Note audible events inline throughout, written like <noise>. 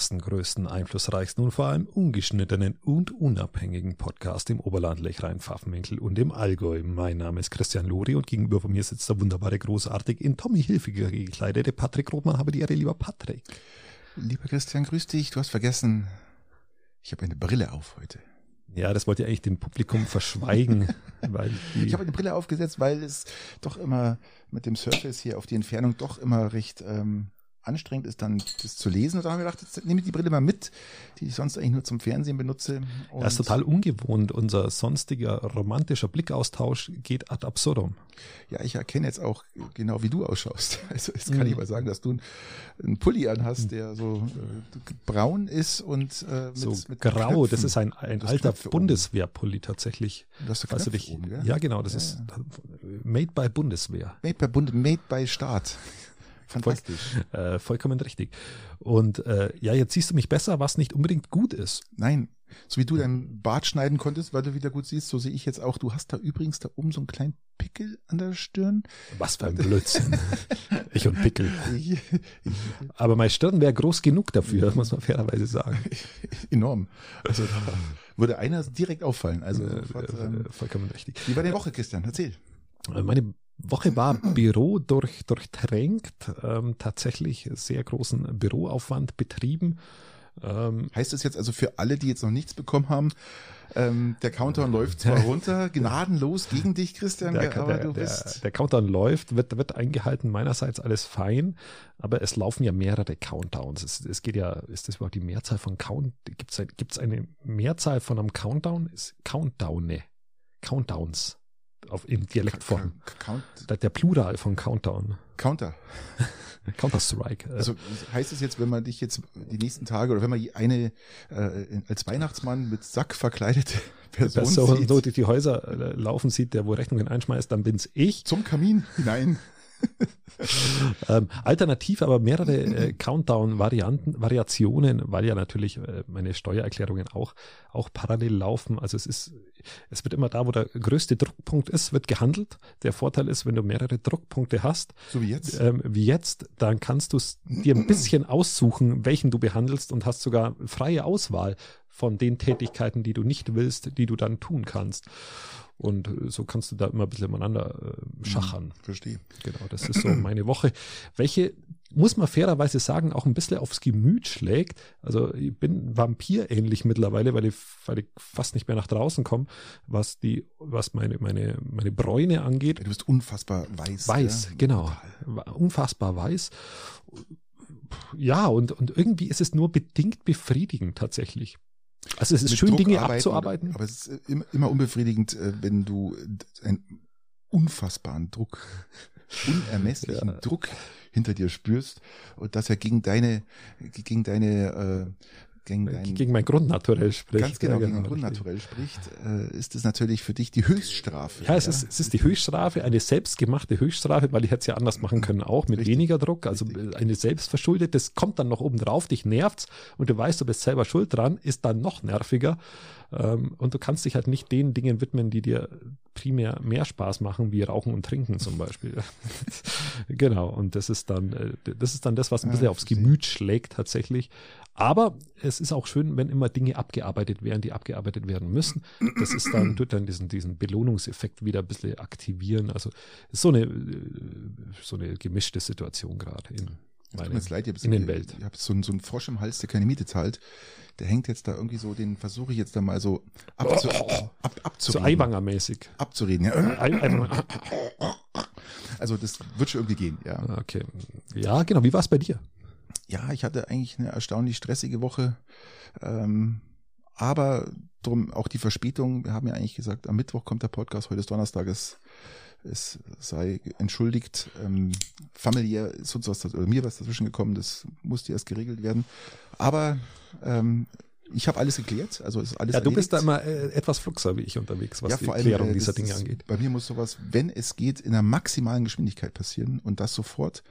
Ersten, größten, einflussreichsten und vor allem ungeschnittenen und unabhängigen Podcast im Oberland Lechrein-Pfaffenwinkel und im Allgäu. Mein Name ist Christian Lori und gegenüber von mir sitzt der wunderbare, großartig in Tommy Hilfiger gekleidete Patrick Rothmann. Habe die Ehre, lieber Patrick. Lieber Christian, grüß dich. Du hast vergessen, ich habe eine Brille auf heute. Ja, das wollte ja eigentlich dem Publikum verschweigen. <laughs> weil ich habe eine Brille aufgesetzt, weil es doch immer mit dem Surface hier auf die Entfernung doch immer recht ähm, anstrengend ist, dann das zu lesen. Und da haben wir gedacht, jetzt nehme ich die Brille mal mit, die ich sonst eigentlich nur zum Fernsehen benutze. Und das ist total ungewohnt. Unser sonstiger romantischer Blickaustausch geht ad absurdum. Ja, ich erkenne jetzt auch genau, wie du ausschaust. <laughs> Also jetzt kann mhm. ich mal sagen, dass du einen Pulli anhast, mhm. der so äh, braun ist und äh, mit, so mit grau. Knöpfen. Das ist ein, ein alter Bundeswehrpulli tatsächlich. Das hast du dich, oben, ja? genau, das ja, ist ja. made by Bundeswehr. Made by Bund, made by Staat. Fantastisch. Voll, äh, vollkommen richtig. Und äh, ja, jetzt siehst du mich besser, was nicht unbedingt gut ist. Nein, so wie du deinen Bart schneiden konntest, weil du wieder gut siehst, so sehe ich jetzt auch. Du hast da übrigens da oben so einen kleinen Pickel an der Stirn. Was für ein Blödsinn. <laughs> ich und Pickel. Aber meine Stirn wäre groß genug dafür, muss man fairerweise sagen. <laughs> Enorm. Also da würde einer direkt auffallen. Also äh, ähm, vollkommen richtig. Wie war deine Woche, Christian? Erzähl. Meine Woche war Büro durch, durchtränkt, ähm, tatsächlich sehr großen Büroaufwand betrieben. Ähm, heißt das jetzt also für alle, die jetzt noch nichts bekommen haben, ähm, der Countdown läuft zwar <laughs> runter, gnadenlos gegen dich, Christian, der, aber der, du bist. Der, der Countdown läuft, wird, wird eingehalten, meinerseits alles fein, aber es laufen ja mehrere Countdowns. Es, es geht ja, ist das überhaupt die Mehrzahl von Count? Gibt es gibt's eine Mehrzahl von einem Countdown? Ist Countdowne. Countdowns auf, in Dialektform. Count, der, Plural von Countdown. Counter. <laughs> Counter-Strike. Äh. Also heißt es jetzt, wenn man dich jetzt die nächsten Tage oder wenn man eine äh, als Weihnachtsmann mit Sack verkleidete Person so, sieht, so durch die Häuser äh, laufen sieht, der wo Rechnungen einschmeißt, dann bin's ich. Zum Kamin hinein. <laughs> ähm, alternativ aber mehrere äh, Countdown-Varianten, Variationen, weil ja natürlich äh, meine Steuererklärungen auch, auch parallel laufen. Also es ist, es wird immer da, wo der größte Druckpunkt ist, wird gehandelt. Der Vorteil ist, wenn du mehrere Druckpunkte hast, so wie jetzt, ähm, wie jetzt, dann kannst du dir ein bisschen aussuchen, welchen du behandelst und hast sogar freie Auswahl von den Tätigkeiten, die du nicht willst, die du dann tun kannst. Und äh, so kannst du da immer ein bisschen miteinander äh, schachern. Hm, verstehe. Genau, das ist so meine Woche. Welche, muss man fairerweise sagen, auch ein bisschen aufs Gemüt schlägt. Also ich bin Vampir ähnlich mittlerweile, weil ich, weil ich fast nicht mehr nach draußen komme, was die, was meine, meine, meine Bräune angeht. Du bist unfassbar weiß. Weiß, ja? genau. Total. Unfassbar weiß. Ja, und, und irgendwie ist es nur bedingt befriedigend tatsächlich. Also es ist schön, Druck Dinge arbeiten, abzuarbeiten. Aber es ist immer unbefriedigend, äh, wenn du einen unfassbaren Druck, <laughs> unermesslichen ja. Druck hinter dir spürst und dass er gegen deine, gegen deine äh, gegen, dein, gegen mein Grundnaturell spricht. Ganz genau, ja, genau gegen Grundnaturell spricht, äh, ist es natürlich für dich die Höchststrafe. Ja, es, ja? Ist, es ist die Höchststrafe, eine selbstgemachte Höchststrafe, weil ich hätte es ja anders machen können, auch mit Richtig. weniger Druck, also Richtig. eine selbstverschuldete, das kommt dann noch oben drauf, dich nervt's und du weißt, du bist selber schuld dran, ist dann noch nerviger ähm, und du kannst dich halt nicht den Dingen widmen, die dir primär mehr Spaß machen, wie Rauchen und Trinken zum Beispiel. <laughs> genau, und das ist dann, äh, das ist dann das, was ein bisschen ja, aufs Gemüt schlägt tatsächlich. Aber es ist auch schön, wenn immer Dinge abgearbeitet werden, die abgearbeitet werden müssen. Das ist dann, tut dann diesen, diesen Belohnungseffekt wieder ein bisschen aktivieren. Also ist so eine, so eine gemischte Situation gerade in, meine, mir leid, in den Welt. Ich habe so, einen, so einen Frosch im Hals, der keine Miete zahlt. Der hängt jetzt da irgendwie so, den versuche ich jetzt da mal so abzu, oh, ab, abzureden. So Eiwanger-mäßig. Abzureden, ja. Also das wird schon irgendwie gehen, ja. Okay. Ja, genau. Wie war es bei dir? Ja, ich hatte eigentlich eine erstaunlich stressige Woche. Ähm, aber drum auch die Verspätung. Wir haben ja eigentlich gesagt, am Mittwoch kommt der Podcast, heute ist Donnerstag, es, es sei entschuldigt. Ähm, familiär ist uns was, oder mir was dazwischen gekommen, das musste erst geregelt werden. Aber ähm, ich habe alles geklärt, also ist alles. Ja, du bist da immer äh, etwas fluxer wie ich unterwegs, was ja, die allem, Klärung äh, dieser Dinge angeht. Bei mir muss sowas, wenn es geht, in einer maximalen Geschwindigkeit passieren und das sofort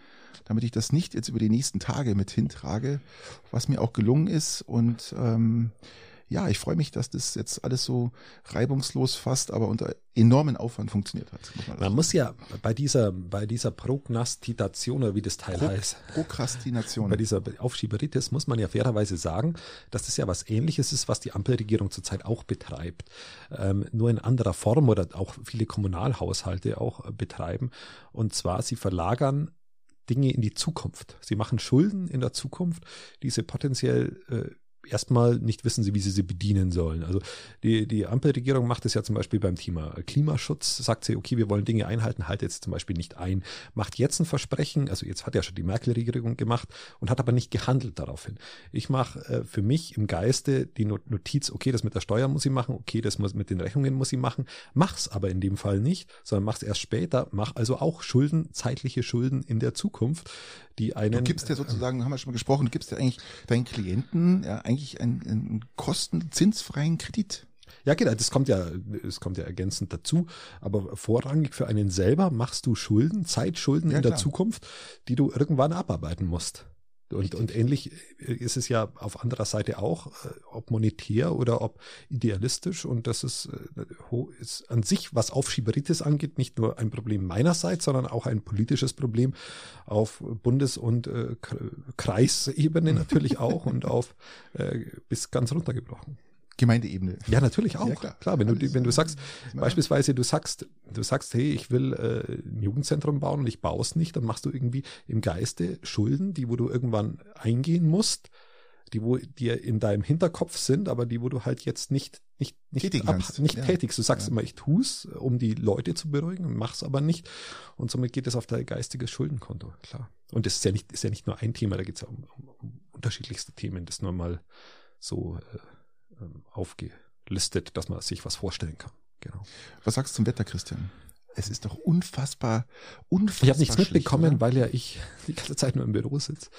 damit ich das nicht jetzt über die nächsten Tage mit hintrage, was mir auch gelungen ist. Und ähm, ja, ich freue mich, dass das jetzt alles so reibungslos fast, aber unter enormen Aufwand funktioniert hat. Muss man, man muss ja bei dieser, bei dieser Prognastitation oder wie das Teil Pro, heißt. Prokrastination. Bei dieser Aufschieberitis muss man ja fairerweise sagen, dass das ja was ähnliches ist, was die Ampelregierung zurzeit auch betreibt. Ähm, nur in anderer Form oder auch viele Kommunalhaushalte auch betreiben. Und zwar, sie verlagern Dinge in die Zukunft. Sie machen Schulden in der Zukunft, die sie potenziell äh, erstmal nicht wissen sie, wie sie sie bedienen sollen. Also die, die Ampelregierung macht es ja zum Beispiel beim Thema Klimaschutz, sagt sie, okay, wir wollen Dinge einhalten, haltet jetzt zum Beispiel nicht ein, macht jetzt ein Versprechen, also jetzt hat ja schon die Merkel-Regierung gemacht und hat aber nicht gehandelt daraufhin. Ich mache äh, für mich im Geiste die Notiz, okay, das mit der Steuer muss ich machen, okay, das muss mit den Rechnungen muss ich machen, mach's aber in dem Fall nicht, sondern mach's erst später, mach also auch Schulden, zeitliche Schulden in der Zukunft, die einen. Du gibst ja sozusagen, haben wir schon mal gesprochen, du gibst ja eigentlich deinen Klienten ja eigentlich einen, einen kostenzinsfreien Kredit. Ja, genau, das kommt ja, es kommt ja ergänzend dazu. Aber vorrangig für einen selber machst du Schulden, Zeitschulden ja, in der klar. Zukunft, die du irgendwann abarbeiten musst. Und, und ähnlich ist es ja auf anderer Seite auch, äh, ob monetär oder ob idealistisch. Und das ist, äh, ist an sich, was Aufschieberitis angeht, nicht nur ein Problem meinerseits, sondern auch ein politisches Problem auf Bundes- und äh, Kreisebene <laughs> natürlich auch und auf äh, bis ganz runtergebrochen. Gemeindeebene. Ja, natürlich auch. Ja, klar. klar, wenn du, wenn du sagst, beispielsweise du sagst, du sagst, hey, ich will äh, ein Jugendzentrum bauen und ich baue es nicht, dann machst du irgendwie im Geiste Schulden, die wo du irgendwann eingehen musst, die wo dir in deinem Hinterkopf sind, aber die wo du halt jetzt nicht nicht nicht, ab, nicht ja. tätigst. Du sagst ja. immer, ich tu's, um die Leute zu beruhigen, mach's aber nicht und somit geht es auf dein geistiges Schuldenkonto, klar. Und das ist ja nicht ist ja nicht nur ein Thema, da geht's ja um, um, um unterschiedlichste Themen, das nur mal so äh, ähm, aufgelistet, dass man sich was vorstellen kann. Genau. Was sagst du zum Wetter, Christian? Es ist doch unfassbar, unfassbar. Ich habe nichts mitbekommen, oder? weil ja ich <laughs> die ganze Zeit nur im Büro sitze.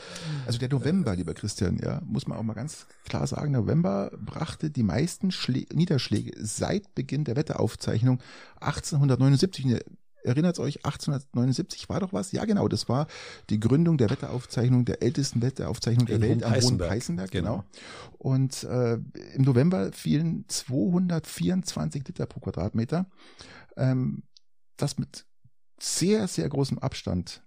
Also der November, lieber Christian, ja, muss man auch mal ganz klar sagen, November brachte die meisten Schlä Niederschläge seit Beginn der Wetteraufzeichnung 1879 erinnert euch, 1879 war doch was? Ja, genau, das war die Gründung der Wetteraufzeichnung, der ältesten Wetteraufzeichnung der In Welt am Hohen Peißenberg. Genau. genau. Und äh, im November fielen 224 Liter pro Quadratmeter. Ähm, das mit sehr, sehr großem Abstand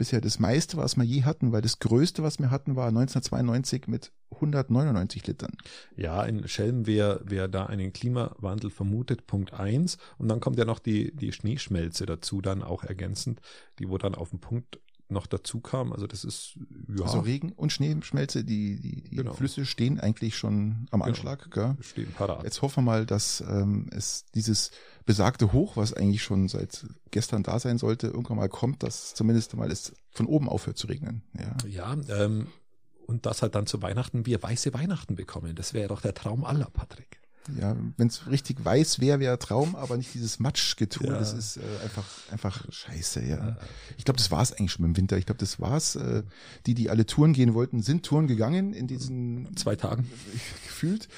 bisher das meiste, was wir je hatten, weil das größte, was wir hatten, war 1992 mit 199 Litern. Ja, in Schelm, wer, wer da einen Klimawandel vermutet, Punkt eins. Und dann kommt ja noch die, die Schneeschmelze dazu, dann auch ergänzend, die wo dann auf den Punkt noch dazu kam. Also das ist ja. Also Regen und Schneeschmelze, die, die, die genau. Flüsse stehen eigentlich schon am genau. Anschlag. Genau. Gell? Stehen parat. Jetzt hoffen wir mal, dass ähm, es dieses besagte Hoch, was eigentlich schon seit gestern da sein sollte, irgendwann mal kommt, dass zumindest mal es von oben aufhört zu regnen. Ja, ja ähm, und das halt dann zu Weihnachten wir weiße Weihnachten bekommen. Das wäre doch der Traum aller, Patrick. Ja, wenn es richtig weiß wäre, wäre Traum, aber nicht dieses Matschgetue. Ja. Das ist äh, einfach einfach scheiße. Ja, ich glaube, das war es eigentlich schon im Winter. Ich glaube, das war's. Äh, die, die alle Touren gehen wollten, sind Touren gegangen in diesen zwei Tagen gefühlt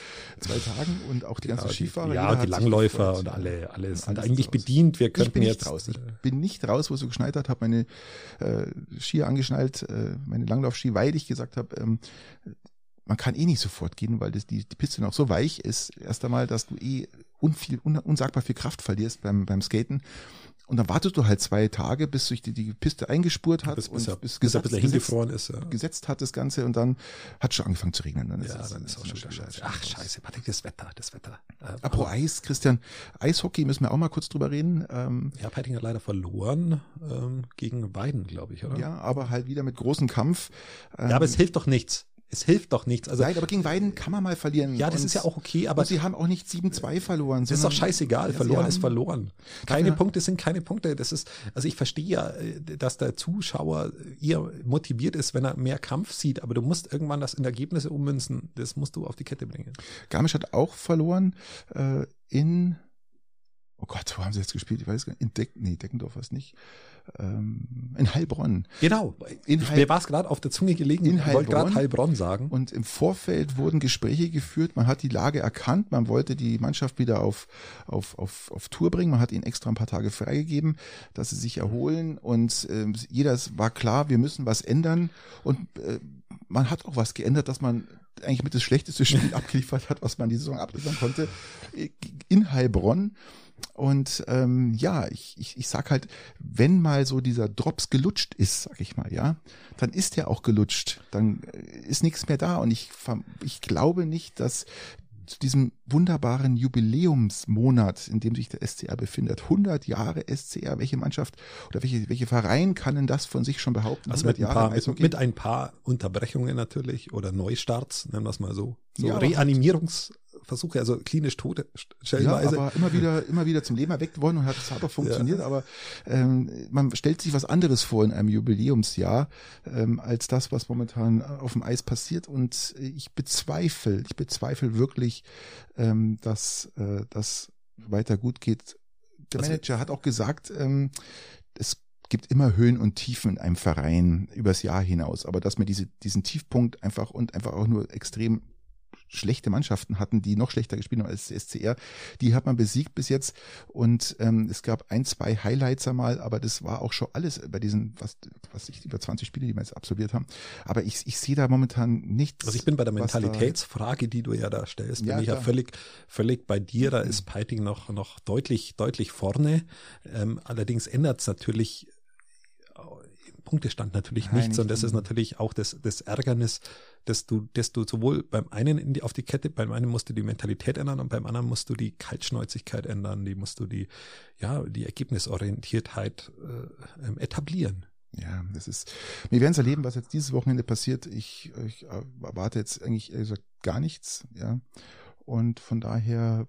zwei Tagen und auch die ganzen ja, Skifahrer. Ja, die Langläufer und alle alle sind eigentlich raus. bedient. Wir könnten ich bin jetzt raus. Ich bin nicht raus, wo es so geschneit hat, habe meine äh, Skier angeschnallt, äh, meine Langlaufski, weil ich gesagt habe, ähm, man kann eh nicht sofort gehen, weil das, die, die Piste noch so weich ist, erst einmal, dass du eh unviel, un, unsagbar viel Kraft verlierst beim, beim Skaten. Und dann wartest du halt zwei Tage, bis sich die, die Piste eingespurt hat bis, und er, bis, bis er ein bisschen hingefroren ist. Ja. Gesetzt hat das Ganze und dann hat schon angefangen zu regnen. Dann ist ja, das, dann ist auch schon wieder scheiße. Ach scheiße, Patrick, das Wetter, das Wetter. Äh, Apropos Eis, Christian, Eishockey müssen wir auch mal kurz drüber reden. Ähm, ja, Peiting hat leider verloren ähm, gegen Weiden, glaube ich, oder? Ja, aber halt wieder mit großem Kampf. Ähm, ja, aber es hilft doch nichts es hilft doch nichts. Also, Nein, aber gegen Weiden kann man mal verlieren. Ja, das und, ist ja auch okay, aber. sie haben auch nicht 7-2 verloren. Das ist doch scheißegal. Ja, verloren ist verloren. Keine ja. Punkte sind keine Punkte. Das ist, also ich verstehe ja, äh, dass der Zuschauer eher motiviert ist, wenn er mehr Kampf sieht, aber du musst irgendwann das in Ergebnisse ummünzen. Das musst du auf die Kette bringen. Garmisch hat auch verloren äh, in, oh Gott, wo haben sie jetzt gespielt? Ich weiß gar nicht. In Deck, nee, Deckendorf war es nicht ähm, in Heilbronn. Genau. In Heil Mir war es gerade auf der Zunge gelegen. In Heilbronn. wollte gerade Heilbronn sagen. Und im Vorfeld wurden Gespräche geführt. Man hat die Lage erkannt. Man wollte die Mannschaft wieder auf, auf, auf, auf Tour bringen. Man hat ihnen extra ein paar Tage freigegeben, dass sie sich erholen. Und äh, jeder war klar, wir müssen was ändern. Und äh, man hat auch was geändert, dass man eigentlich mit das schlechteste Spiel <laughs> abgeliefert hat, was man die Saison abliefern konnte, in Heilbronn. Und ähm, ja, ich, ich, ich sag halt, wenn mal so dieser Drops gelutscht ist, sag ich mal, ja, dann ist der auch gelutscht. Dann äh, ist nichts mehr da. Und ich, ich glaube nicht, dass zu diesem wunderbaren Jubiläumsmonat, in dem sich der SCR befindet. 100 Jahre SCR. Welche Mannschaft oder welche, welche Verein kann denn das von sich schon behaupten? Also mit ein, paar, mit, mit, ein paar Unterbrechungen natürlich oder Neustarts, nennen wir es mal so. So ja, Reanimierungs Versuche, also klinisch tote stellenweise. Ja, aber immer wieder, immer wieder zum Leben erweckt worden und hat, es hat auch funktioniert, ja. aber ähm, man stellt sich was anderes vor in einem Jubiläumsjahr ähm, als das, was momentan auf dem Eis passiert und ich bezweifle, ich bezweifle wirklich, ähm, dass äh, das weiter gut geht. Der also, Manager hat auch gesagt, ähm, es gibt immer Höhen und Tiefen in einem Verein übers Jahr hinaus, aber dass mir diese, diesen Tiefpunkt einfach und einfach auch nur extrem schlechte Mannschaften hatten, die noch schlechter gespielt haben als SCR. Die hat man besiegt bis jetzt und ähm, es gab ein, zwei Highlights einmal, aber das war auch schon alles bei diesen, was, was ich, über 20 Spiele, die wir jetzt absolviert haben. Aber ich, ich sehe da momentan nichts. Also ich bin bei der Mentalitätsfrage, die du ja da stellst, bin ja, ich ja völlig, völlig bei dir. Da ist Peiting noch, noch deutlich, deutlich vorne. Ähm, allerdings ändert es natürlich Punktestand natürlich Nein, nichts. Und das ist natürlich auch das, das Ärgernis, dass du, dass du sowohl beim einen in die, auf die Kette, beim einen musst du die Mentalität ändern und beim anderen musst du die Kaltschnäuzigkeit ändern, die musst du die, ja, die Ergebnisorientiertheit äh, ähm, etablieren. Ja, das ist, wir werden es erleben, was jetzt dieses Wochenende passiert. Ich, ich erwarte jetzt eigentlich ehrlich gesagt gar nichts, ja. Und von daher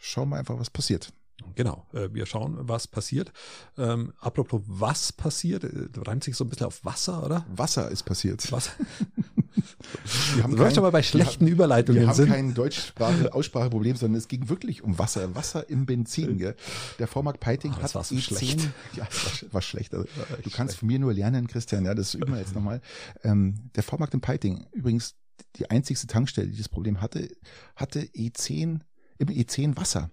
schauen wir einfach, was passiert. Genau, äh, wir schauen, was passiert. Ähm, apropos was passiert, äh, reimt sich so ein bisschen auf Wasser, oder? Wasser ist passiert. Wasser. <laughs> Wir haben kein, schon mal bei schlechten wir, Überleitungen wir haben sind. kein Deutschsprache Ausspracheproblem, sondern es ging wirklich um Wasser, Wasser im Benzin. Gell? Der Vormarkt Peiting oh, hat so E10. Schlecht. <laughs> Ja, war, war schlecht. Also, war du kannst schlecht. von mir nur lernen, Christian. Ja, das üben wir jetzt nochmal. Ähm, der Vormarkt in Peiting, übrigens die einzigste Tankstelle, die das Problem hatte, hatte E10 im E10 Wasser.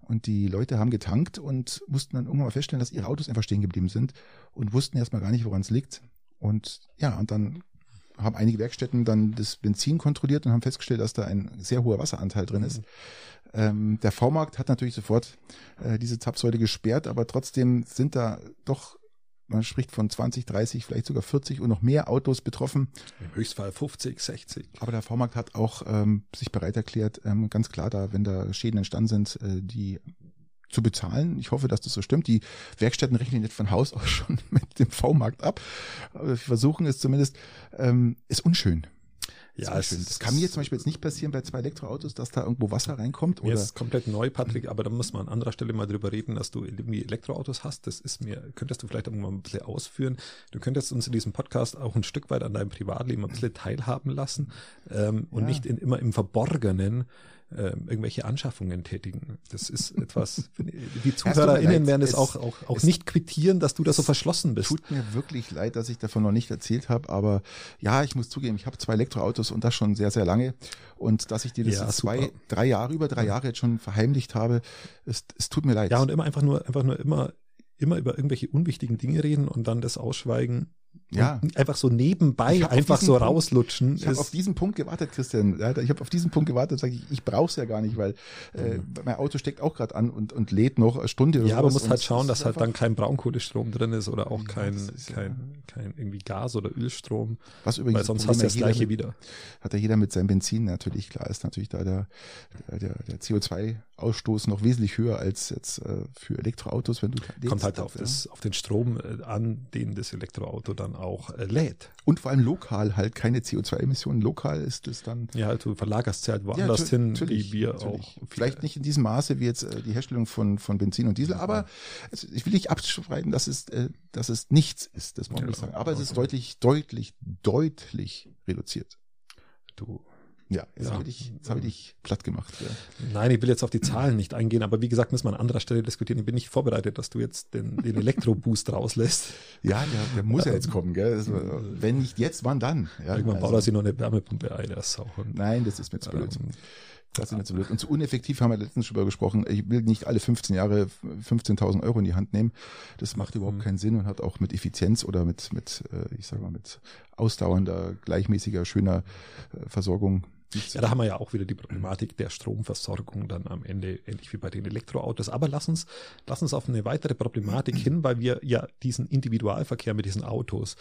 Und die Leute haben getankt und mussten dann irgendwann mal feststellen, dass ihre Autos einfach stehen geblieben sind und wussten erstmal gar nicht, woran es liegt. Und ja, und dann haben einige Werkstätten dann das Benzin kontrolliert und haben festgestellt, dass da ein sehr hoher Wasseranteil drin ist. Mhm. Ähm, der V-Markt hat natürlich sofort äh, diese Zapfsäule gesperrt, aber trotzdem sind da doch man spricht von 20, 30, vielleicht sogar 40 und noch mehr Autos betroffen. Im Höchstfall 50, 60. Aber der V-Markt hat auch ähm, sich bereit erklärt, ähm, ganz klar da, wenn da Schäden entstanden sind, äh, die zu bezahlen. Ich hoffe, dass das so stimmt. Die Werkstätten rechnen jetzt von Haus aus <laughs> schon mit dem V-Markt ab. Aber wir versuchen es zumindest. Ähm, ist unschön. Ja, es, das kann mir zum Beispiel jetzt nicht passieren bei zwei Elektroautos, dass da irgendwo Wasser reinkommt. Mir oder? ist komplett neu, Patrick, aber da muss man an anderer Stelle mal drüber reden, dass du irgendwie Elektroautos hast. Das ist mir, könntest du vielleicht irgendwann ein bisschen ausführen. Du könntest uns in diesem Podcast auch ein Stück weit an deinem Privatleben ein bisschen teilhaben lassen ähm, und ja. nicht in, immer im Verborgenen äh, irgendwelche Anschaffungen tätigen. Das ist <laughs> etwas, die ZuhörerInnen werden es auch, auch, auch nicht quittieren, dass du da so verschlossen bist. Tut mir wirklich leid, dass ich davon noch nicht erzählt habe, aber ja, ich muss zugeben, ich habe zwei Elektroautos und das schon sehr, sehr lange. Und dass ich dir das ja, zwei, drei Jahre, über drei Jahre jetzt schon verheimlicht habe, es, es tut mir leid. Ja, und immer einfach nur, einfach nur immer, immer über irgendwelche unwichtigen Dinge reden und dann das ausschweigen ja. einfach so nebenbei einfach so Punkt, rauslutschen. Ich habe auf diesen Punkt gewartet, Christian. Ich habe auf diesen Punkt gewartet, sage ich, ich brauche es ja gar nicht, weil äh, mhm. mein Auto steckt auch gerade an und, und lädt noch eine Stunde oder Ja, aber man muss halt schauen, dass halt dann kein Braunkohlestrom drin ist oder auch kein, ja, kein, kein irgendwie Gas- oder Ölstrom. Was übrigens weil sonst hast du das gleiche mit, wieder. Hat ja jeder mit seinem Benzin natürlich, klar ist natürlich da der, der, der CO2-Ausstoß noch wesentlich höher als jetzt äh, für Elektroautos, wenn du Kommt halt auf, das, auf den Strom äh, an, den das Elektroauto dann auch äh, lädt. Und vor allem lokal halt keine CO2-Emissionen. Lokal ist es dann. Ja, halt, du verlagerst halt woanders ja, hin, wie wir natürlich. auch. Vielleicht nicht in diesem Maße wie jetzt äh, die Herstellung von, von Benzin und Diesel, aber also, ich will nicht abstreiten, dass es, äh, dass es nichts ist, das muss man ja, sagen. Aber okay. es ist deutlich, deutlich, deutlich reduziert. Du ja, jetzt ja. habe ich, jetzt hab ich dich platt gemacht. Ja. Nein, ich will jetzt auf die Zahlen nicht eingehen, aber wie gesagt, müssen wir an anderer Stelle diskutieren. Ich bin nicht vorbereitet, dass du jetzt den, den Elektro-Boost rauslässt. Ja, der, der muss ja jetzt kommen, gell? Also, wenn nicht jetzt, wann dann? Ja, Irgendwann also, baut er sich noch eine Wärmepumpe ein, der Sau. Nein, das ist mir zu blöd. Ähm, das ist mir zu blöd. Und zu uneffektiv haben wir letztens schon gesprochen. Ich will nicht alle 15 Jahre 15.000 Euro in die Hand nehmen. Das macht überhaupt mhm. keinen Sinn und hat auch mit Effizienz oder mit, mit, äh, ich sag mal, mit ausdauernder, gleichmäßiger, schöner äh, Versorgung Ja, da haben wir ja auch wieder die Problematik der Stromversorgung dann am Ende, ähnlich wie bei den Elektroautos. Aber lass uns, lass uns auf eine weitere Problematik hin, weil wir ja diesen Individualverkehr mit diesen Autos,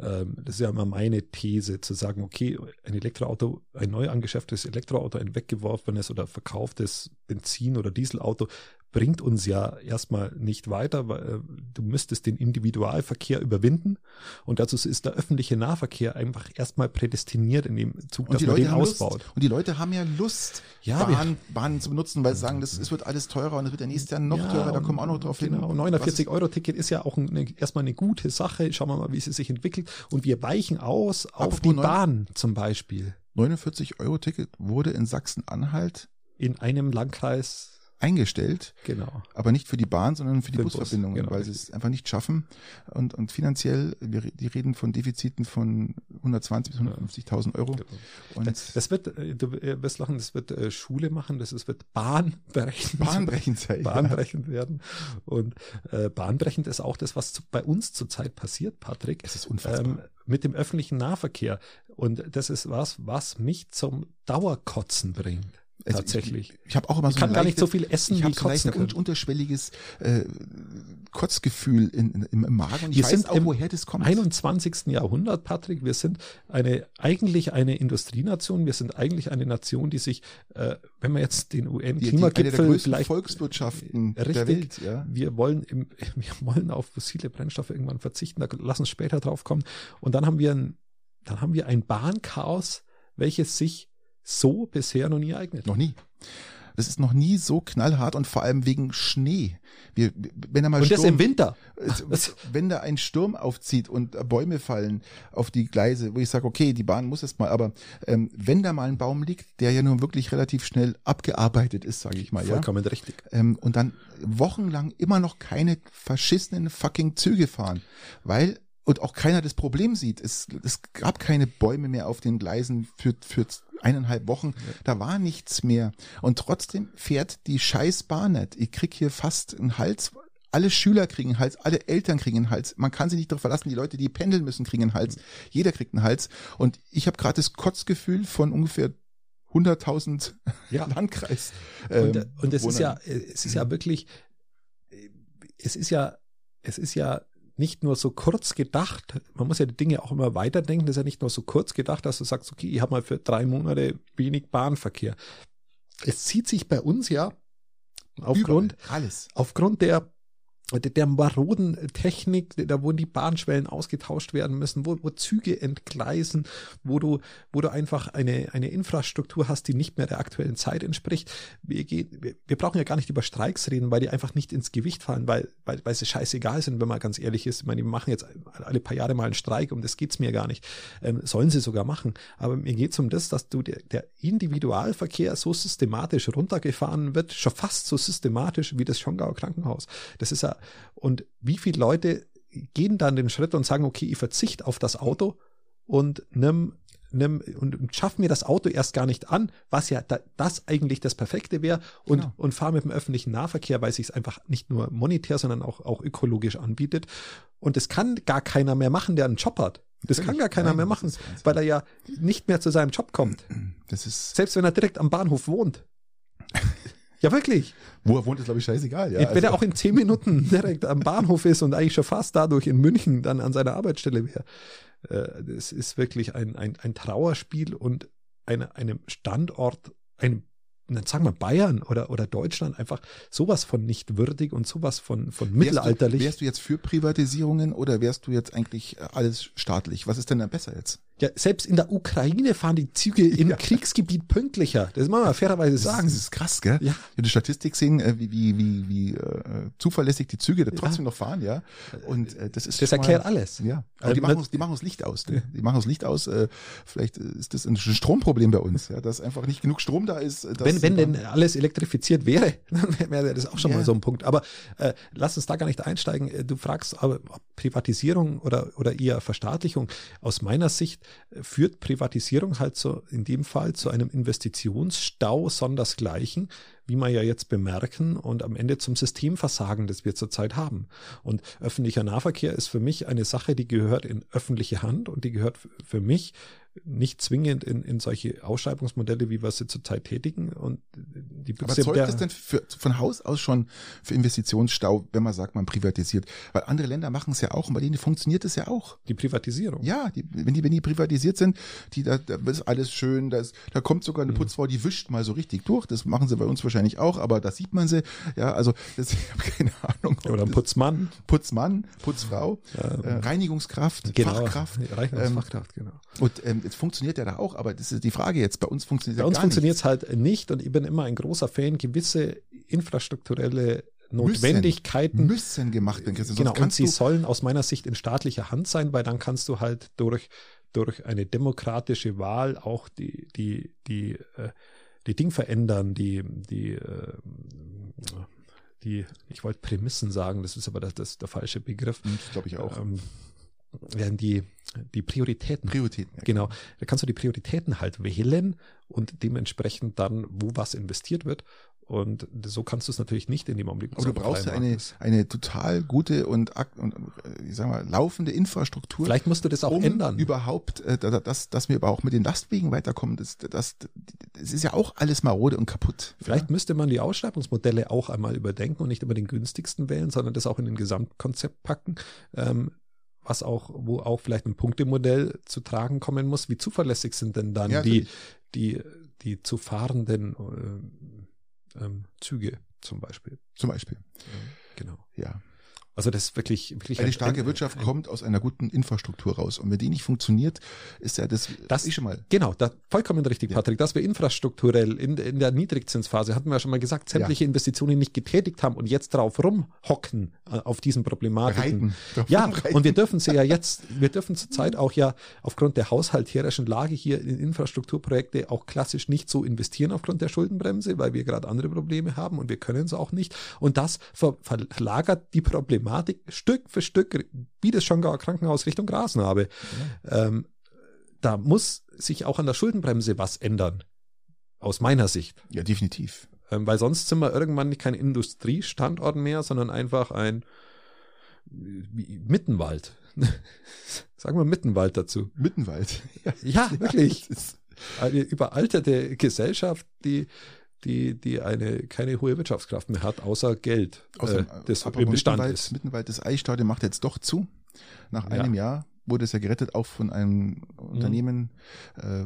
ähm, das ist ja immer meine These, zu sagen, okay, ein Elektroauto, ein neu angeschafftes Elektroauto, ein weggeworfenes oder verkauftes Benzin- oder Dieselauto bringt uns ja erstmal nicht weiter, weil äh, du müsstest den Individualverkehr überwinden und dazu ist der öffentliche Nahverkehr einfach erstmal prädestiniert in dem Zug, Und dass die, man Leute den ausbaut. Lust, und die Leute haben ja Lust, Ja, Bahn, Bahnen zu benutzen, weil sie sagen, das, es wird alles teurer und es wird ja nächstes Jahr noch Ja, teurer, da kommen wir auch noch drauf genau, hin. 49 Euro Ticket ist ja auch eine, erstmal eine gute Sache. Schauen wir mal, wie sie sich entwickelt. Und wir weichen aus auf die Bahn zum Beispiel. 49 Euro Ticket wurde in Sachsen-Anhalt In einem Landkreis, eingestellt, genau. aber nicht für die Bahn, sondern für die Für den Bus, Busverbindungen, genau, weil sie es einfach nicht schaffen. Und, und finanziell, wir, die reden von Defiziten von 120 bis 150.000 Euro. Und Das, das wird, äh, du wirst lachen, das wird äh, Schule machen, das ist, wird bahnbrechend. bahnbrechend sein. ja. bahnbrechend werden. Und äh, bahnbrechend ist auch das, was zu, bei uns zurzeit passiert, Patrick. Es ist unfassbar. Ähm, mit dem öffentlichen Nahverkehr. Und das ist was, was mich zum Dauerkotzen bringt. Also tatsächlich. Ich, ich habe auch immer Ich so kann ein gar nicht so viel essen, Ich wie habe so ein un unterschwelliges äh, Kotzgefühl in, in, im, Magen. Und ich Wir weiß sind auch, im woher das kommt. 21. Jahrhundert, Patrick. Wir sind eine, eigentlich eine Industrienation. Wir sind eigentlich eine Nation, die sich, äh, wenn man jetzt den der UN-Klimagipfel vielleicht Volkswirtschaften der Richtig. Welt. Ja. wir wollen im, <laughs> wir wollen auf fossile Brennstoffe irgendwann verzichten, da lass uns später drauf kommen. Und dann haben wir ein, dann haben wir ein Bahnchaos, welches sich so bisher noch nie eignet. Noch nie. Das ist noch nie so knallhart und vor allem wegen Schnee. Wir, wenn da mal Und das Sturm, im Winter. Es- wenn da ein Sturm aufzieht und Bäume fallen auf die Gleise, wo ich sage, okay, die Bahn muss jetzt mal, aber ähm, wenn da mal ein Baum liegt, der ja nun wirklich relativ schnell abgearbeitet ist, sage ich mal, ja, Vollkommen richtig. ähm, und dann wochenlang immer noch keine verschissenen fucking Züge fahren, weil und auch keiner das Problem sieht. Es, es gab keine Bäume mehr auf den Gleisen für, für eineinhalb Wochen. Da war nichts mehr. Und trotzdem fährt die scheiß Bahn nicht. Ich krieg hier fast einen Hals. Alle Schüler kriegen einen Hals, alle Eltern kriegen einen Hals. Man kann sich nicht darauf verlassen, die Leute, die pendeln müssen, kriegen einen Hals. Jeder kriegt einen Hals. Und ich habe gerade das Kotzgefühl von ungefähr 100.000 Ja. <laughs> Landkreis. Und, ähm, und es ist ja, es ist ja wirklich, äh, es ist ja, es ist ja nicht nur so kurz gedacht, man muss ja die Dinge auch immer weiterdenken, das ist ja nicht nur so kurz gedacht, dass du sagst, okay, ich habe mal für drei Monate wenig Bahnverkehr. Es zieht sich bei uns ja aufgrund, Überall, alles. aufgrund der der, maroden Technik, da wo die Bahnschwellen ausgetauscht werden müssen, wo, wo Züge entgleisen, wo du, wo du einfach eine, eine Infrastruktur hast, die nicht mehr der aktuellen Zeit entspricht. Wir, gehen, wir brauchen ja gar nicht über Streiks reden, weil die einfach nicht ins Gewicht fallen, weil, weil, weil sie scheißegal sind, wenn man ganz ehrlich ist. Ich meine, die machen jetzt alle paar Jahre mal einen Streik, um das geht's mir gar nicht. Ähm, sollen sie sogar machen. Aber mir geht's um das, dass du der, der Individualverkehr so systematisch runtergefahren wird, schon fast so systematisch wie das Schongauer Krankenhaus. Das ist ja, und wie viele Leute gehen dann den Schritt und sagen, okay, ich verzichte auf das Auto und nimm, nimm und, schaff mir das Auto erst gar nicht an, was ja da, das eigentlich das Perfekte wäre und, Genau. und fahre mit dem öffentlichen Nahverkehr, weil es sich einfach nicht nur monetär, sondern auch, auch ökologisch anbietet. Und das kann gar keiner mehr machen, der einen Job hat. Das kann Natürlich. gar keiner Nein, mehr machen, weil er ja nicht mehr zu seinem Job kommt. Das ist, Selbst wenn er direkt am Bahnhof wohnt. Ja, wirklich. wo er wohnt, ist glaube ich scheißegal. Ja, Wenn also- er auch in zehn Minuten <laughs> direkt am Bahnhof ist und eigentlich schon fast dadurch in München dann an seiner Arbeitsstelle wäre. Äh, Das ist wirklich ein, ein, ein Trauerspiel und eine, einem Standort, einem, na, sagen wir Bayern oder, oder Deutschland einfach sowas von nicht würdig und sowas von, von Wärst mittelalterlich. Du, wärst du jetzt für Privatisierungen oder wärst du jetzt eigentlich äh, alles staatlich? Was ist denn da besser jetzt? ja, selbst in der Ukraine fahren die Züge im <laughs> Ja. Kriegsgebiet pünktlicher. Das muss man fairerweise sagen. Das ist krass, gell? Ja. Habe die Statistik sehen, äh, wie, wie, wie, wie äh, zuverlässig die Züge da trotzdem noch fahren, ja. Und äh, das ist Das schon mal- erklärt alles. Ja, aber die Ähm, machen uns, die machen uns Licht aus. Ne? Die machen uns Licht aus. Äh, vielleicht ist das ein Stromproblem bei uns, ja, dass einfach nicht genug Strom da ist. äh, Dass Wenn, wenn denn alles elektrifiziert wäre, <laughs> dann wäre das auch schon Ja. mal so ein Punkt. Aber äh, lass uns da gar nicht einsteigen. Äh, Du fragst, ob Privatisierung oder, oder eher Verstaatlichung. Aus meiner Sicht äh, führt Privatisierung halt so in dem Fall zu einem Investitionsstau sondersgleichen, wie wir ja jetzt bemerken, und am Ende zum Systemversagen, das wir zurzeit haben. Und öffentlicher Nahverkehr ist für mich eine Sache, die gehört in öffentliche Hand und die gehört für mich nicht zwingend in, in solche Ausschreibungsmodelle, wie wir sie zurzeit tätigen. Und die Aber zeugt das denn für, von Haus aus schon für Investitionsstau, wenn man sagt, man privatisiert? Weil andere Länder machen es ja auch und bei denen funktioniert es ja auch. Die Privatisierung. Ja, die, wenn die wenn die privatisiert sind, die da, da ist alles schön, da, ist, da kommt sogar eine mhm. Putzfrau, die wischt mal so richtig durch. Das machen sie bei uns wahrscheinlich auch, aber da sieht man sie. Ja, also das, <laughs> ich habe keine Ahnung. Oder ein Putzmann. Putzmann, Putzfrau, ähm, äh, Reinigungskraft, genau, Fachkraft. Reinigungsfachkraft, ähm, genau. Und ähm, es funktioniert ja da auch, aber das ist die Frage jetzt. Bei uns funktioniert Bei uns funktioniert es halt nicht und ich bin immer ein großer Fan, gewisse infrastrukturelle Notwendigkeiten müssen, müssen gemacht werden. Christian, genau, und sie sollen aus meiner Sicht in staatlicher Hand sein, weil dann kannst du halt durch durch eine demokratische Wahl auch die die die äh, die Ding verändern, die die äh, die ich wollte Prämissen sagen, das ist aber das, das der falsche Begriff. Hm, das glaube ich auch. Ähm, werden die, die Prioritäten. Prioritäten. Ja. Genau. Da kannst du die Prioritäten halt wählen und dementsprechend dann, wo was investiert wird. Und so kannst du es natürlich nicht in dem Augenblick. Aber du brauchst ja eine, eine total gute und, und äh, ich sag mal, laufende Infrastruktur. Vielleicht musst du das auch um ändern. Überhaupt, äh, dass, dass wir aber auch mit den Lastwegen weiterkommen. Das, das, das ist ja auch alles marode und kaputt. Vielleicht ja? müsste man die Ausschreibungsmodelle auch einmal überdenken und nicht immer den günstigsten wählen, sondern das auch in den Gesamtkonzept packen. Ähm, was auch, wo auch vielleicht ein Punktemodell zu tragen kommen muss. Wie zuverlässig sind denn dann ja, die, die, die zu fahrenden äh, ähm, Züge zum Beispiel? Zum Beispiel. genau. Ja. Also das ist wirklich, wirklich eine starke ein, Wirtschaft ein, kommt aus einer guten Infrastruktur raus. Und wenn die nicht funktioniert, ist ja das, das ist schon mal. Genau, da, vollkommen richtig, ja. Patrick, dass wir infrastrukturell in, in der Niedrigzinsphase, hatten wir ja schon mal gesagt, sämtliche ja. Investitionen nicht getätigt haben und jetzt drauf rumhocken äh, auf diesen Problematiken. Reiten. Ja, reiten. und wir dürfen sie ja jetzt, wir dürfen zurzeit auch ja aufgrund der haushalterischen Lage hier in Infrastrukturprojekte auch klassisch nicht so investieren aufgrund der Schuldenbremse, weil wir gerade andere Probleme haben und wir können es auch nicht. Und das ver verlagert die Probleme Problematik Stück für Stück, wie das Schongauer Krankenhaus Richtung Grasnarbe. Ja. Ähm, da muss sich auch an der Schuldenbremse was ändern. Aus meiner Sicht. Ja, definitiv. Ähm, weil sonst sind wir irgendwann nicht kein Industriestandort mehr, sondern einfach ein Mittenwald. <laughs> Sagen wir Mittenwald dazu. Mittenwald. <laughs> Ja, ja wirklich. Eine überalterte Gesellschaft, die die, die eine, keine hohe Wirtschaftskraft mehr hat, außer Geld, außer, äh, das im Bestand Mittenwald, ist. Mittenwald, das Eisstadion macht jetzt doch zu. Nach einem ja. Jahr wurde es ja gerettet, auch von einem mhm. Unternehmen, äh,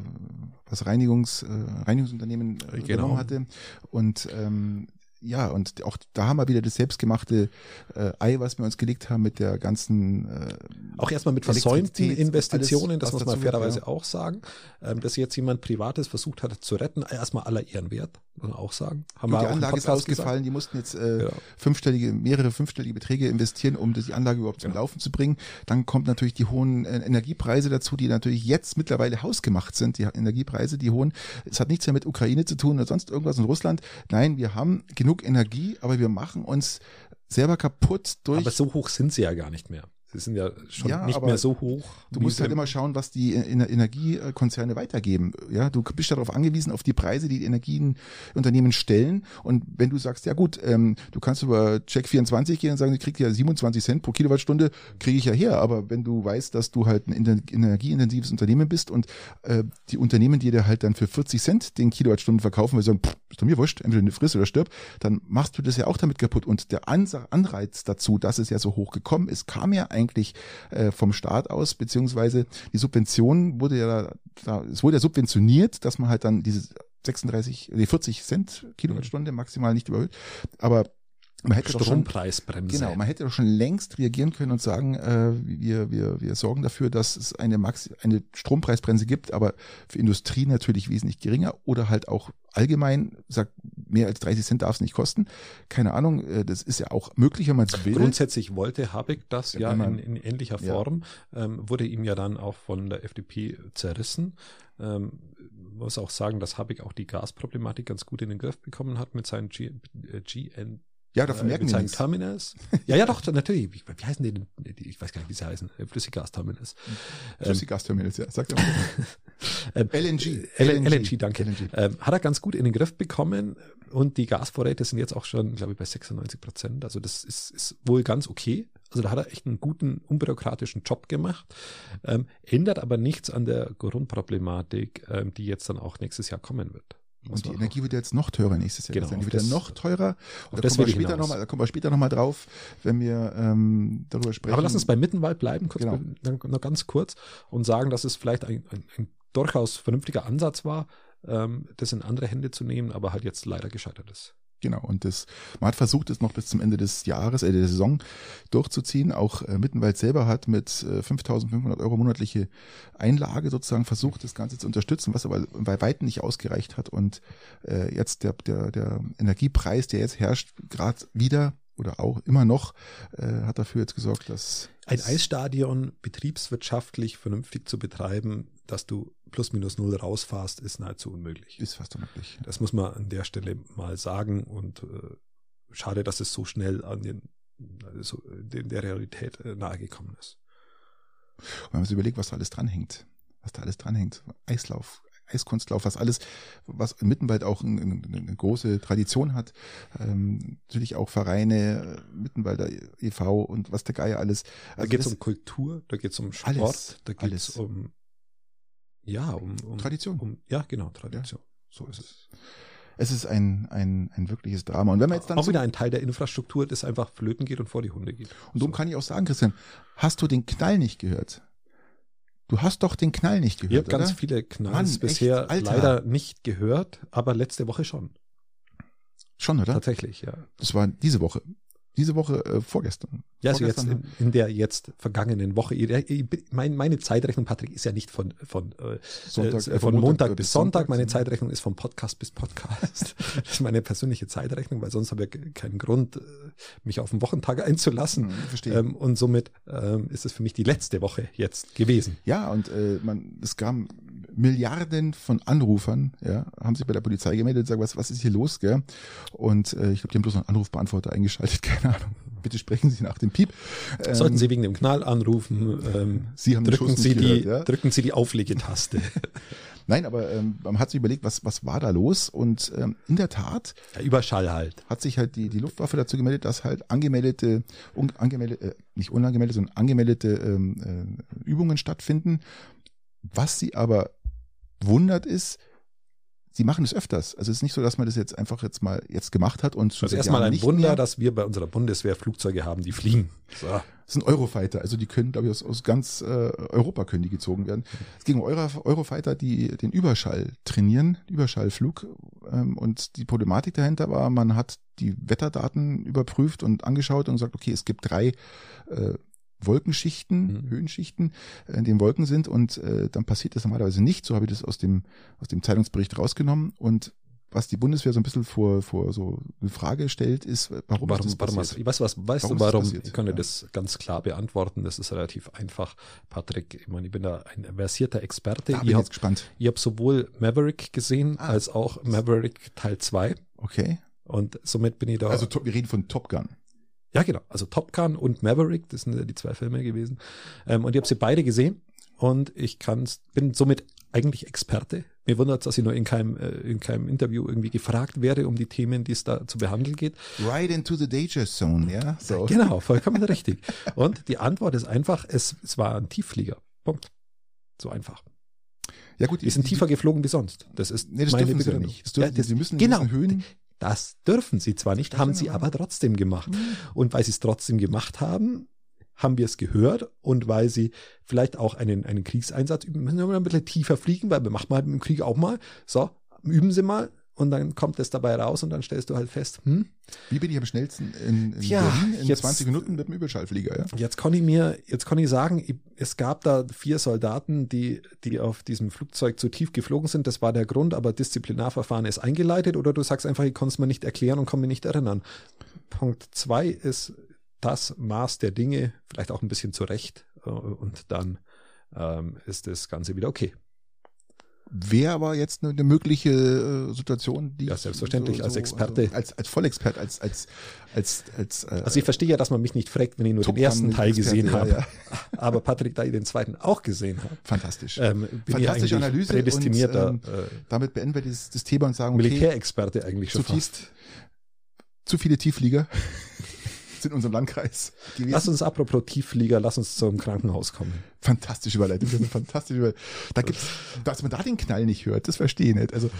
was Reinigungs, äh, Reinigungsunternehmen äh, genau. hatte. Und ähm, ja, und auch da haben wir wieder das selbstgemachte äh, Ei, was wir uns gelegt haben mit der ganzen äh, Auch erstmal mit versäumten Investitionen, alles, das muss man fairerweise ja. auch sagen. Ähm, dass jetzt jemand Privates versucht hat zu retten, erstmal aller Ehren wert, muss man auch sagen. Haben wir die Anlage ist ausgefallen, gesagt. die mussten jetzt äh, ja. fünfstellige, mehrere fünfstellige Beträge investieren, um die Anlage überhaupt zum ja. Laufen zu bringen. Dann kommt natürlich die hohen äh, Energiepreise dazu, die natürlich jetzt mittlerweile hausgemacht sind, die Energiepreise, die hohen. Es hat nichts mehr mit Ukraine zu tun oder sonst irgendwas in Russland. Nein, wir haben genug Energie, aber wir machen uns selber kaputt durch. Aber so hoch sind sie ja gar nicht mehr. Sie sind ja schon ja, nicht mehr so hoch. Du musst halt immer schauen, was die Energiekonzerne weitergeben. Ja, du bist darauf angewiesen, auf die Preise, die die Energieunternehmen stellen. Und wenn du sagst, ja gut, ähm, du kannst über Check 24 gehen und sagen, ich krieg ja 27 Cent pro Kilowattstunde, kriege ich ja her. Aber wenn du weißt, dass du halt ein energieintensives Unternehmen bist und äh, die Unternehmen, die dir halt dann für 40 Cent den Kilowattstunden verkaufen, weil sie sagen, pff, ist doch mir wurscht, entweder du frisst oder stirb, dann machst du das ja auch damit kaputt. Und der Anreiz dazu, dass es ja so hoch gekommen ist, kam ja eigentlich äh, vom Staat aus, beziehungsweise die Subvention wurde ja, da, es wurde ja subventioniert, dass man halt dann diese 36, nee, 40 Cent Kilowattstunde maximal nicht überhöht. Aber man hätte Strompreisbremse. Genau, man hätte doch schon längst reagieren können und sagen, äh, wir, wir, wir sorgen dafür, dass es eine, Max eine Strompreisbremse gibt, aber für Industrie natürlich wesentlich geringer oder halt auch allgemein sagt, mehr als 30 Cent darf es nicht kosten. Keine Ahnung, äh, das ist ja auch möglich, wenn man es will. Grundsätzlich wollte Habeck das ja, ja in, in, ähnlicher Form, ja. ähm, wurde ihm ja dann auch von der FDP zerrissen. Ähm, muss auch sagen, dass Habeck auch die Gasproblematik ganz gut in den Griff bekommen hat mit seinen G, äh, GN ja, davon äh, merken wir nichts. Terminals. <laughs> Ja, ja, doch, natürlich. Wie, wie heißen die denn? Ich weiß gar nicht, wie sie heißen. Flüssiggasterminals. Flüssiggasterminals, ja. Sag doch mal. <laughs> ähm, LNG. LNG. LNG, danke. LNG. Ähm, hat er ganz gut in den Griff bekommen und die Gasvorräte sind jetzt auch schon, glaube ich, bei 96 Prozent. Also das ist, ist wohl ganz okay. Also da hat er echt einen guten, unbürokratischen Job gemacht, ähm, ändert aber nichts an der Grundproblematik, ähm, die jetzt dann auch nächstes Jahr kommen wird. Und die Energie wird jetzt noch teurer nächstes Jahr. Genau, sein. Die wird ja das- noch teurer. Und da kommen, wir später noch mal, da kommen wir später nochmal drauf, wenn wir ähm, darüber sprechen. Aber lass uns bei Mittenwald bleiben, kurz, Genau. dann noch ganz kurz und sagen, dass es vielleicht ein, ein, ein durchaus vernünftiger Ansatz war, ähm, das in andere Hände zu nehmen, aber halt jetzt leider gescheitert ist. Genau, und das, man hat versucht, es noch bis zum Ende des Jahres, äh, der Saison durchzuziehen. Auch äh, Mittenwald selber hat mit äh, 5.500 Euro monatliche Einlage sozusagen versucht, das Ganze zu unterstützen, was aber bei weitem nicht ausgereicht hat. Und äh, jetzt der, der, der Energiepreis, der jetzt herrscht, gerade wieder oder auch immer noch, äh, hat dafür jetzt gesorgt, dass Ein Eisstadion betriebswirtschaftlich vernünftig zu betreiben, dass du plus minus null rausfährst, ist nahezu unmöglich. ist fast unmöglich. Das muss man an der Stelle mal sagen und äh, schade, dass es so schnell an den, also den der Realität äh, nahegekommen ist. Und wenn man sich überlegt, was da alles dranhängt, was da alles dranhängt, Eislauf, Eiskunstlauf, was alles, was in Mittenwald auch eine, eine, große Tradition hat, ähm, natürlich auch Vereine, äh, Mittenwalder e.V. und was der Geier alles. Da Also geht es um Kultur, da geht es um Sport, Alles, da geht es um ja, um, um Tradition. Um, ja, genau, Tradition. So ist es. Es ist ein, ein, ein wirkliches Drama. Und wenn man jetzt dann Auch so, wieder ein Teil der Infrastruktur, das einfach flöten geht und vor die Hunde geht. und darum kann ich auch sagen, Christian, hast du den Knall nicht gehört? Du hast doch den Knall nicht Ich habe gehört, ganz viele Knalls Mann, echt, bisher Alter. leider nicht gehört, aber letzte Woche schon. Schon, oder? Tatsächlich, ja. Das war diese Woche. Diese Woche, äh, vorgestern. Ja, also jetzt Vorgestern, in, in der jetzt vergangenen Woche. Ich- Mein, meine Zeitrechnung, Patrick, ist ja nicht von, von, äh, Sonntag, äh, äh, von Montag, bis Sonntag. Meine sondern- Zeitrechnung ist von Podcast bis Podcast. <laughs> <laughs> das ist meine persönliche Zeitrechnung, weil sonst habe ich keinen Grund, äh, mich auf den Wochentag einzulassen. Hm, verstehe. Ähm, und somit ähm, ist es für mich die letzte Woche jetzt gewesen. Ja, und äh, man, es kam Milliarden von Anrufern, ja, haben sich bei der Polizei gemeldet und sagen, was, was ist hier los, gell? Und äh, ich glaube, die haben bloß noch einen Anrufbeantworter eingeschaltet, <laughs> keine Ahnung. Bitte sprechen Sie nach dem Piep. Ähm, Sollten Sie wegen dem Knall anrufen, ähm, Sie haben drücken, Sie nicht die, gehört, ja? drücken Sie die Auflegetaste. <laughs> Nein, aber ähm, man hat sich überlegt, was, was war da los? Und ähm, in der Tat ja, Überschall halt. hat sich halt die, die Luftwaffe dazu gemeldet, dass halt angemeldete, un, angemeldete äh, nicht unangemeldete, sondern angemeldete ähm, äh, Übungen stattfinden. Was sie aber wundert ist, sie machen es öfters. Also es ist nicht so, dass man das jetzt einfach jetzt mal jetzt gemacht hat und Also erstmal ein Wunder, mehr. dass wir bei unserer Bundeswehr Flugzeuge haben, die fliegen. So. Das sind Eurofighter, also die können, glaube ich, aus, aus ganz äh, Europa können die gezogen werden. Es ging um Euro, Eurofighter, die den Überschall trainieren, Überschallflug. Ähm, und die Problematik dahinter war, man hat die Wetterdaten überprüft und angeschaut und gesagt, okay, es gibt drei äh, Wolkenschichten, Mhm. Höhenschichten, äh, in denen Wolken sind und äh, dann passiert das normalerweise nicht. So habe ich das aus dem, aus dem Zeitungsbericht rausgenommen und was die Bundeswehr so ein bisschen vor, vor so eine Frage stellt, ist, warum, Warum, ist das warum, passiert? was, was, weißt Warum du warum? Ich kann dir Ja. das ganz klar beantworten. Das ist relativ einfach, Patrick. Ich meine, ich bin da ein versierter Experte. Da bin ich habe jetzt gespannt. ich hab sowohl Maverick gesehen Ah. als auch Maverick Teil 2. Okay. Und somit bin ich da. Also wir reden von Top Gun. Ja, genau. Also Top Gun und Maverick, das sind ja die zwei Filme gewesen. Ähm, und ich habe sie beide gesehen und ich kann's, bin somit eigentlich Experte. Mir wundert dass ich nur in keinem, äh, in keinem Interview irgendwie gefragt werde um die Themen, die es da zu behandeln geht. Right into the danger zone, ja? So. Genau, vollkommen richtig. Und die Antwort ist einfach, es, es war ein Tiefflieger. Punkt. So einfach. Ja gut, Die sind tiefer geflogen wie sonst. Das ist Nee, das meine dürfen sie ja nicht. Das dürfen, Ja, das- sie müssen genau. Höhen. Das dürfen sie zwar nicht, haben sie aber trotzdem gemacht. Und weil sie es trotzdem gemacht haben, haben wir es gehört und weil sie vielleicht auch einen, einen Kriegseinsatz üben, müssen wir mal ein bisschen tiefer fliegen, weil wir machen mal im Krieg auch mal. So, üben sie mal und dann kommt es dabei raus und dann stellst du halt fest, hm, Wie bin ich am schnellsten in, in Tja, Berlin in jetzt- 20 Minuten mit dem Überschallflieger, ja? Jetzt kann ich mir, jetzt kann ich sagen, es gab da vier Soldaten, die, die auf diesem Flugzeug zu tief geflogen sind. Das war der Grund, aber Disziplinarverfahren ist eingeleitet oder du sagst einfach, ich kann es mir nicht erklären und kann mich nicht erinnern. Punkt zwei ist das Maß der Dinge, vielleicht auch ein bisschen zurecht äh, und dann ähm, ist das Ganze wieder okay. Wäre aber jetzt eine, eine mögliche äh, Situation, die Ja, ich selbstverständlich, als Experte. Also als, als Vollexpert, als, als, als, als, äh, Also ich verstehe ja, dass man mich nicht fragt, wenn ich nur den ersten Teil gesehen Experte, habe. ja, <laughs> Aber Patrick, da ich den zweiten auch gesehen habe, fantastisch. ähm, Fantastische Analyse prädestinierter und, äh, Damit beenden wir dieses, das Thema und sagen, okay, Militärexperte eigentlich schon zu tief, fast. zu viele Tiefflieger <laughs> in unserem Landkreis gewesen. Lass uns apropos Tiefflieger, lass uns zum Krankenhaus kommen. Fantastische Überleitung, fantastische Überleitung. Da gibt's, dass man da den Knall nicht hört, das verstehe ich nicht. Also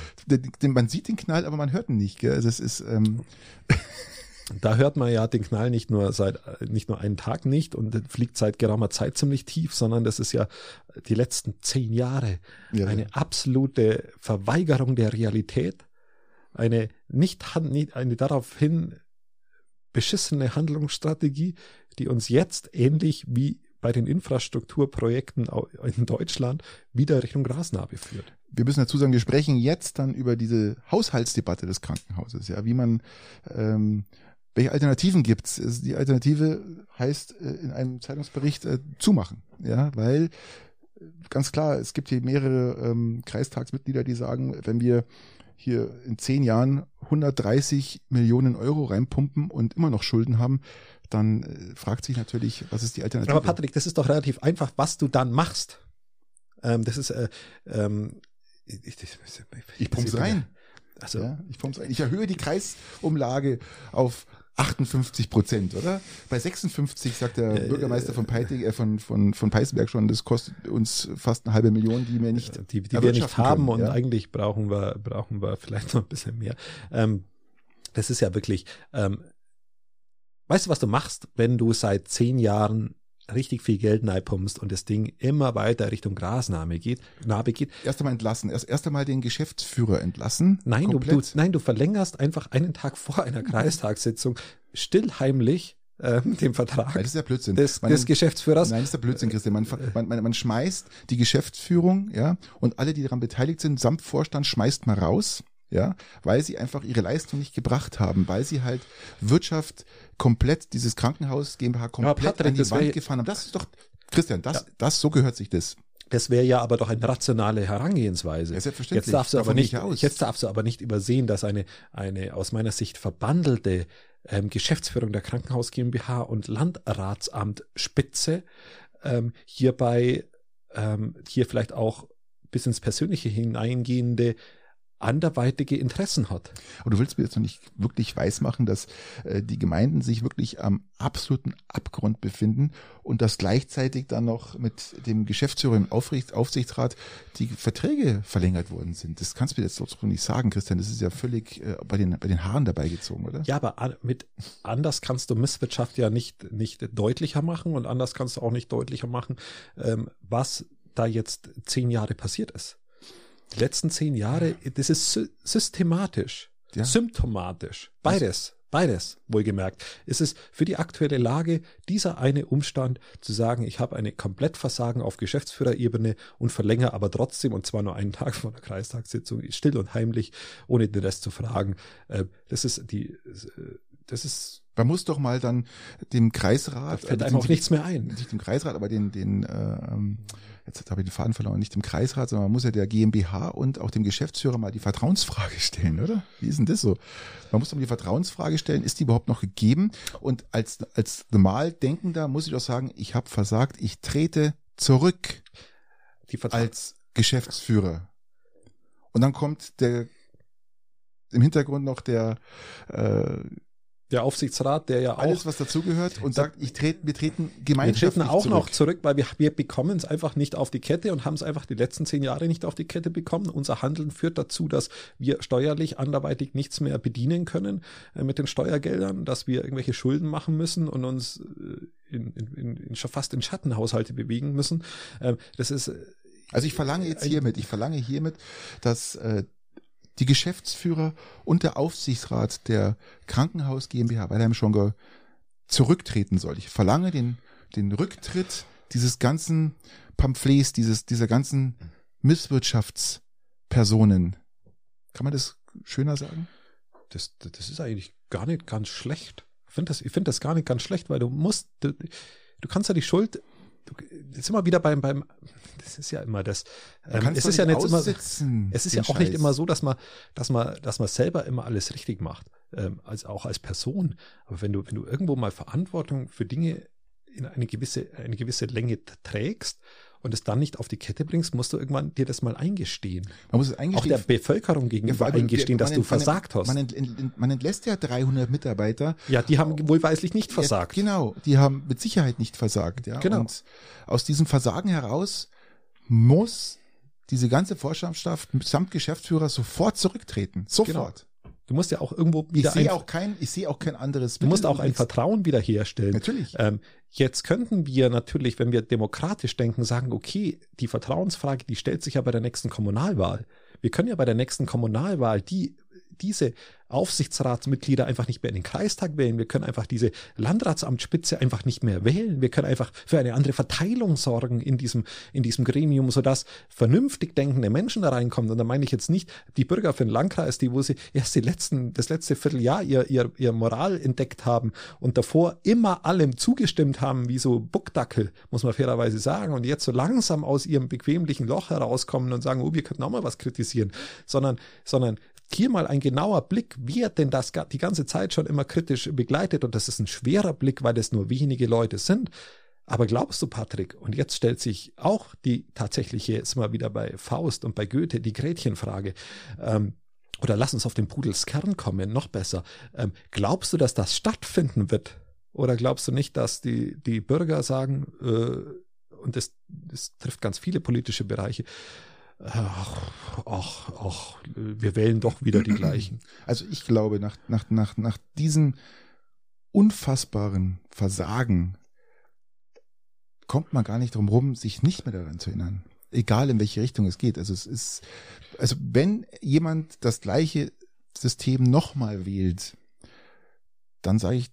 man sieht den Knall, aber man hört ihn nicht. Gell? Also es ist ähm, <laughs> da hört man ja den Knall nicht nur seit nicht nur einen Tag nicht und fliegt seit geraumer Zeit ziemlich tief, sondern das ist ja die letzten zehn Jahre ja, eine ja. absolute Verweigerung der Realität, eine nicht eine daraufhin beschissene Handlungsstrategie, die uns jetzt ähnlich wie bei den Infrastrukturprojekten in Deutschland wieder Richtung Grasnarbe führt. Wir müssen dazu sagen, wir sprechen jetzt dann über diese Haushaltsdebatte des Krankenhauses, ja, wie man ähm, welche Alternativen gibt's? Die Alternative heißt äh, in einem Zeitungsbericht äh, zumachen, ja, weil äh, ganz klar, es gibt hier mehrere ähm, Kreistagsmitglieder, die sagen, wenn wir hier in zehn Jahren 130 Millionen Euro reinpumpen und immer noch Schulden haben, dann äh, fragt sich natürlich, was ist die Alternative? Aber Patrick, das ist doch relativ einfach, was du dann machst. Ähm, das ist, äh, ähm, ich, ich, ich, ich pump's rein. Also, ja, ich, pump's rein. ich erhöhe die Kreisumlage auf 58 Prozent, oder? Bei 56 sagt der äh, Bürgermeister von Peiting, äh, von, von, von Peißenberg schon, das kostet uns fast eine halbe Million, die wir nicht, die, die wir nicht haben können, und ja? eigentlich brauchen wir, brauchen wir vielleicht noch ein bisschen mehr. Ähm, das ist ja wirklich, ähm, weißt du, was du machst, wenn du seit zehn Jahren richtig viel Geld pumpst und das Ding immer weiter Richtung Grasnahme geht, Narbe geht. Erst einmal entlassen, erst, erst einmal den Geschäftsführer entlassen. Nein, du, du, nein, du verlängerst einfach einen Tag vor einer Kreistagssitzung stillheimlich ähm, dem Vertrag nein, das ist ja Blödsinn. Des, man, des Geschäftsführers. Nein, das ist der Blödsinn, Christian. Man, man, man, man schmeißt die Geschäftsführung, ja, und alle, die daran beteiligt sind, samt Vorstand, schmeißt mal raus ja, weil sie einfach ihre Leistung nicht gebracht haben, weil sie halt Wirtschaft komplett, dieses Krankenhaus GmbH komplett Patrick, an die Wand gefahren haben. Das ist doch, Christian, das, ja. das, so gehört sich das. Das wäre ja aber doch eine rationale Herangehensweise. Ja, selbstverständlich. Jetzt darfst du aber nicht, jetzt darfst du aber nicht übersehen, dass eine, eine aus meiner Sicht verbandelte ähm, Geschäftsführung der Krankenhaus GmbH und Landratsamt Spitze ähm, hierbei ähm, hier vielleicht auch bis ins Persönliche hineingehende anderweitige Interessen hat. Und du willst mir jetzt noch nicht wirklich weismachen, dass äh, die Gemeinden sich wirklich am absoluten Abgrund befinden und dass gleichzeitig dann noch mit dem Geschäftsführer im Aufricht, Aufsichtsrat die Verträge verlängert worden sind. Das kannst du mir jetzt doch nicht sagen, Christian. Das ist ja völlig äh, bei, den, bei den Haaren dabei gezogen, oder? Ja, aber mit anders kannst du Misswirtschaft ja nicht, nicht deutlicher machen und anders kannst du auch nicht deutlicher machen, ähm, was da jetzt zehn Jahre passiert ist. Die letzten zehn Jahre, das ist systematisch, ja. symptomatisch, beides. Beides, wohlgemerkt. Es ist für die aktuelle Lage dieser eine Umstand zu sagen, ich habe eine Komplettversagen auf Geschäftsführerebene und verlängere aber trotzdem, und zwar nur einen Tag vor der Kreistagssitzung, still und heimlich, ohne den Rest zu fragen. Äh, das ist die, äh, das ist man muss doch mal dann dem Kreisrat. Da fällt einem auch nichts mehr ein. Nicht dem Kreisrat, aber den, den äh, ähm, jetzt habe ich den Faden verloren, nicht dem Kreisrat, sondern man muss ja der GmbH und auch dem Geschäftsführer mal die Vertrauensfrage stellen, oder? Wie ist denn das so? Man muss doch die Vertrauensfrage stellen, ist die überhaupt noch gegeben? Und als, als normal Denkender muss ich doch sagen, ich habe versagt, ich trete zurück als Geschäftsführer. Und dann kommt der im Hintergrund noch der äh, der Aufsichtsrat, der ja auch alles was dazugehört und sagt, ich trete, wir treten gemeinschaftlich Wir treten auch zurück. noch zurück, weil wir, wir bekommen es einfach nicht auf die Kette und haben es einfach die letzten zehn Jahre nicht auf die Kette bekommen. Unser Handeln führt dazu, dass wir steuerlich anderweitig nichts mehr bedienen können äh, mit den Steuergeldern, dass wir irgendwelche Schulden machen müssen und uns äh, in, in, in, schon fast in Schattenhaushalte bewegen müssen. Äh, das ist äh, also ich verlange jetzt hiermit, ich verlange hiermit, dass äh, die Geschäftsführer und der Aufsichtsrat der Krankenhaus GmbH Weilheim Schongau zurücktreten soll. Ich verlange den, den Rücktritt dieses ganzen Pamphlets, dieses, dieser ganzen Misswirtschaftspersonen. Kann man das schöner sagen? Das, das ist eigentlich gar nicht ganz schlecht. Ich finde das, ich das gar nicht ganz schlecht, weil du musst, du, du kannst ja die Schuld jetzt immer wieder beim, beim, das ist ja immer das, ähm, es ist ja nicht immer, es ist ja auch Scheiß. nicht immer so, dass man, dass man, dass man selber immer alles richtig macht, ähm, als auch als Person. Aber wenn du, wenn du irgendwo mal Verantwortung für Dinge in eine gewisse, eine gewisse Länge trägst und es dann nicht auf die Kette bringst, musst du irgendwann dir das mal eingestehen. Man muss es eingestehen. Auch der Bevölkerung gegenüber Ja, eingestehen, dass du versagt hast. Man, ent, man entlässt ja 300 Mitarbeiter. ja, die haben wohlweislich nicht versagt. Ja, genau, die haben mit Sicherheit nicht versagt. Ja? Genau. Und aus diesem Versagen heraus muss diese ganze Vorstandschaft samt Geschäftsführer sofort zurücktreten. Sofort. Du musst ja auch irgendwo Ich wieder sehe ein, auch kein, ich sehe auch kein anderes. du musst auch ein Vertrauen wiederherstellen. Natürlich. Ähm, jetzt könnten wir natürlich, wenn wir demokratisch denken, sagen, okay, die Vertrauensfrage, die stellt sich ja bei der nächsten Kommunalwahl. Wir können ja bei der nächsten Kommunalwahl die, diese Aufsichtsratsmitglieder einfach nicht mehr in den Kreistag wählen. Wir können einfach diese Landratsamtsspitze einfach nicht mehr wählen. Wir können einfach für eine andere Verteilung sorgen in diesem, in diesem Gremium, sodass vernünftig denkende Menschen da reinkommen. Und da meine ich jetzt nicht die Bürger für den Landkreis, die, wo sie erst die letzten, das letzte Vierteljahr ihr, ihr, ihr Moral entdeckt haben und davor immer allem zugestimmt haben, wie so Buckdackel, muss man fairerweise sagen, und jetzt so langsam aus ihrem bequemlichen Loch herauskommen und sagen, oh, wir könnten auch mal was kritisieren, sondern, sondern hier mal ein genauer Blick, wer denn das die ganze Zeit schon immer kritisch begleitet und das ist ein schwerer Blick, weil es nur wenige Leute sind. Aber glaubst du, Patrick, und jetzt stellt sich auch die tatsächliche, jetzt mal wieder bei Faust und bei Goethe, die Gretchenfrage, ähm, oder lass uns auf den Pudelskern kommen, noch besser. Ähm, glaubst du, dass das stattfinden wird? Oder glaubst du nicht, dass die, die Bürger sagen, äh, und das, das trifft ganz viele politische Bereiche, ach, ach, ach, wir wählen doch wieder die gleichen. <clears throat> Also ich glaube, nach, nach, nach, nach diesem unfassbaren Versagen kommt man gar nicht drum rum, sich nicht mehr daran zu erinnern. Egal in welche Richtung es geht. Also es ist, also wenn jemand das gleiche System nochmal wählt, dann sage ich,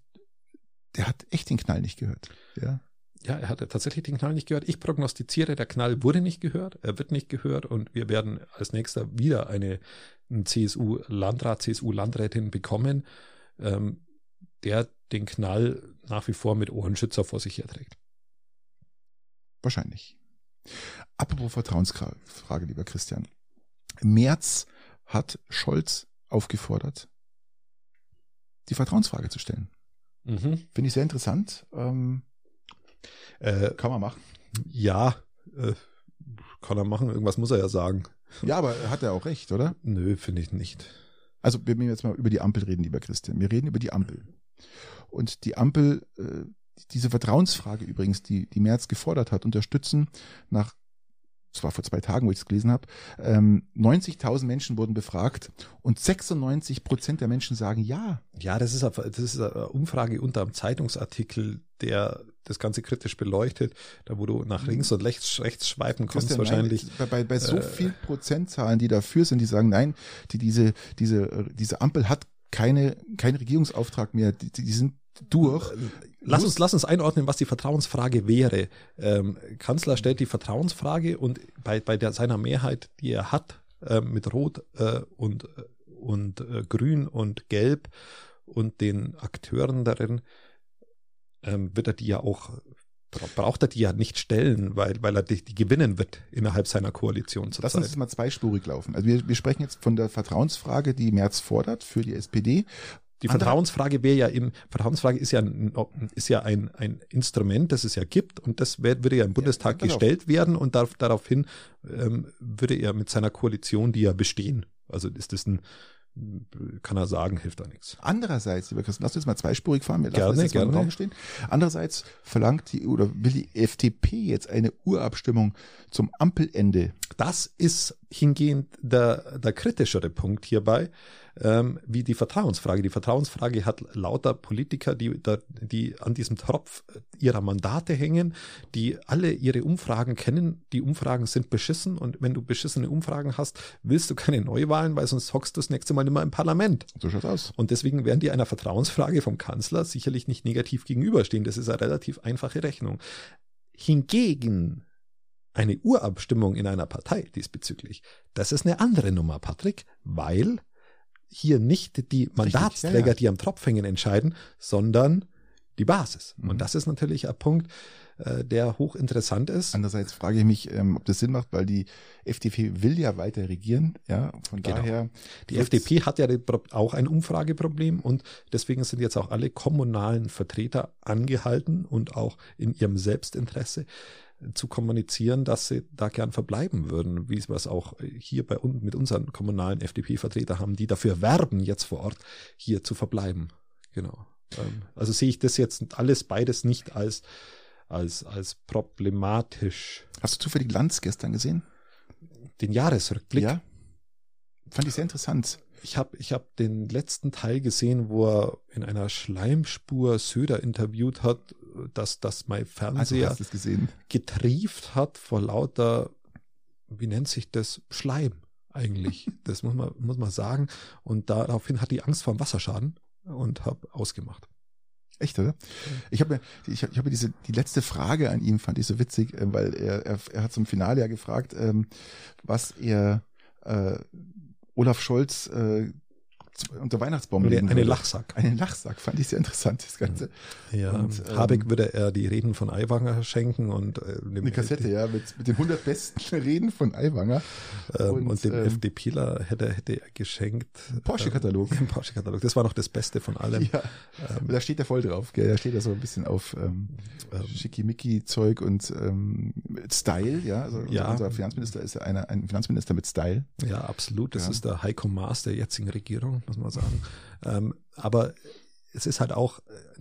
der hat echt den Knall nicht gehört. Ja. Ja, er hatte tatsächlich den Knall nicht gehört. Ich prognostiziere, der Knall wurde nicht gehört, er wird nicht gehört und wir werden als nächster wieder eine einen CSU-Landrat, CSU-Landrätin bekommen, ähm, der den Knall nach wie vor mit Ohrenschützer vor sich herträgt. Wahrscheinlich. Apropos Vertrauensfrage, lieber Christian. Merz hat Scholz aufgefordert, die Vertrauensfrage zu stellen. Mhm. Finde ich sehr interessant. Ähm, Äh, kann man machen. ja, äh, kann er machen, irgendwas muss er ja sagen. Ja, aber hat er auch recht, oder? Nö, finde ich nicht. Also wir müssen jetzt mal über die Ampel reden, lieber Christian. Wir reden über die Ampel. Und die Ampel, äh, diese Vertrauensfrage übrigens, die, die Merz gefordert hat, unterstützen nach, das war vor zwei Tagen, wo ich es gelesen habe, ähm, 90.000 Menschen wurden befragt und 96 Prozent der Menschen sagen ja. Ja, das ist, eine, das ist eine Umfrage unter einem Zeitungsartikel, der das Ganze kritisch beleuchtet, da wo du nach links und rechts, rechts schweifen kannst Christian, wahrscheinlich. Nein, bei, bei, so äh, vielen Prozentzahlen, die dafür sind, die sagen, nein, die, diese, diese, diese Ampel hat keine, keinen Regierungsauftrag mehr, die, die sind durch. Lass Muss- uns, lass uns einordnen, was die Vertrauensfrage wäre. Ähm, Kanzler stellt die Vertrauensfrage und bei, bei der, seiner Mehrheit, die er hat, äh, mit Rot äh, und, und äh, Grün und Gelb und den Akteuren darin, ähm, wird er die ja auch, bra- braucht er die ja nicht stellen, weil, weil er die, die gewinnen wird innerhalb seiner Koalition Lass zurzeit. uns das mal zweispurig laufen. Also wir, wir sprechen jetzt von der Vertrauensfrage, die Merz fordert für die SPD. Die Vertrauensfrage wäre ja im, Vertrauensfrage ist ja, ein, ist ja ein, ein Instrument, das es ja gibt und das wär, würde ja im Bundestag auf. gestellt werden und dar, daraufhin ähm, würde er mit seiner Koalition die ja bestehen. Also ist das ein, kann er sagen, hilft da nichts. Andererseits, lieber Christian, lass uns mal zweispurig fahren. Wir lassen Gerne, das jetzt mal im gerne. Raum stehen. Andererseits verlangt die oder will die FDP jetzt eine Urabstimmung zum Ampelende. Das ist hingehend der, der kritischere Punkt hierbei, ähm, wie die Vertrauensfrage. Die Vertrauensfrage hat lauter Politiker, die, die an diesem Tropf ihrer Mandate hängen, die alle ihre Umfragen kennen. Die Umfragen sind beschissen und wenn du beschissene Umfragen hast, willst du keine Neuwahlen, weil sonst hockst du das nächste Mal nicht mehr im Parlament. So schaut's aus. Und deswegen werden die einer Vertrauensfrage vom Kanzler sicherlich nicht negativ gegenüberstehen. Das ist eine relativ einfache Rechnung. Hingegen eine Urabstimmung in einer Partei diesbezüglich, das ist eine andere Nummer, Patrick, weil hier nicht die Mandatsträger, ja, ja. die am Tropf hängen, entscheiden, sondern die Basis. Mhm. Und das ist natürlich ein Punkt, äh, der hochinteressant ist. Andererseits frage ich mich, ähm, ob das Sinn macht, weil die FDP will ja weiter regieren. Ja, von Genau. daher. Die FDP hat ja auch ein Umfrageproblem und deswegen sind jetzt auch alle kommunalen Vertreter angehalten und auch in ihrem Selbstinteresse zu kommunizieren, dass sie da gern verbleiben würden, wie wir es auch hier bei uns mit unseren kommunalen FDP-Vertretern haben, die dafür werben, jetzt vor Ort hier zu verbleiben. Genau. Ähm, also sehe ich das jetzt alles beides nicht als, als, als problematisch. Hast du zufällig Lanz gestern gesehen? Den Jahresrückblick? Ja. Fand ich sehr interessant. Ich habe ich hab den letzten Teil gesehen, wo er in einer Schleimspur Söder interviewt hat, dass, dass mein Fernseher also gesehen. getrieft hat vor lauter, wie nennt sich das, Schleim eigentlich. <laughs> Das muss man, muss man sagen. Und daraufhin hat die Angst vor dem Wasserschaden und habe ausgemacht. Echt, oder? Ich habe ich hab, ich hab diese die letzte Frage an ihm fand ich so witzig, äh, weil er er, er hat zum Finale ja gefragt, ähm, was er äh, Olaf Scholz äh, unter Weihnachtsbaum legen Eine Lachsack. Einen Lachsack, fand ich sehr interessant, das Ganze. Ja, und, ähm, Habeck würde er die Reden von Aiwanger schenken und äh, eine Kassette, ja, mit, mit den 100 besten <laughs> Reden von Aiwanger. Ähm, und, und dem ähm, FDPler hätte, hätte er geschenkt. Porsche-Katalog. Ähm, <laughs> Porsche-Katalog, das war noch das Beste von allem. Ja, ähm, da steht er voll drauf, gell? da steht er so ein bisschen auf ähm, ähm, Schickimicki-Zeug und ähm, Style, ja. Also ja. Unser Finanzminister ist ja einer, ein Finanzminister mit Style. Ja, absolut. Das ja. ist der Heiko Maas der jetzigen Regierung muss man sagen. Ähm, aber es ist halt auch,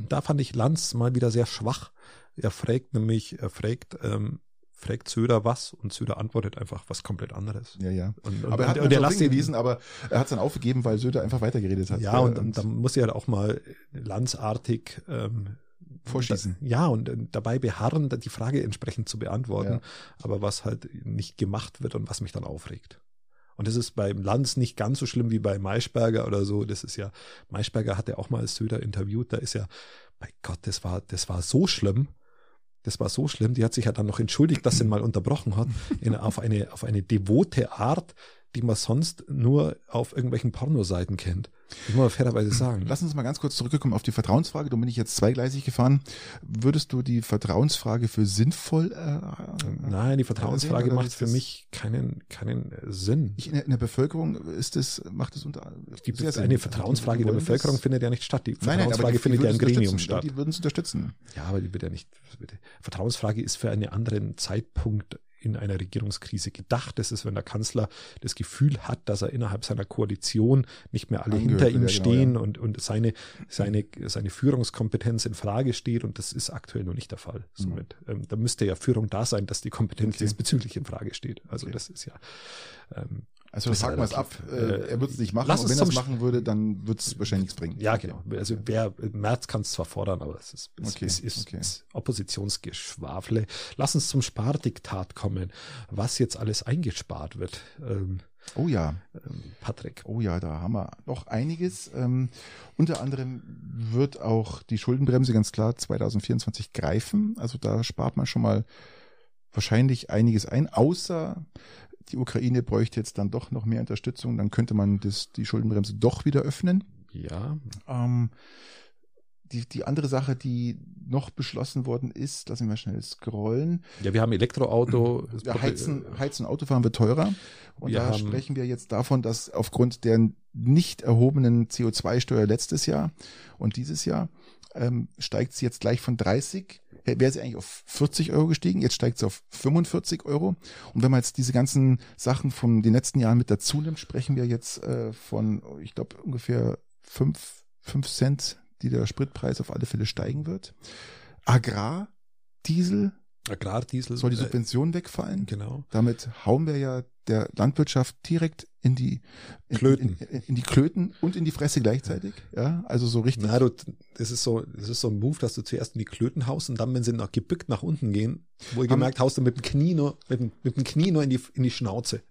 da fand ich Lanz mal wieder sehr schwach. Er fragt nämlich, er fragt, ähm, fragt Söder was und Söder antwortet einfach was komplett anderes. Ja, ja. Und, und aber er hat und, und hingewiesen, aber er hat es dann aufgegeben, weil Söder einfach weitergeredet hat. Ja, und, und dann muss er halt auch mal lanzartig ähm, vorschießen. Da, ja, und dabei beharren, die Frage entsprechend zu beantworten, ja. aber was halt nicht gemacht wird und was mich dann aufregt. Und das ist beim Lanz nicht ganz so schlimm wie bei Maischberger oder so. Das ist ja, Maischberger hat ja auch mal Söder interviewt. Da ist ja, bei Gott, das war, das war so schlimm. Das war so schlimm. Die hat sich ja dann noch entschuldigt, dass sie ihn mal unterbrochen hat, in, auf eine, auf eine devote Art, die man sonst nur auf irgendwelchen Pornoseiten kennt. Ich muss fairerweise sagen. Lass uns mal ganz kurz zurückkommen auf die Vertrauensfrage. Da bin ich jetzt zweigleisig gefahren. Würdest du die Vertrauensfrage für sinnvoll? Äh, Nein, die Vertrauensfrage sehen, macht für mich keinen keinen Sinn. Ich, in, der, in, der, Bevölkerung ist es macht es unter. Die, eine Vertrauensfrage in der Bevölkerung findet ja nicht statt. Die Vertrauensfrage nein, nein, findet ja im Gremium statt. Die würden es unterstützen. Ja, aber die wird ja nicht. Vertrauensfrage ist für einen anderen Zeitpunkt in einer Regierungskrise gedacht. Das ist, wenn der Kanzler das Gefühl hat, dass er innerhalb seiner Koalition nicht mehr alle Angehört, hinter ihm ja, stehen genau, ja. und, und seine, seine, seine Führungskompetenz in Frage steht. Und das ist aktuell noch nicht der Fall. Mhm. Somit, ähm, da müsste ja Führung da sein, dass die Kompetenz okay. diesbezüglich in Frage steht. Also okay. das ist ja ähm, also das haken wir es ab. Äh, er wird es nicht machen. Lass und wenn er es machen würde, dann wird es wahrscheinlich nichts bringen. Ja, genau. Also wer März kann es zwar fordern, aber es ist, es okay, ist, ist, okay. ist Oppositionsgeschwafle. Lass uns zum Spardiktat kommen, was jetzt alles eingespart wird. Ähm, oh ja. Ähm, Patrick. Oh ja, da haben wir noch einiges. Ähm, unter anderem wird auch die Schuldenbremse ganz klar 2024 greifen. Also da spart man schon mal wahrscheinlich einiges ein, außer die Ukraine bräuchte jetzt dann doch noch mehr Unterstützung, dann könnte man das, die Schuldenbremse doch wieder öffnen. Ja. Ähm, die, die andere Sache, die noch beschlossen worden ist, lassen wir mal schnell scrollen. Ja, wir haben Elektroauto. <clears throat> Heizen, Heizen Autofahren wird teurer. Und wir da sprechen wir jetzt davon, dass aufgrund der nicht erhobenen CO2-Steuer letztes Jahr und dieses Jahr ähm, steigt sie jetzt gleich von 30 wäre sie eigentlich auf 40 Euro gestiegen, jetzt steigt sie auf 45 Euro. Und wenn man jetzt diese ganzen Sachen von den letzten Jahren mit dazu nimmt, sprechen wir jetzt äh, von, ich glaube, ungefähr 5, 5 Cent, die der Spritpreis auf alle Fälle steigen wird. Agrardiesel Agrardiesel. Soll die äh, Subvention wegfallen? Genau. Damit hauen wir ja der Landwirtschaft direkt in die in, Klöten. In, in, in, die Klöten und in die Fresse gleichzeitig. Ja, also so richtig. Na, du, das ist so, das ist so ein Move, dass du zuerst in die Klöten haust und dann, wenn sie noch gebückt nach unten gehen, wo ihr gemerkt, haust du mit dem Knie nur, mit dem, mit dem Knie nur in die, in die Schnauze.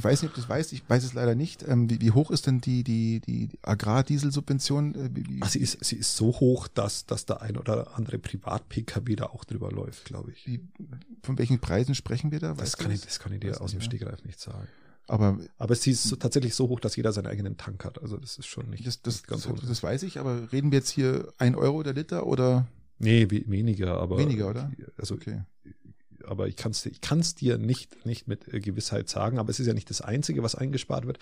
Ich weiß nicht, ob du das weißt, ich weiß es leider nicht. Ähm, wie, wie, hoch ist denn die, die, die Agrardieselsubvention? Äh, Ach, sie, ist, sie ist so hoch, dass, dass der ein oder andere Privat-Pkw da auch drüber läuft, glaube ich. Wie, von welchen Preisen sprechen wir da? das kann, ich, das kann ich dir weiß aus dem Stegreif nicht sagen. Aber, aber sie ist so, tatsächlich so hoch, dass jeder seinen eigenen Tank hat. Also das ist schon nicht, das, das, nicht ganz das, das weiß ich, aber reden wir jetzt hier ein Euro der Liter oder? Nee, weniger, aber. Weniger, oder? Also okay aber ich kann es ich kann's dir nicht, nicht mit äh, Gewissheit sagen. Aber es ist ja nicht das Einzige, was eingespart wird.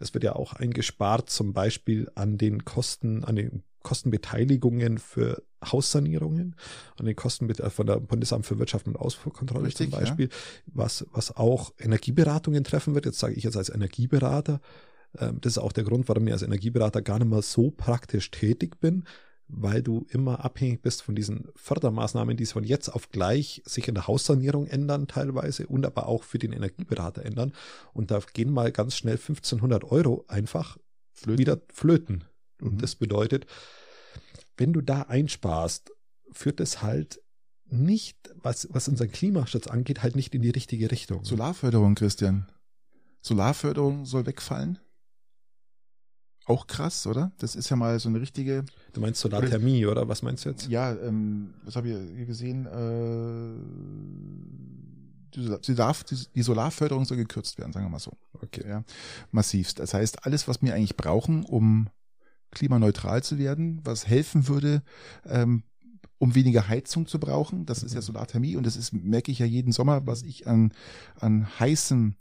Es wird ja auch eingespart, zum Beispiel an den Kosten, an den Kostenbeteiligungen für Haussanierungen, an den Kosten äh, von der Bundesamt für Wirtschaft und Ausfuhrkontrolle Richtig, zum Beispiel, ja. was, was auch Energieberatungen treffen wird. Jetzt sage ich jetzt als Energieberater, ähm, das ist auch der Grund, warum ich als Energieberater gar nicht mal so praktisch tätig bin, weil du immer abhängig bist von diesen Fördermaßnahmen, die es von jetzt auf gleich sich in der Haussanierung ändern teilweise und aber auch für den Energieberater ändern. Und da gehen mal ganz schnell 1500 Euro einfach flöten. wieder flöten. Und mhm. das bedeutet, wenn du da einsparst, führt es halt nicht, was, was unseren Klimaschutz angeht, halt nicht in die richtige Richtung. Solarförderung, Christian. Solarförderung soll wegfallen? Auch krass, oder? Das ist ja mal so eine richtige. Du meinst Solarthermie, oder, oder was meinst du jetzt? Ja, ähm, was habe ich hier gesehen? Äh, die, darf, die Solarförderung soll gekürzt werden, sagen wir mal so. Okay. Ja, massivst. Das heißt, alles, was wir eigentlich brauchen, um klimaneutral zu werden, was helfen würde, ähm, um weniger Heizung zu brauchen. Das ist ja mhm. Solarthermie und das ist, merke ich ja jeden Sommer, was ich an, an heißem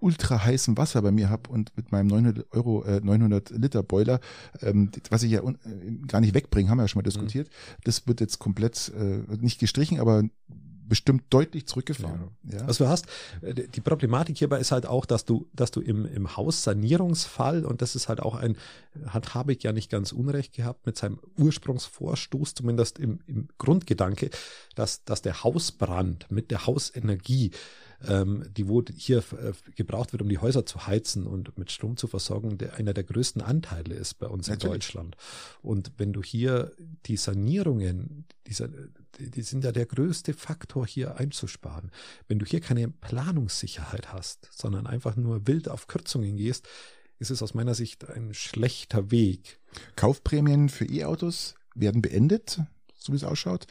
ultra heißem Wasser bei mir habe und mit meinem 900 Euro, äh, 900 Liter Boiler, ähm, was ich ja äh, gar nicht wegbringe, haben wir ja schon mal diskutiert. Mhm. Das wird jetzt komplett äh, nicht gestrichen, aber bestimmt deutlich zurückgefahren. Ja. Ja. Also du hast, äh, die Problematik hierbei ist halt auch, dass du, dass du im, im Haussanierungsfall, und das ist halt auch ein, hat Habeck ja nicht ganz unrecht gehabt mit seinem Ursprungsvorstoß, zumindest im, im Grundgedanke, dass, dass der Hausbrand mit der Hausenergie ähm, die wo hier äh, gebraucht wird, um die Häuser zu heizen und mit Strom zu versorgen, der einer der größten Anteile ist bei uns Natürlich. in Deutschland. Und wenn du hier die Sanierungen, dieser, die sind ja der größte Faktor hier einzusparen. Wenn du hier keine Planungssicherheit hast, sondern einfach nur wild auf Kürzungen gehst, ist es aus meiner Sicht ein schlechter Weg. Kaufprämien für E-Autos werden beendet, so wie es ausschaut.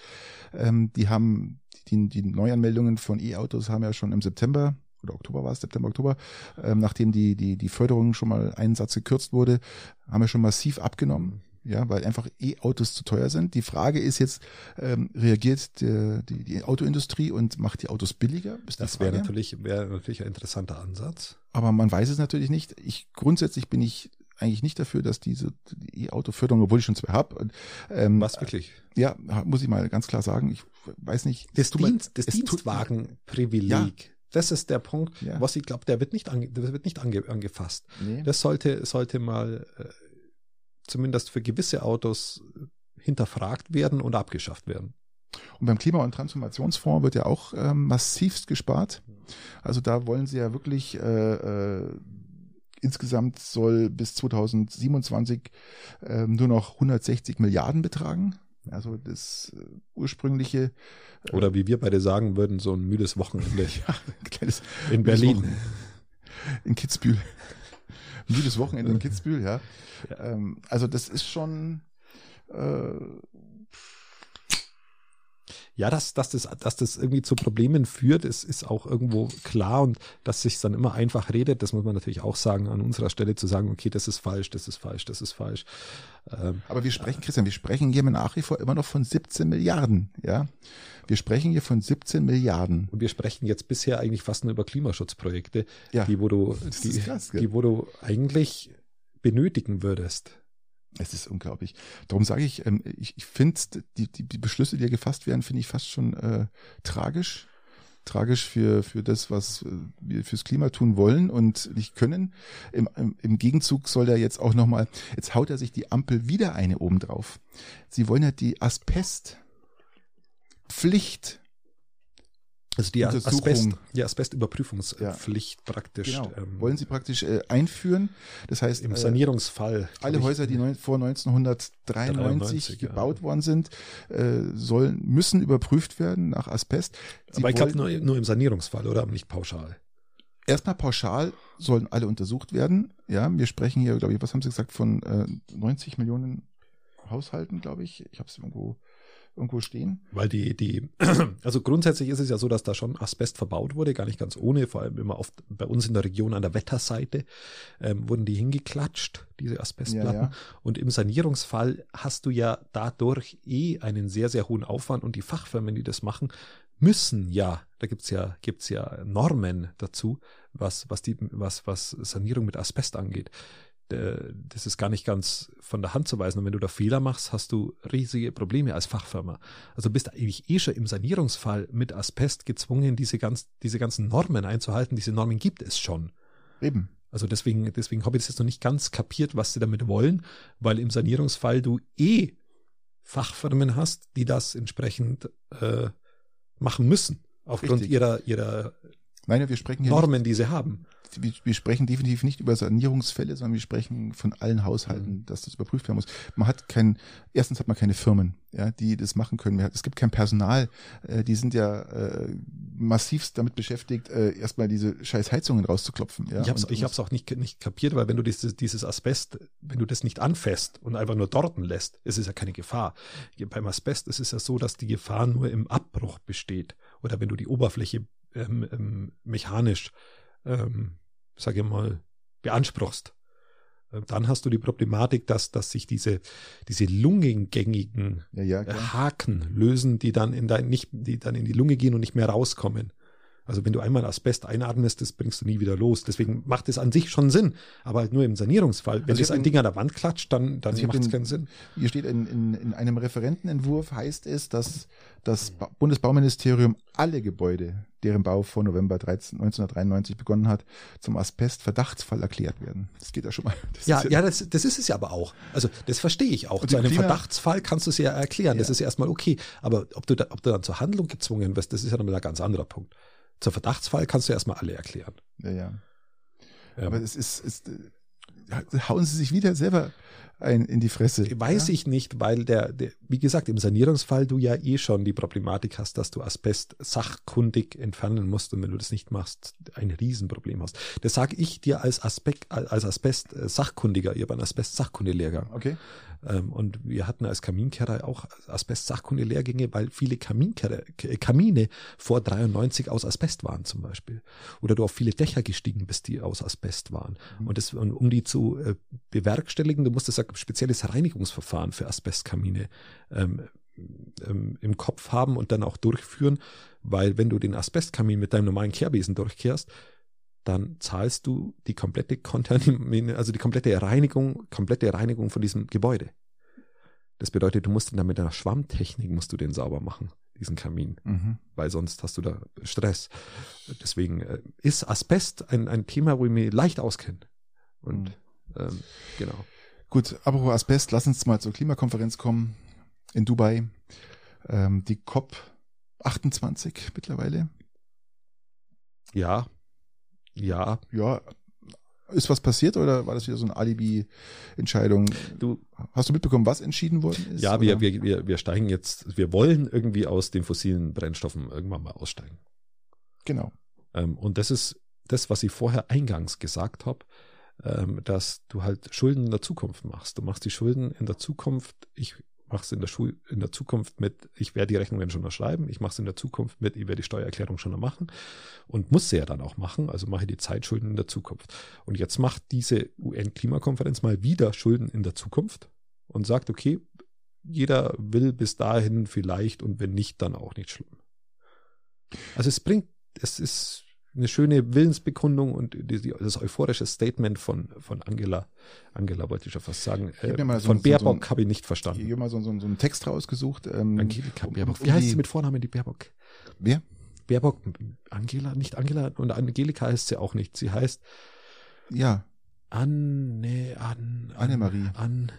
Ähm, die haben die, die Neuanmeldungen von E-Autos haben ja schon im September oder Oktober war es, September, Oktober, ähm, nachdem die, die, die Förderung schon mal einen Satz gekürzt wurde, haben wir schon massiv abgenommen. Ja, weil einfach E-Autos zu teuer sind. Die Frage ist jetzt, ähm, reagiert die, die, die Autoindustrie und macht die Autos billiger? das wäre natürlich, wäre natürlich ein interessanter Ansatz. Aber man weiß es natürlich nicht. Ich grundsätzlich bin ich eigentlich nicht dafür, dass diese E-Auto-Förderung, obwohl ich schon zwei habe. Ähm, Was wirklich? Ja, muss ich mal ganz klar sagen. Ich weiß nicht. Das, Dienst, das Dienstwagenprivileg. Ja. Das ist der Punkt, ja. was ich glaube, der wird nicht, ange, der wird nicht ange, angefasst. Nee. Das sollte, sollte mal äh, zumindest für gewisse Autos hinterfragt werden und abgeschafft werden. Und beim Klima- und Transformationsfonds wird ja auch ähm, massivst gespart. Also da wollen sie ja wirklich äh, äh, insgesamt soll bis 2027 äh, nur noch 160 Milliarden betragen. Also das äh, ursprüngliche. Äh, Oder wie wir beide sagen würden, so ein müdes Wochenende. <laughs> ja, kleines in Berlin. In Kitzbühel. <laughs> müdes Wochenende in Kitzbühel, ja. ja. Ähm, also das ist schon äh, ja, dass, dass, das, dass das irgendwie zu Problemen führt, ist, ist auch irgendwo klar und dass sich dann immer einfach redet, das muss man natürlich auch sagen, an unserer Stelle zu sagen, okay, das ist falsch, das ist falsch, das ist falsch. Ähm, Aber wir sprechen, Christian, wir sprechen hier nach wie vor immer noch von 17 Milliarden, ja. Wir sprechen hier von 17 Milliarden. Und wir sprechen jetzt bisher eigentlich fast nur über Klimaschutzprojekte, ja, die, wo du, die, krass, die, wo du eigentlich benötigen würdest. Es ist unglaublich. Darum sage ich, ähm, ich, ich finde die, die, die Beschlüsse, die hier gefasst werden, finde ich fast schon äh, tragisch. Tragisch für, für das, was äh, wir fürs Klima tun wollen und nicht können. Im, im, im Gegenzug soll er jetzt auch nochmal, jetzt haut er sich die Ampel wieder eine oben drauf. Sie wollen ja die Asbestpflicht also die Asbest, die Asbestüberprüfungspflicht ja. praktisch. Genau. Ähm, Wollen Sie praktisch äh, einführen. Das heißt, im äh, Sanierungsfall. Äh, alle Häuser, die neun, vor 1993 93, gebaut ja. worden sind, äh, sollen, müssen überprüft werden nach Asbest. Sie Aber ich glaube nur, nur im Sanierungsfall, oder? Nicht pauschal. Erstmal pauschal sollen alle untersucht werden. Ja, wir sprechen hier, glaube ich, was haben Sie gesagt, von äh, 90 Millionen Haushalten, glaube ich. Ich habe es irgendwo irgendwo stehen? Weil die, die, <clears throat> also grundsätzlich ist es ja so, dass da schon Asbest verbaut wurde, gar nicht ganz ohne, vor allem immer oft bei uns in der Region an der Wetterseite ähm, wurden die hingeklatscht, diese Asbestplatten. Ja, ja. Und im Sanierungsfall hast du ja dadurch eh einen sehr, sehr hohen Aufwand und die Fachfirmen, die das machen, müssen ja, da gibt's ja, gibt's ja Normen dazu, was, was die, was, was Sanierung mit Asbest angeht das ist gar nicht ganz von der Hand zu weisen. Und wenn du da Fehler machst, hast du riesige Probleme als Fachfirma. Also bist du eigentlich eh schon im Sanierungsfall mit Asbest gezwungen, diese, ganz, diese ganzen Normen einzuhalten. Diese Normen gibt es schon. Eben. Also deswegen, deswegen habe ich das jetzt noch nicht ganz kapiert, was sie damit wollen, weil im Sanierungsfall du eh Fachfirmen hast, die das entsprechend äh, machen müssen, aufgrund Richtig. ihrer, ihrer Nein, wir sprechen Normen, nicht, die sie haben wir, wir sprechen definitiv nicht über Sanierungsfälle, sondern wir sprechen von allen Haushalten, mhm. dass das überprüft werden muss. Man hat kein, erstens hat man keine Firmen, ja, die das machen können. Es gibt kein Personal, äh, die sind ja äh, massivst damit beschäftigt, äh, erstmal diese scheiß Heizungen rauszuklopfen. Ja? Ich habe es ich hab's auch nicht, nicht kapiert, weil wenn du dieses, dieses Asbest, wenn du das nicht anfasst und einfach nur dorten lässt, ist es ja keine Gefahr. Beim Asbest ist es ja so, dass die Gefahr nur im Abbruch besteht oder wenn du die Oberfläche ähm, ähm, mechanisch ähm, sage ich mal, beanspruchst. Äh, dann hast du die Problematik, dass, dass sich diese, diese lungengängigen ja, ja, Haken lösen, die dann in dein, nicht, die dann in die Lunge gehen und nicht mehr rauskommen. Also wenn du einmal Asbest einatmest, das bringst du nie wieder los. Deswegen macht es an sich schon Sinn, aber halt nur im Sanierungsfall. Wenn also das ein Ding an der Wand klatscht, dann, dann also macht es keinen Sinn. Hier steht in, in, in einem Referentenentwurf heißt es, dass das Bundesbauministerium alle Gebäude, deren Bau vor November 13, 1993 begonnen hat, zum Asbest-Verdachtsfall erklärt werden. Das geht ja schon mal. ja, ja, ja das, das ist es ja aber auch. Also das verstehe ich auch. Zu einem Klima Verdachtsfall kannst du es ja erklären. Ja. Das ist erstmal okay. Aber ob du, da, ob du dann zur Handlung gezwungen wirst, das ist ja nochmal ein ganz anderer Punkt. Zur Verdachtsfall kannst du erstmal alle erklären. Ja, ja. Ähm. Aber es ist, ist, äh, hauen sie sich wieder selber ein in die Fresse. Weiß ja? ich nicht, weil der, der, wie gesagt, im Sanierungsfall du ja eh schon die Problematik hast, dass du Asbest sachkundig entfernen musst und wenn du das nicht machst, ein Riesenproblem hast. Das sage ich dir als Aspekt, als Asbest Sachkundiger, ihr habt einen Asbest Sachkundelehrgang. Okay. Ähm, und wir hatten als Kaminkehrer auch Asbest-Sachkunde-Lehrgänge, weil viele Kaminkehrer, Kamine vor 93 aus Asbest waren zum Beispiel. Oder du auf viele Dächer gestiegen bist, die aus Asbest waren. Mhm. Und, das, um die zu äh, bewerkstelligen, du musstest ein spezielles Reinigungsverfahren für Asbestkamine ähm, ähm, im Kopf haben und dann auch durchführen, weil wenn du den Asbestkamin mit deinem normalen Kehrbesen durchkehrst, dann zahlst du die komplette Kontamin also die komplette Reinigung, komplette Reinigung von diesem Gebäude. Das bedeutet, du musst dann mit einer Schwammtechnik musst du den sauber machen, diesen Kamin, mhm. weil sonst hast du da Stress. Deswegen äh, ist Asbest ein, ein Thema, wo ich mich leicht auskenne. Und mhm. ähm, genau. Gut, apropos Asbest, lass uns mal zur Klimakonferenz kommen in Dubai. Ähm, die COP 28 mittlerweile. Ja, ja. Ja. Ist was passiert oder war das wieder so eine Alibi-Entscheidung? Du hast du mitbekommen, was entschieden worden ist? Ja, wir, wir, wir, wir steigen jetzt, wir wollen irgendwie aus den fossilen Brennstoffen irgendwann mal aussteigen. Genau. Ähm, und das ist das, was ich vorher eingangs gesagt habe, ähm, dass du halt Schulden in der Zukunft machst. Du machst die Schulden in der Zukunft. Ich mache es in der in der Zukunft mit, ich werde die Rechnungen schon noch schreiben, ich mache es in der Zukunft mit, ich werde die Steuererklärung schon noch machen und muss sie ja dann auch machen, also mache die Zeitschulden in der Zukunft. Und jetzt macht diese UN-Klimakonferenz mal wieder Schulden in der Zukunft und sagt, okay, jeder will bis dahin vielleicht und wenn nicht, dann auch nicht schlimm. Also es bringt, es ist eine schöne Willensbekundung und das euphorische Statement von, von Angela, Angela wollte ich schon fast sagen, äh, so von Baerbock so habe ich nicht verstanden. Ich habe mal so, so, so einen Text rausgesucht. Ähm, Angelika Baerbock. Wie heißt sie mit Vornamen, die Baerbock? Wer? Baerbock, Angela, nicht Angela und Angelika heißt sie auch nicht. Sie heißt ja. Anne, an, Annemarie. An,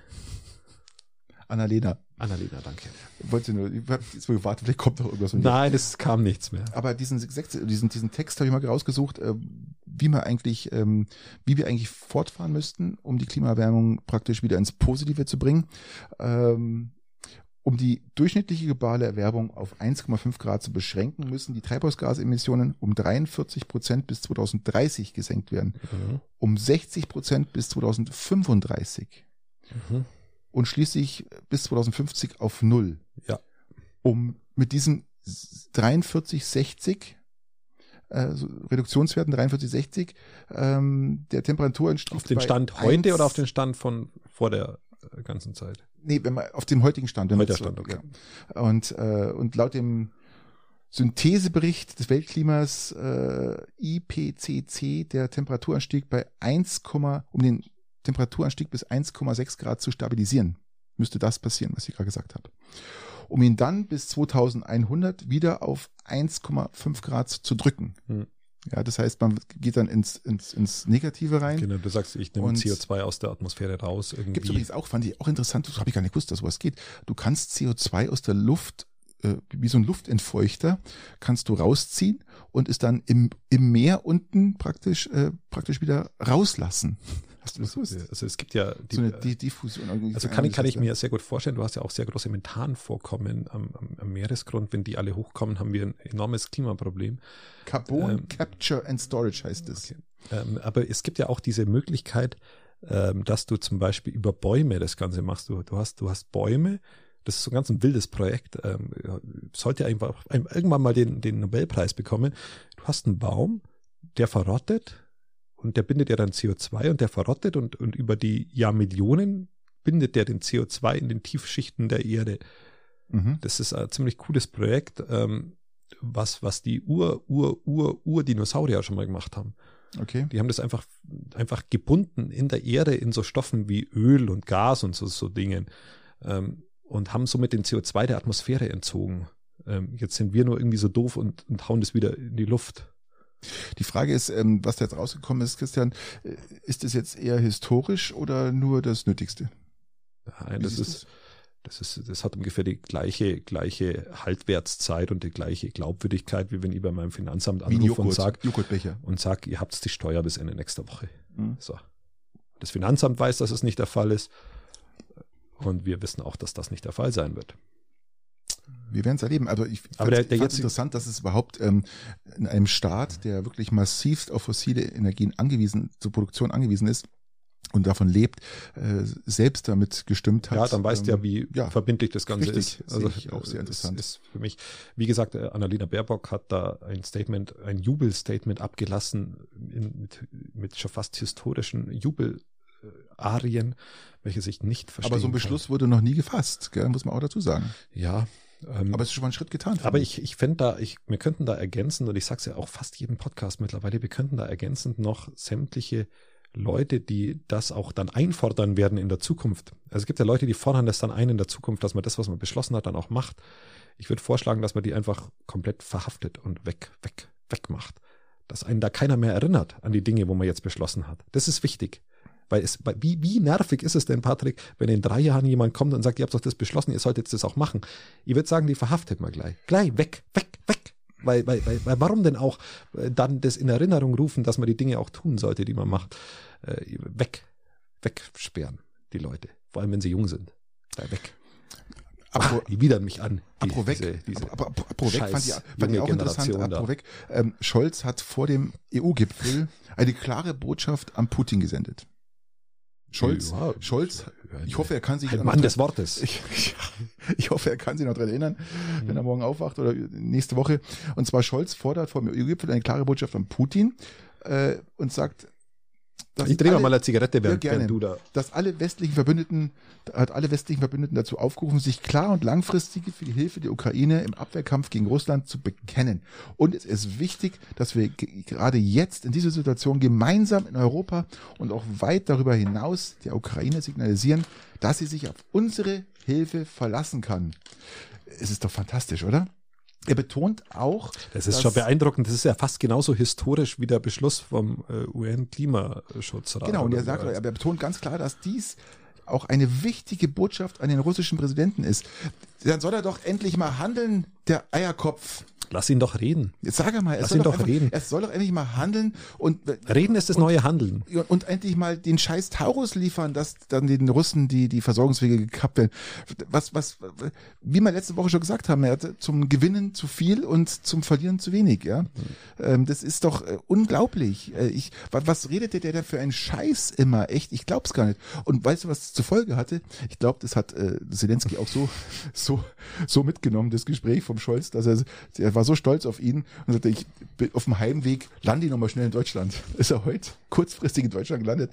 Annalena. Annalena, danke. Wollte nur, ich habe jetzt mal gewartet, vielleicht kommt noch irgendwas. Nein, es kam nichts mehr. Aber diesen, diesen, diesen Text habe ich mal rausgesucht, äh, wie man eigentlich, ähm, wie wir eigentlich fortfahren müssten, um die Klimaerwärmung praktisch wieder ins Positive zu bringen. Ähm, um die durchschnittliche globale Erwärmung auf 1,5 Grad zu beschränken, müssen die Treibhausgasemissionen um 43 Prozent bis 2030 gesenkt werden. Mhm. Um 60 Prozent bis 2035. Mhm und schließlich bis 2050 auf Null. Ja. Um mit diesen 4360 äh, Reduktionswerten 4360 ähm, der Temperaturanstieg auf den Stand heute oder auf den Stand von vor der äh, ganzen Zeit? Nee, wenn man auf dem heutigen Stand. Heutiger Stand, okay. Ja. Und äh, und laut dem Synthesebericht des Weltklimas äh, IPCC der Temperaturanstieg bei 1, um den Temperaturanstieg bis 1,6 Grad zu stabilisieren. Müsste das passieren, was ich gerade gesagt habe. Um ihn dann bis 2100 wieder auf 1,5 Grad zu drücken. Hm. Ja, das heißt, man geht dann ins, ins, ins Negative rein. Genau, du sagst, ich nehme Und- CO2 aus der Atmosphäre raus. Gibt es übrigens auch, fand ich auch interessant, das habe ich gar nicht gewusst, dass sowas geht. Du kannst CO2 aus der Luft, äh, wie so ein Luftentfeuchter, kannst du rausziehen und es dann im, im Meer unten praktisch, äh, praktisch wieder rauslassen. Hast du das gewusst? Also es gibt ja die, so eine Die Diffusion. irgendwie. Also kann, kann ich mir sehr gut vorstellen, du hast ja auch sehr große Methanvorkommen am, am, Meeresgrund. Wenn die alle hochkommen, haben wir ein enormes Klimaproblem. Carbon ähm, Capture and Storage heißt es. Okay. Ähm, aber es gibt ja auch diese Möglichkeit, ähm, dass du zum Beispiel über Bäume das Ganze machst. Du, du, hast, du hast Bäume, das ist so ein ganz ein wildes Projekt, ähm, sollte einfach irgendwann mal den, den Nobelpreis bekommen. Du hast einen Baum, der verrottet und der bindet ja dann CO2 und der verrottet und, und über die Jahrmillionen bindet der den CO2 in den Tiefschichten der Erde. Mhm. Das ist ein ziemlich cooles Projekt, ähm, was, was die Ur, Ur, Ur, Ur-Dinosaurier schon mal gemacht haben. Okay. Die haben das einfach, einfach gebunden in der Erde in so Stoffen wie Öl und Gas und so, so Dingen ähm, und haben somit den CO2 der Atmosphäre entzogen. Ähm, jetzt sind wir nur irgendwie so doof und, und hauen das wieder in die Luft. Die Frage ist, ähm, was da jetzt rausgekommen ist, Christian, äh, ist das jetzt eher historisch oder nur das Nötigste? Nein, das ist, das ist, das hat ungefähr die gleiche, gleiche Haltwertszeit und die gleiche Glaubwürdigkeit, wie wenn ich bei meinem Finanzamt anrufe und Joghurt, sage, Joghurtbecher. und sag, ihr habt die Steuer bis Ende nächster Woche. Mhm. So. Das Finanzamt weiß, dass es nicht der Fall ist. Und wir wissen auch, dass das nicht der Fall sein wird. Wir werden es erleben. Also ich fand's jetzige- interessant, dass es überhaupt ähm, in einem Staat, der wirklich massivst auf fossile Energien angewiesen, zur Produktion angewiesen ist und davon lebt, äh, selbst damit gestimmt hat. Ja, dann weißt du ähm, ja, wie ja, verbindlich das Ganze richtig, ist. Also, ich auch sehr äh, interessant. Ist für mich, wie gesagt, äh, Annalena Baerbock hat da ein Statement, ein Jubelstatement abgelassen in, mit, mit schon fast historischen Jubelarien, welche sich nicht verstehen Aber so ein Beschluss wurde noch nie gefasst, gell, muss man auch dazu sagen. Kann. Ja. Ähm, Aber es ist schon mal ein Schritt getan. finde Aber ich, ich fände da, ich, wir könnten da ergänzen, und ich sag's ja auch fast jedem Podcast mittlerweile, wir könnten da ergänzend noch sämtliche Leute, die das auch dann einfordern werden in der Zukunft. Also es gibt ja Leute, die fordern das dann ein in der Zukunft, dass man das, was man beschlossen hat, dann auch macht. Ich würde vorschlagen, dass man die einfach komplett verhaftet und weg, weg, weg macht. Dass einen da keiner mehr erinnert an die Dinge, wo man jetzt beschlossen hat. Das ist wichtig. Weil es, wie, wie nervig ist es denn, Patrick, wenn in drei Jahren jemand kommt und sagt, ihr habt doch das beschlossen, ihr solltet das auch machen. Ich würde sagen, die verhaftet man gleich. Gleich, weg, weg, weg. Weil, weil, weil, weil warum denn auch äh, dann das in Erinnerung rufen, dass man die Dinge auch tun sollte, die man macht? Äh, weg, wegsperren, die Leute. Vor allem, wenn sie jung sind. Gleich weg. Apro, die widern mich an. Die, apro weg, diese, diese apro, apro, apro weg fand ich, fand ich auch interessant. Apro da. weg. Ähm, Scholz hat vor dem EU-Gipfel eine klare Botschaft an Putin gesendet. Scholz, Ja, Scholz, ich hoffe, er kann sich Ein noch Mann dran- des Wortes. Ich, <laughs> ich, ich hoffe, er kann sich noch dran erinnern, wenn Mhm. er morgen aufwacht oder nächste Woche. Und zwar Scholz fordert vor dem EU-Gipfel eine klare Botschaft an Putin äh, und sagt, Ich drehe alle- mal eine Zigarette, während, gerne. während du da. dass alle westlichen Verbündeten, hat alle westlichen Verbündeten dazu aufgerufen, sich klar und langfristig für die Hilfe der Ukraine im Abwehrkampf gegen Russland zu bekennen. Und es ist wichtig, dass wir ge- gerade jetzt in dieser Situation gemeinsam in Europa und auch weit darüber hinaus der Ukraine signalisieren, dass sie sich auf unsere Hilfe verlassen kann. Es ist doch fantastisch, oder? Er betont auch, Das ist schon beeindruckend. Das ist ja fast genauso historisch wie der Beschluss vom äh, UN-Klimaschutzrat. Genau, und er sagt, wie er betont ganz klar, dass dies auch eine wichtige Botschaft an den russischen Präsidenten ist. Dann soll er doch endlich mal handeln, der Eierkopf. Lass ihn doch reden. Jetzt sag er mal, er Lass soll ihn doch, einfach, reden. er soll doch endlich mal handeln und Reden ist das neue Handeln. und, und endlich mal den scheiß Taurus liefern, dass dann den Russen die, die Versorgungswege gekappt werden. Was, was, wie wir letzte Woche schon gesagt haben, er hatte zum Gewinnen zu viel und zum Verlieren zu wenig, ja. Ähm, das ist doch äh, unglaublich. Äh, ich, was, was redete der da für einen Scheiß immer? Echt, ich glaub's gar nicht. Und weißt du, was es zur Folge hatte? Ich glaube, das hat äh, Zelensky auch so, so, so mitgenommen, das Gespräch vom Scholz, dass er, er war so stolz auf ihn und sagte, ich bin auf dem Heimweg, lande ich nochmal schnell in Deutschland. <laughs> Ist er heute kurzfristig in Deutschland gelandet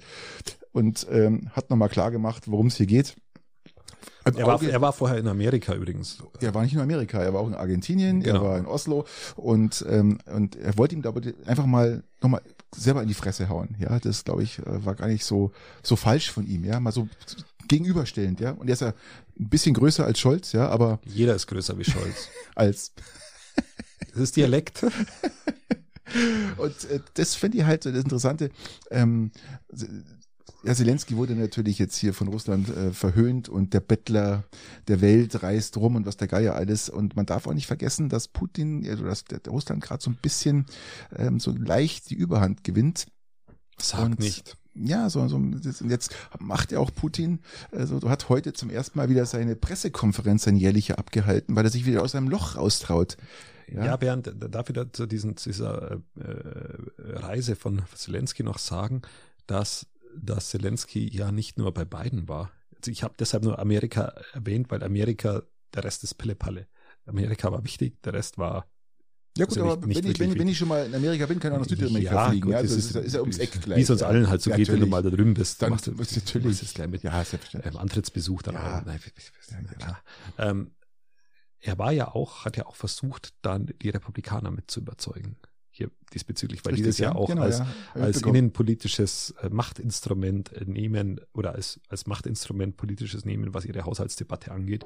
und ähm, hat nochmal klar gemacht, worum es hier geht. Er war, Auge- er war vorher in Amerika übrigens. er war nicht in Amerika, er war auch in Argentinien, Genau. er war in Oslo und, ähm, und er wollte ihm da einfach mal nochmal selber in die Fresse hauen. Ja, das glaube ich äh, war gar nicht so so falsch von ihm. Ja, mal so gegenüberstellend. Ja, und er ist ja ein bisschen größer als Scholz. Ja, aber jeder ist größer wie Scholz. <laughs> als das ist Dialekt. <laughs> und äh, das finde ich halt so das Interessante. Ähm, ja, Zelensky wurde natürlich jetzt hier von Russland äh, verhöhnt und der Bettler der Welt reist rum und was der Geier alles. Und man darf auch nicht vergessen, dass Putin, also dass der, der Russland gerade so ein bisschen ähm, so leicht die Überhand gewinnt. Sag und, nicht. Ja, so, so jetzt macht ja auch Putin, also hat heute zum ersten Mal wieder seine Pressekonferenz, sein jährliche abgehalten, weil er sich wieder aus seinem Loch raustraut. Ja, ja Bernd, darf ich zu diesen, dieser äh, Reise von Zelensky noch sagen, dass dass Zelensky ja nicht nur bei beiden war. Also ich habe deshalb nur Amerika erwähnt, weil Amerika, der Rest ist Pille-Palle. Amerika war wichtig, der Rest war ja gut, also aber nicht, wenn, ich, wenn, ich schon mal in Amerika bin, kann ich auch nach Südamerika ja, fliegen. Gut, ja, also das ist, ist, ja ums Eck gleich. Wie es uns ja. allen halt so ja, geht, wenn du mal da drüben bist. Dann machst du musst natürlich. Musst gleich mit ja, ähm, Antrittsbesuch dann ja. Nein, ja, klar. Ähm, er war ja auch, hat ja auch versucht, dann die Republikaner mit zu überzeugen hier diesbezüglich, weil Richtig, die das ja, auch genau, als, ja. als innenpolitisches äh, Machtinstrument äh, nehmen oder als, als Machtinstrument politisches nehmen, was ihre Haushaltsdebatte angeht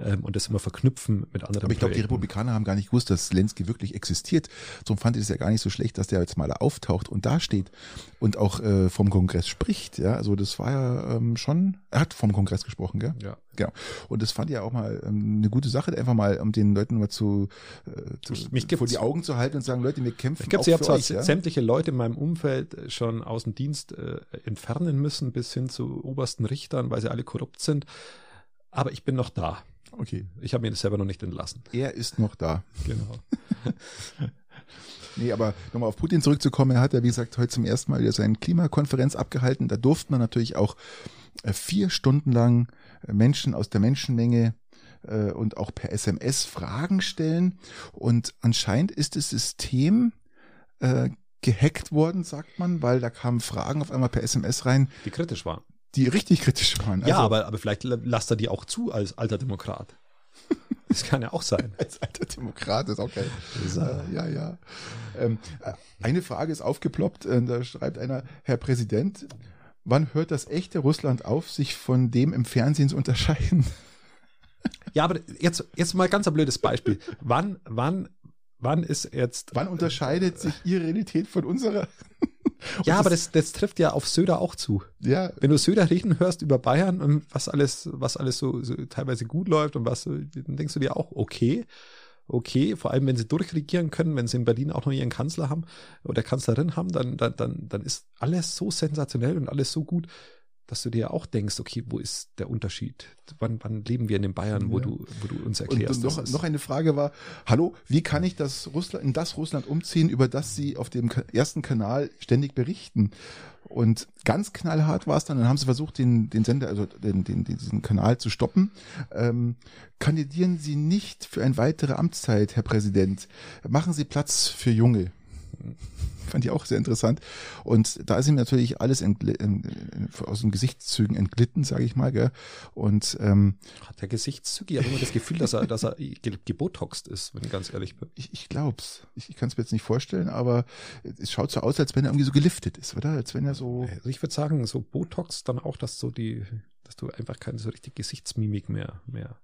ähm, und das immer verknüpfen mit anderen Aber ich glaube, die Republikaner haben gar nicht gewusst, dass Zelensky wirklich existiert. Darum fand ich es ja gar nicht so schlecht, dass der jetzt mal auftaucht und dasteht und auch äh, vom Kongress spricht. Ja, also das war ja ähm, schon, er hat vom Kongress gesprochen, gell? Ja. Genau. Und das fand ich ja auch mal ähm, eine gute Sache, einfach mal, um den Leuten mal zu, äh, zu mich vor die Augen zu halten und sagen, Leute, wir kämpfen. Ich glaube, sie haben zwar ja? sämtliche Leute in meinem Umfeld schon aus dem Dienst äh, entfernen müssen, bis hin zu obersten Richtern, weil sie alle korrupt sind. Aber ich bin noch da. Okay. Ich habe mir das selber noch nicht entlassen. Er ist noch da. Genau. <laughs> Nee, aber nochmal auf Putin zurückzukommen, er hat ja, wie gesagt, heute zum ersten Mal wieder seine Klimakonferenz abgehalten. Da durften wir natürlich auch äh, vier Stunden lang äh, Menschen aus der Menschenmenge äh, und auch per SMS Fragen stellen. Und anscheinend ist das System äh, gehackt worden, sagt man, weil da kamen Fragen auf einmal per SMS rein. Die kritisch waren. Die richtig kritisch waren. Also, ja, aber, aber vielleicht lasst er die auch zu als alter Demokrat. <laughs> Das kann ja auch sein. Als alter Demokrat ist auch geil. Ist, äh, ja, ja. Ähm, äh, eine Frage ist aufgeploppt, äh, da schreibt einer, Herr Präsident, wann hört das echte Russland auf, sich von dem im Fernsehen zu unterscheiden? Ja, aber jetzt, jetzt mal ganz ein blödes Beispiel. Wann, wann, wann ist jetzt. Wann unterscheidet sich Ihre Realität von unserer? <laughs> ja, aber das, das trifft ja auf Söder auch zu. Ja. Wenn du Söder reden hörst über Bayern und was alles, was alles so, so teilweise gut läuft und was, dann denkst du dir auch, okay, okay, vor allem wenn sie durchregieren können, wenn sie in Berlin auch noch ihren Kanzler haben oder Kanzlerin haben, dann, dann, dann, dann ist alles so sensationell und alles so gut dass du dir auch denkst, okay, wo ist der Unterschied? Wann, wann leben wir in den Bayern, wo, ja. du, wo du uns erklärst? Und noch, noch eine Frage war, hallo, wie kann ich das Russland, in das Russland umziehen, über das Sie auf dem ersten Kanal ständig berichten? Und ganz knallhart war es dann, dann haben sie versucht, den, den Sender, also den, den, diesen Kanal zu stoppen. Ähm, kandidieren Sie nicht für eine weitere Amtszeit, Herr Präsident. Machen Sie Platz für Junge. Fand ich auch sehr interessant. Und da ist ihm natürlich alles aus den Gesichtszügen entglitten, sage ich mal. Gell? Und ähm, hat er Gesichtszüge? Ich habe immer das Gefühl, dass er, dass er <laughs> gebotoxt ist, wenn ich ganz ehrlich bin. Ich, ich glaub's. Ich, ich kann es mir jetzt nicht vorstellen, aber es schaut so aus, als wenn er irgendwie so geliftet ist, oder? Als wenn er so. Also ich würde sagen, so Botox dann auch, dass so die, dass du einfach keine so richtig Gesichtsmimik mehr, mehr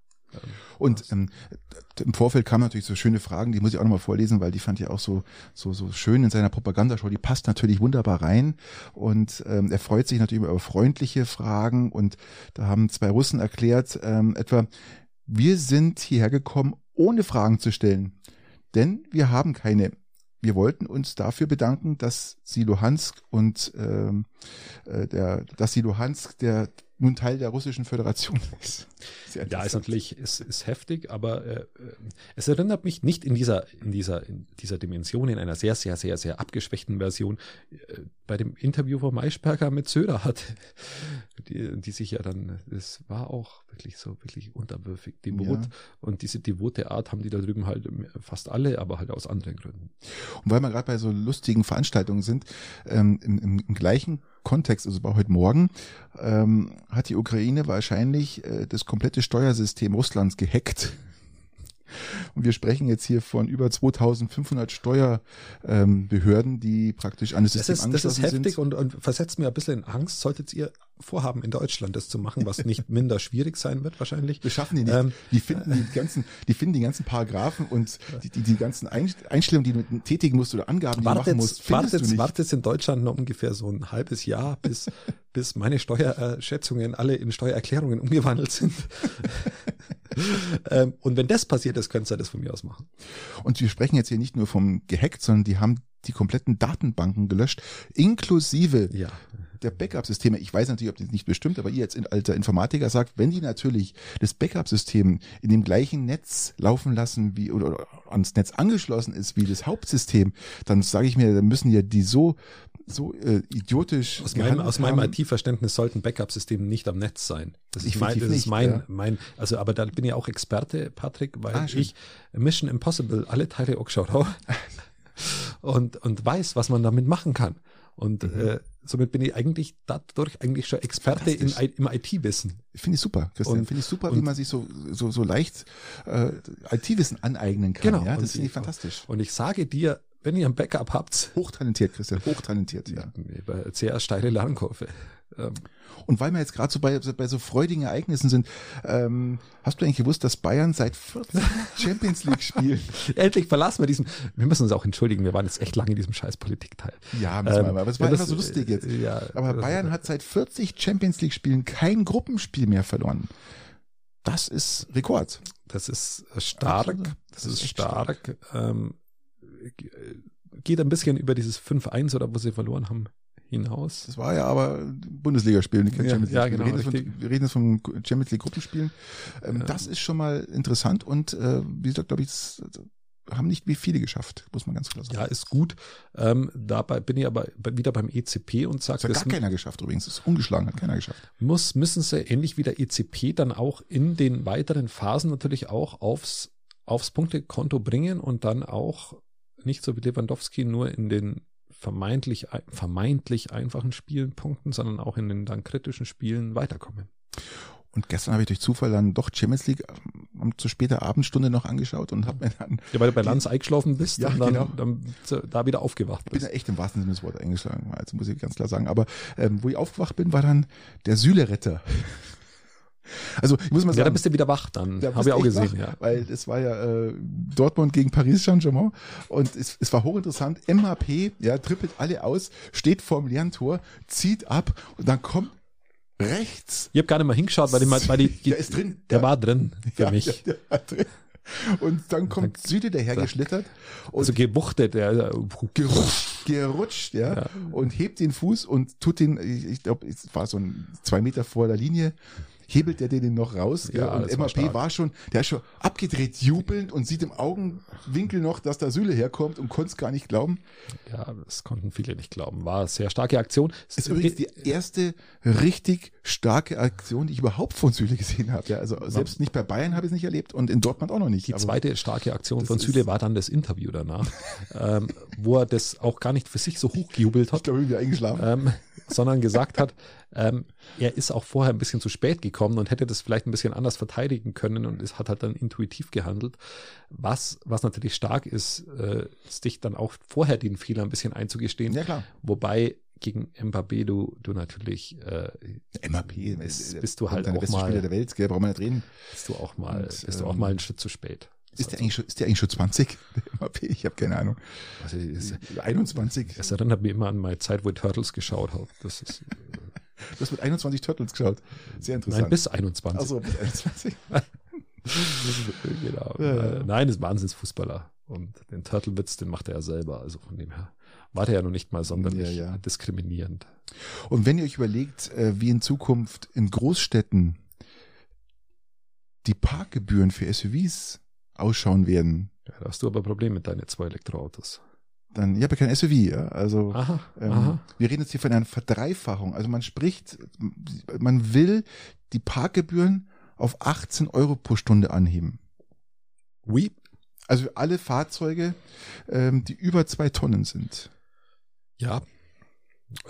und ähm, im Vorfeld kamen natürlich so schöne Fragen, die muss ich auch nochmal vorlesen, weil die fand ich auch so, so, so schön in seiner Propagandashow. Die passt natürlich wunderbar rein. Und ähm, er freut sich natürlich über freundliche Fragen. Und da haben zwei Russen erklärt, ähm, etwa, wir sind hierher gekommen, ohne Fragen zu stellen. Denn wir haben keine. Wir wollten uns dafür bedanken, dass Sie Luhansk und ähm, äh, der, dass Sie Luhansk der nun Teil der russischen Föderation <laughs> ist. Ja, ist natürlich ist, ist heftig, aber äh, es erinnert mich nicht in dieser in dieser in dieser Dimension in einer sehr sehr sehr sehr abgeschwächten Version äh, bei dem Interview von Maischberger mit Söder hat, <laughs> die, die sich ja dann es war auch wirklich so wirklich unterwürfig devot ja. und diese devote Art haben die da drüben halt fast alle, aber halt aus anderen Gründen. Und weil wir gerade bei so lustigen Veranstaltungen sind, ähm, im, im, im gleichen Kontext, also bei heute Morgen, ähm, hat die Ukraine wahrscheinlich äh, das komplette Steuersystem Russlands gehackt. <laughs> Und wir sprechen jetzt hier von über 2500 Steuerbehörden, die praktisch an das Das System ist, das angeschlossen ist heftig sind. und, und versetzt mir ein bisschen in Angst. Solltet ihr vorhaben, in Deutschland das zu machen, was nicht <laughs> minder schwierig sein wird wahrscheinlich. Wir schaffen die nicht. Ähm, die finden die ganzen, die finden die ganzen Paragraphen und die, die, die ganzen Ein- Einstellungen, die du tätigen musst oder Angaben, die du machen musst, wartet, du wartet in Deutschland noch ungefähr so ein halbes Jahr, bis, <laughs> bis meine Steuerschätzungen alle in Steuererklärungen umgewandelt sind. <laughs> ähm, und wenn das passiert ist, könnt ihr das von mir aus machen. Und wir sprechen jetzt hier nicht nur vom gehackt, sondern die haben die kompletten Datenbanken gelöscht, inklusive Ja. Der Backup-Systeme. Ich weiß natürlich, ob das nicht bestimmt, aber ihr als alter Informatiker sagt, wenn die natürlich das Backup-System in dem gleichen Netz laufen lassen wie oder, oder ans Netz angeschlossen ist wie das Hauptsystem, dann sage ich mir, dann müssen ja die so so äh, idiotisch Aus meinem, aus meinem. IT-Verständnis sollten Backup-Systeme nicht am Netz sein. Das ist mein, das ist mein, ja. mein, also aber da bin ich auch Experte, Patrick, weil Ah, ich Mission Impossible alle Teile auch geschaut habe <laughs> und, und weiß, was man damit machen kann. Und Mhm. äh, somit bin ich eigentlich dadurch eigentlich schon Experte in, im IT-Wissen. Finde ich super, Christian. Finde ich super, wie man sich so, so, so leicht äh, IT-Wissen aneignen kann. Genau. Ja, das finde ich ich- fantastisch. Und ich sage dir, wenn ihr ein Backup habt, Hochtalentiert, Christian, hochtalentiert, ja. über sehr steile Lernkurve. Ähm, Und weil wir jetzt gerade so bei, bei so freudigen Ereignissen sind, ähm, hast du eigentlich gewusst, dass Bayern seit 14 <laughs> Champions League spielt? endlich verlassen wir diesen, wir müssen uns auch entschuldigen, wir waren jetzt echt lange in diesem scheiß Politikteil. Ja, müssen wir Ähm, mal. Aber es war ja, einfach das, so lustig jetzt. äh, Ja, Aber das- Bayern hat seit 40 Champions League Spielen kein Gruppenspiel mehr verloren. Das ist Rekord. Das ist äh, stark. Absolut. Das, ist ist echt stark. Ähm, g- geht ein bisschen über dieses 5-1 oder wo sie verloren haben hinaus. Das war ja aber Bundesligaspiel, nicht kein Ja, Champions League. ja, genau, wir, reden von, wir reden jetzt von Champions League Gruppenspielen. Ähm, das ist schon mal interessant und äh, wie gesagt, glaube ich, haben nicht wie viele geschafft, muss man ganz klar sagen. Ja, ist gut. Ähm, dabei bin ich aber wieder beim ECP und sage, das hat gar keiner geschafft übrigens. Das ist ungeschlagen, hat keiner geschafft. muss, müssen sie ähnlich wie der ECP dann auch in den weiteren Phasen natürlich auch aufs, aufs Punktekonto bringen und dann auch nicht so wie Lewandowski nur in den vermeintlich, ein- vermeintlich einfachen Spielen punkten, sondern auch in den dann kritischen Spielen weiterkommen. Und gestern habe ich durch Zufall dann doch Champions League ähm, zu später Abendstunde noch angeschaut und habe mir dann, Ja, weil du bei Lanz eingeschlafen bist Ja, und dann, genau. dann so- da wieder aufgewacht bin bist. ja echt im wahrsten Sinne des Wortes eingeschlagen, also muss ich ganz klar sagen. Aber ähm, wo ich aufgewacht bin, war dann der Süle-Retter. Also ich muss mal Ja, sagen, da bist du wieder wach dann. Da Habe ich auch gesehen, wach, ja. Weil es war ja äh, Dortmund gegen Paris Saint-Germain und es, es war hochinteressant. MHP, ja, trippelt alle aus, steht vorm leeren Tor, zieht ab und dann kommt rechts. Ich habe gar nicht mal hingeschaut, weil, die, weil die, Der <laughs> ist drin. der Ja. war drin <laughs> für Ja, mich. Der, der war drin. Und dann kommt Süde dahergeschlittert und Also gewuchtet, der, gerutscht, gerutscht, ja, Ja. und hebt den Fuß und tut den, ich, ich glaube, es war so ein zwei Meter vor der Linie, hebelt der den noch raus, Ja, ja, und war MAP stark. war, schon, der ist schon abgedreht, jubelnd und sieht im Augenwinkel noch, dass da Süle herkommt und konnte es gar nicht glauben. ja, das konnten viele nicht glauben. War eine sehr starke Aktion. Ist übrigens die erste richtig starke Aktion, die ich überhaupt von Süle gesehen habe. Ja, also selbst nicht bei Bayern habe ich es nicht erlebt und in Dortmund auch noch nicht. Die zweite starke Aktion von Süle war dann das Interview danach, <laughs> ähm, wo er das auch gar nicht für sich so hochgejubelt ich hat, glaube, irgendwie eingeschlafen. ähm, sondern gesagt hat, ähm, er ist auch vorher ein bisschen zu spät gekommen und hätte das vielleicht ein bisschen anders verteidigen können und es hat halt dann intuitiv gehandelt. Was, was natürlich stark ist, äh, ist dich dann auch vorher den Fehler ein bisschen einzugestehen. ja, klar. Wobei gegen Mbappé du, du natürlich äh, bist, äh, bist du halt der auch beste mal, Spieler der Welt, gell, brauchen wir nicht reden. bist du auch mal, Und, bist du auch ähm, mal einen Schritt zu spät. Ist der eigentlich schon, ist der eigentlich schon 20? Der MAP, ich habe keine Ahnung. Also, es, 21. es erinnert mich immer an meine Zeit, wo ich Turtles geschaut habe. Das ist, Du hast mit 21 Turtles geschaut. Sehr interessant. nein, bis 21. also bis 21. <laughs> genau. Ja, ja. Nein, ist Wahnsinnsfußballer. Und den Turtle-Witz, den macht er ja selber. Also von dem her war der ja noch nicht mal sonderlich Ja, ja. diskriminierend. Und wenn ihr euch überlegt, äh, wie in Zukunft in Großstädten die Parkgebühren für SUVs ausschauen werden, Ja, da hast du aber Probleme mit deinen zwei Elektroautos. Dann, ich habe ja kein SUV, ja, also Aha, ähm, aha. wir reden jetzt hier von einer Verdreifachung. Also man spricht, man will die Parkgebühren auf 18 Euro pro Stunde anheben. Oui. Also alle Fahrzeuge, ähm, die über zwei Tonnen sind. Ja.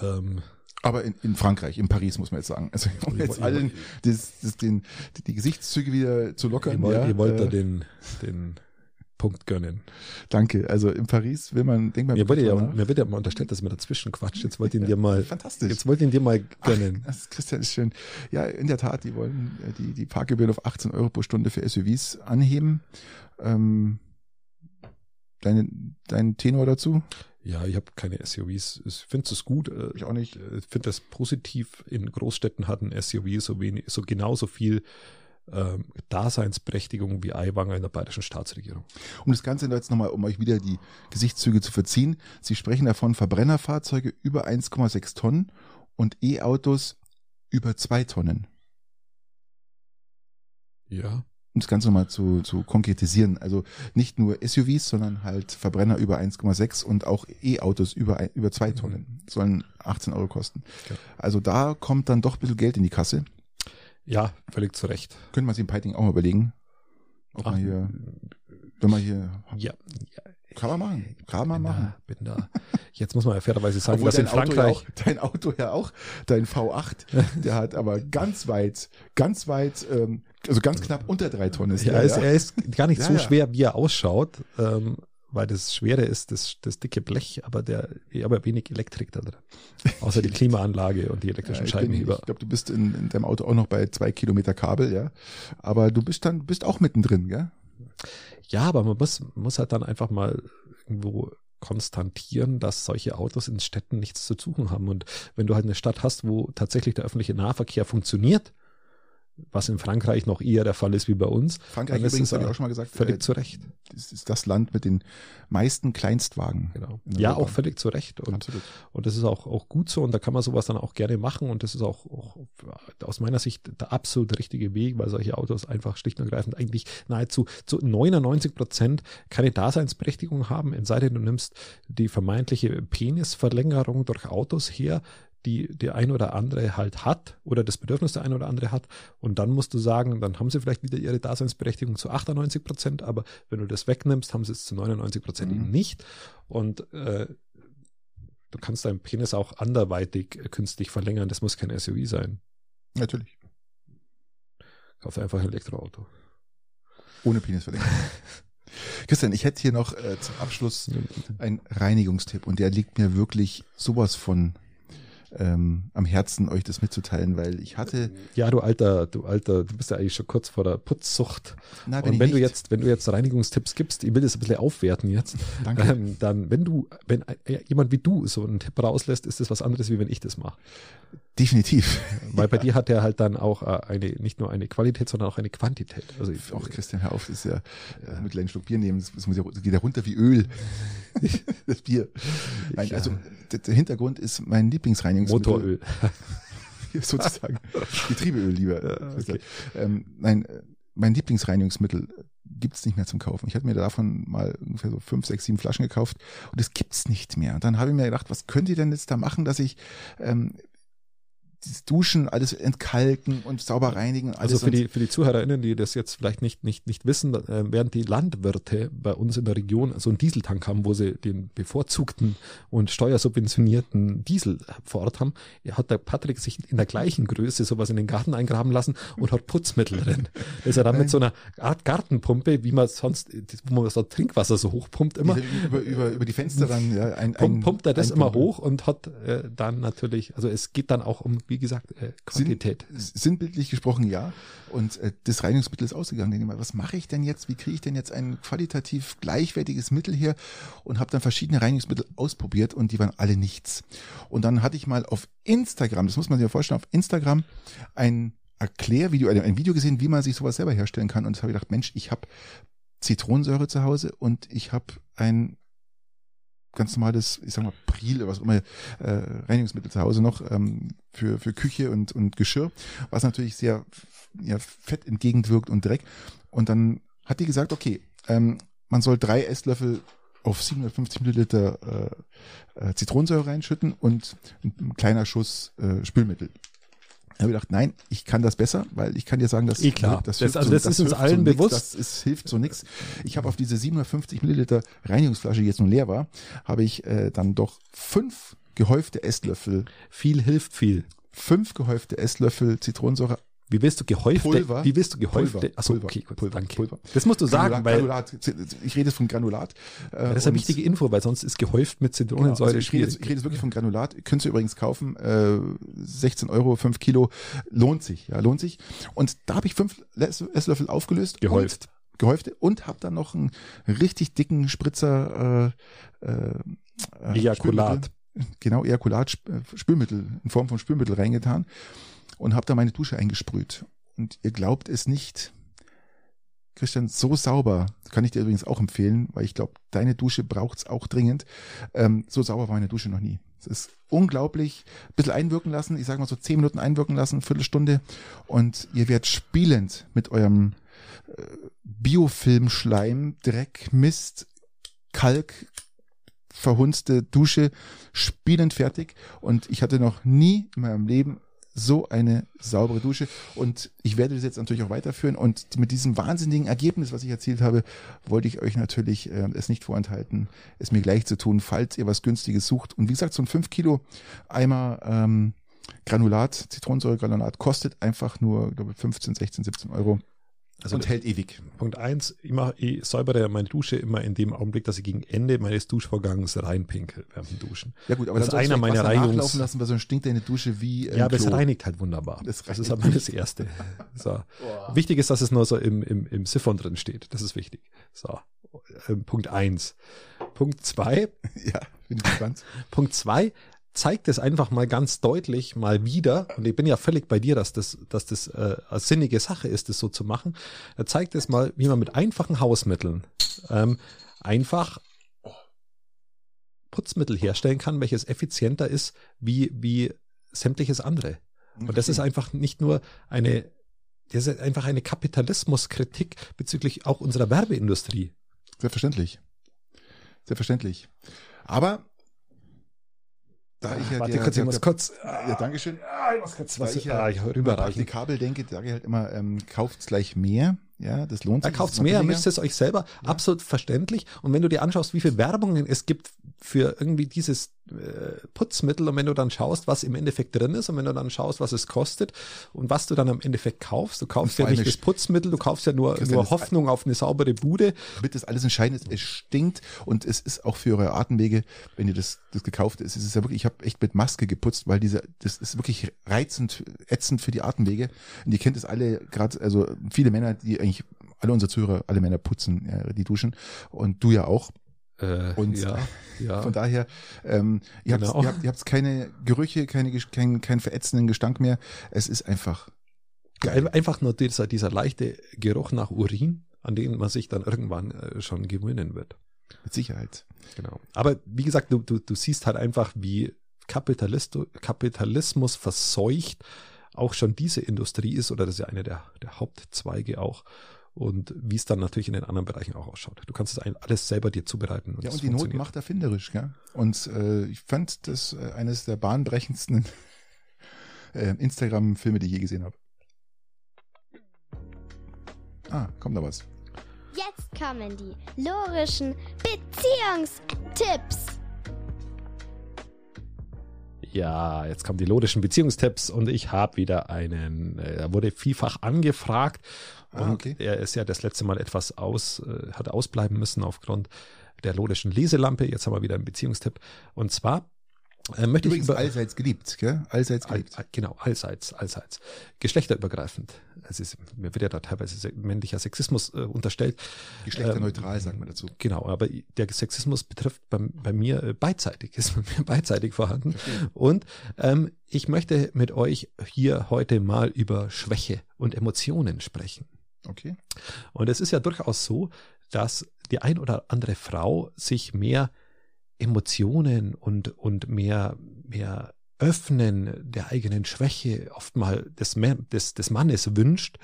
Ähm, Aber in, in Frankreich, in Paris muss man jetzt sagen. Also um jetzt wollt- allen das, das, den, die, die Gesichtszüge wieder zu lockern. Ihr wollt, ja, ihr wollt da äh, den, den Punkt gönnen. danke. Also in Paris will man, denk mal, Mir wurde ja, mir wird ja mal unterstellt, dass man dazwischen quatscht. Jetzt wollte ich ihn dir mal, Fantastisch. jetzt wollte ich ihn dir mal gönnen. Ach, das ist, Christian ist schön. Ja, in der Tat, die wollen äh, die, die Parkgebühren auf 18 Euro pro Stunde für SUVs anheben. Ähm, deine, dein Tenor dazu? Ja, ich habe keine SUVs. Ich finde es gut. äh, Ich auch nicht. Ich finde das positiv. In Großstädten hat ein SUV so wenig, so genauso viel ähm, Daseinsberechtigung wie Aiwanger in der bayerischen Staatsregierung. Um das Ganze jetzt nochmal, um euch wieder die Gesichtszüge zu verziehen. Sie sprechen davon Verbrennerfahrzeuge über 1,6 Tonnen und E-Autos über 2 Tonnen. Ja. Um das Ganze nochmal zu, zu konkretisieren. Also nicht nur SUVs, sondern halt Verbrenner über 1,6 und auch E-Autos über, über 2 Tonnen. Sollen 18 Euro kosten. Ja. Also da kommt dann doch ein bisschen Geld in die Kasse. Ja, völlig zu Recht. Könnte man sich in Peiting auch mal überlegen. Ob man Ach, hier, wenn man hier, ja, ja, kann man machen, kann man bin machen. da, bin da. Jetzt muss man ja fairerweise sagen, Obwohl dass in dein Auto, ja Frankreich, auch, dein Auto ja auch, dein V8, der hat aber ganz weit, ganz weit, ähm, also ganz knapp unter drei Tonnen. Ist ja, der, ist, er ist gar nicht Ja, so ja. schwer, wie er ausschaut, ähm, weil das Schwere ist das, das dicke Blech, aber der, aber wenig Elektrik da drin. <laughs> Außer die Klimaanlage und die Ja, elektrischen ich bin- Scheibenheber. ich glaube, du bist in, in deinem Auto auch noch bei zwei Kilometer Kabel, ja. Aber du bist dann, bist auch mittendrin, gell? Ja, aber man muss, muss halt dann einfach mal irgendwo konstatieren, dass solche Autos in Städten nichts zu suchen haben. Und wenn du halt eine Stadt hast, wo tatsächlich der öffentliche Nahverkehr funktioniert, was in Frankreich noch eher der Fall ist wie bei uns, Frankreich ist übrigens, habe ich auch schon mal gesagt, völlig äh, zu Recht. das ist das Land mit den meisten Kleinstwagen. Genau. Ja, auch völlig zu Recht. Und, Absolut. und das ist auch, auch gut so und da kann man sowas dann auch gerne machen und das ist auch, auch aus meiner Sicht der absolut richtige Weg, weil solche Autos einfach schlicht und ergreifend eigentlich nahezu zu 99 Prozent keine Daseinsberechtigung haben, es sei denn, du nimmst die vermeintliche Penisverlängerung durch Autos her, die der ein oder andere halt hat oder das Bedürfnis der ein oder andere hat und dann musst du sagen, dann haben sie vielleicht wieder ihre Daseinsberechtigung zu 98 Prozent, aber wenn du das wegnimmst, haben sie es zu 99 Prozent Mhm. eben nicht und äh, du kannst deinen Penis auch anderweitig äh, künstlich verlängern, das muss kein SUV sein. Natürlich. Kauf einfach ein Elektroauto. Ohne Penisverlängerung. <laughs> Christian, ich hätte hier noch äh, zum Abschluss einen Reinigungstipp und der liegt mir wirklich sowas von ähm, am Herzen, euch das mitzuteilen, weil ich hatte, Ja, du alter, du alter, du bist ja eigentlich schon kurz vor der Putzsucht. na, Und ich wenn du jetzt, wenn du jetzt Reinigungstipps gibst, ich will das ein bisschen aufwerten jetzt, <laughs> Danke. ähm, dann, wenn du, wenn äh, jemand wie du so einen Tipp rauslässt, ist das was anderes, wie wenn ich das mache. Definitiv. <laughs> Weil bei dir hat er halt dann auch äh, eine, nicht nur eine Qualität, sondern auch eine Quantität. Also ich, Auch Christian, hör auf, das ist ja äh, mit einen Schluck Bier nehmen, das, muss ja, das geht ja runter wie Öl. <laughs> das Bier. Nein, Ja. also der, der Hintergrund ist mein Motoröl. <laughs> sozusagen. Getriebeöl lieber. Ja, okay. ähm, nein, mein Lieblingsreinigungsmittel gibt's nicht mehr zum Kaufen. Ich hatte mir davon mal ungefähr so fünf, sechs, sieben Flaschen gekauft und es gibt's nicht mehr. Und dann habe ich mir gedacht, was könnt ihr denn jetzt da machen, dass ich ähm, Duschen, alles entkalken und sauber reinigen. Alles Also für die, für die ZuhörerInnen, die das jetzt vielleicht nicht, nicht, nicht wissen, äh, während die Landwirte bei uns in der Region so einen Dieseltank haben, wo sie den bevorzugten und steuersubventionierten Diesel vor Ort haben, hat der Patrick sich in der gleichen Größe sowas in den Garten eingraben lassen und hat Putzmittel drin. <laughs> Das ist er dann mit so einer Art Gartenpumpe, wie man sonst, wo man so Trinkwasser so hochpumpt immer, über, über, über die Fenster dann ja, ein, pumpt, ein, pumpt er das immer hoch und hat äh, dann natürlich, also es geht dann auch um, wie gesagt, äh, Quantität. Sinn, sinnbildlich gesprochen ja. Und äh, das Reinigungsmittel ist ausgegangen. Denke ich mal, was mache ich denn jetzt? Wie kriege ich denn jetzt ein qualitativ gleichwertiges Mittel her? Und habe dann verschiedene Reinigungsmittel ausprobiert und die waren alle nichts. Und dann hatte ich mal auf Instagram, das muss man sich ja vorstellen, auf Instagram ein Erklärvideo, ein, Video gesehen, wie man sich sowas selber herstellen kann. Und das habe ich gedacht, Mensch, ich habe Zitronensäure zu Hause und ich habe ein ganz normales, ich sag mal, Pril oder was auch immer, äh, Reinigungsmittel zu Hause noch ähm, für, für Küche und, und Geschirr, was natürlich sehr ja, fett entgegenwirkt und Dreck. Und dann hat die gesagt, okay, ähm, man soll drei Esslöffel auf 750 Milliliter äh, äh, Zitronensäure reinschütten und ein, ein kleiner Schuss äh, Spülmittel. Da habe ich gedacht, nein, ich kann das besser, weil ich kann dir sagen, dass Eh klar. Das- hilft also das ist uns hilft allen nix, bewusst. Das ist, hilft so nix. Ich habe auf diese 750 Milliliter Reinigungsflasche, die jetzt nun leer war, habe ich äh, dann doch fünf gehäufte Esslöffel. Viel hilft viel. Fünf gehäufte Esslöffel Zitronensäure wie willst du gehäufte? Pulver. Wie willst du gehäufte? Pulver. Achso, Pulver. okay, gut, Pulver. danke. Pulver. Das musst du sagen, Granulat, weil Granulat. Ich rede jetzt von Granulat. äh, das ist eine und- wichtige Info, weil sonst ist gehäuft mit Genau, Zitronensäure also ich, rede jetzt, ich rede jetzt wirklich von Granulat. Könnt ihr übrigens kaufen. Äh, 16 Euro, 5 Kilo. Lohnt sich, ja, lohnt sich. Und da habe ich fünf Ess- Esslöffel aufgelöst. Gehäuft. Und, gehäufte. Und habe dann noch einen richtig dicken Spritzer äh, äh, äh, Ejakulat. Genau, Ejakulat, äh, Spülmittel, in Form von Spülmittel reingetan und habe da meine Dusche eingesprüht. Und ihr glaubt es nicht, Christian, so sauber, kann ich dir übrigens auch empfehlen, weil ich glaube, deine Dusche braucht's auch dringend. Ähm, so sauber war meine Dusche noch nie. Es ist unglaublich. Ein bisschen einwirken lassen, ich sage mal so zehn Minuten einwirken lassen, Viertelstunde. Und ihr werdet spielend mit eurem äh, Biofilmschleim, Dreck, Mist, Kalk, verhunzte Dusche spielend fertig. Und ich hatte noch nie in meinem Leben so eine saubere Dusche. Und ich werde das jetzt natürlich auch weiterführen. Und mit diesem wahnsinnigen Ergebnis, was ich erzielt habe, wollte ich euch natürlich äh, es nicht vorenthalten, es mir gleich zu tun, falls ihr was Günstiges sucht. Und wie gesagt, so ein 5 Kilo Eimer ähm, Granulat, Zitronensäuregranulat kostet einfach nur, glaube ich, 15, 16, 17 Euro. Also und hält ewig. Punkt eins, ich, mach, ich säubere meine Dusche immer in dem Augenblick, dass ich gegen Ende meines Duschvorgangs reinpinkel während dem Duschen. Ja gut, aber Das ist einer meiner Wasser Reinigungs- nachlaufen lassen, weil sonst stinkt deine Dusche wie ja, aber es Klo. reinigt halt wunderbar. Das Das, ist aber das Erste. <laughs> So. Wichtig ist, dass es nur so im, im, im Siphon drin steht. Das ist wichtig. So. Ähm, Punkt eins. Punkt zwei. <laughs> Ja, bin ich gespannt. Punkt zwei zeigt es einfach mal ganz deutlich mal wieder, und ich bin ja völlig bei dir, dass das, dass das äh, eine sinnige Sache ist, das so zu machen. Er zeigt es mal, wie man mit einfachen Hausmitteln ähm, einfach Putzmittel herstellen kann, welches effizienter ist wie, wie sämtliches andere. Und das ist einfach nicht nur eine, das ist einfach eine Kapitalismuskritik bezüglich auch unserer Werbeindustrie. Selbstverständlich. Selbstverständlich. Aber da ich ja Warte der, kurz, ich muss kurz. ja, Dankeschön. Ah, ich muss kurz Da was ich ja ah, ich rüberreichen. praktikabel denke, sage ich halt immer, ähm, kauft's gleich mehr. Ja, das lohnt Da sich. kauft's das ist mehr, müsst es euch selber. Absolut verständlich. Und wenn du dir anschaust, wie viel Werbungen es gibt für irgendwie dieses äh, Putzmittel und wenn du dann schaust, was im Endeffekt drin ist und wenn du dann schaust, was es kostet und was du dann am Endeffekt kaufst, du kaufst ja nicht das Putzmittel, du kaufst ja nur, nur Hoffnung auf eine saubere Bude. Damit das alles entscheidend ist, es stinkt und es ist auch für eure Atemwege, wenn ihr das, das gekauft ist, ist es ja wirklich, ich habe echt mit Maske geputzt, weil diese, das ist wirklich reizend, ätzend für die Atemwege. Und ihr kennt es alle, gerade, also viele Männer, die eigentlich, alle unsere Zuhörer, alle Männer putzen ja, die Duschen und du ja auch. Äh, Und ja, ja. Von daher, ähm, ihr, Genau. habt, ihr, habt, ihr habt keine Gerüche, keine, keinen keinen verätzenden Gestank mehr. Es ist einfach Ein- Einfach nur dieser, dieser leichte Geruch nach Urin, an den man sich dann irgendwann äh, schon gewöhnen wird. mit Sicherheit. Genau. Aber wie gesagt, du, du, du siehst halt einfach, wie Kapitalist, Kapitalismus verseucht auch schon diese Industrie ist, oder das ist ja eine der, der Hauptzweige auch. Und wie es dann natürlich in den anderen Bereichen auch ausschaut. Du kannst es alles selber dir zubereiten. Ja, es und die Not macht erfinderisch, gell? Und äh, ich fand das äh, eines der bahnbrechendsten <laughs> äh, Instagram-Filme, die ich je gesehen habe. Ah, kommt da was. Jetzt kommen die lorischen Beziehungstipps. Ja, jetzt kommen die logischen Beziehungstipps und ich habe wieder einen, äh, er wurde vielfach angefragt und Ah, okay. er ist ja das letzte Mal etwas aus, äh, hat ausbleiben müssen aufgrund der logischen Leselampe. Jetzt haben wir wieder einen Beziehungstipp und zwar äh, möchte Übrigens ich über, allseits geliebt, gell? Allseits All, geliebt. all- genau, allseits, allseits. Geschlechterübergreifend. Es ist, mir wird ja da teilweise se- männlicher Sexismus äh, unterstellt. Geschlechterneutral, Ähm, sagt man dazu. Genau, aber der Sexismus betrifft bei, bei mir äh, beidseitig, <laughs> ist bei mir beidseitig vorhanden. Und ähm, ich möchte mit euch hier heute mal über Schwäche und Emotionen sprechen. Okay. Und es ist ja durchaus so, dass die ein oder andere Frau sich mehr Emotionen und, und mehr, mehr Öffnen der eigenen Schwäche oft mal des, des, des Mannes wünscht.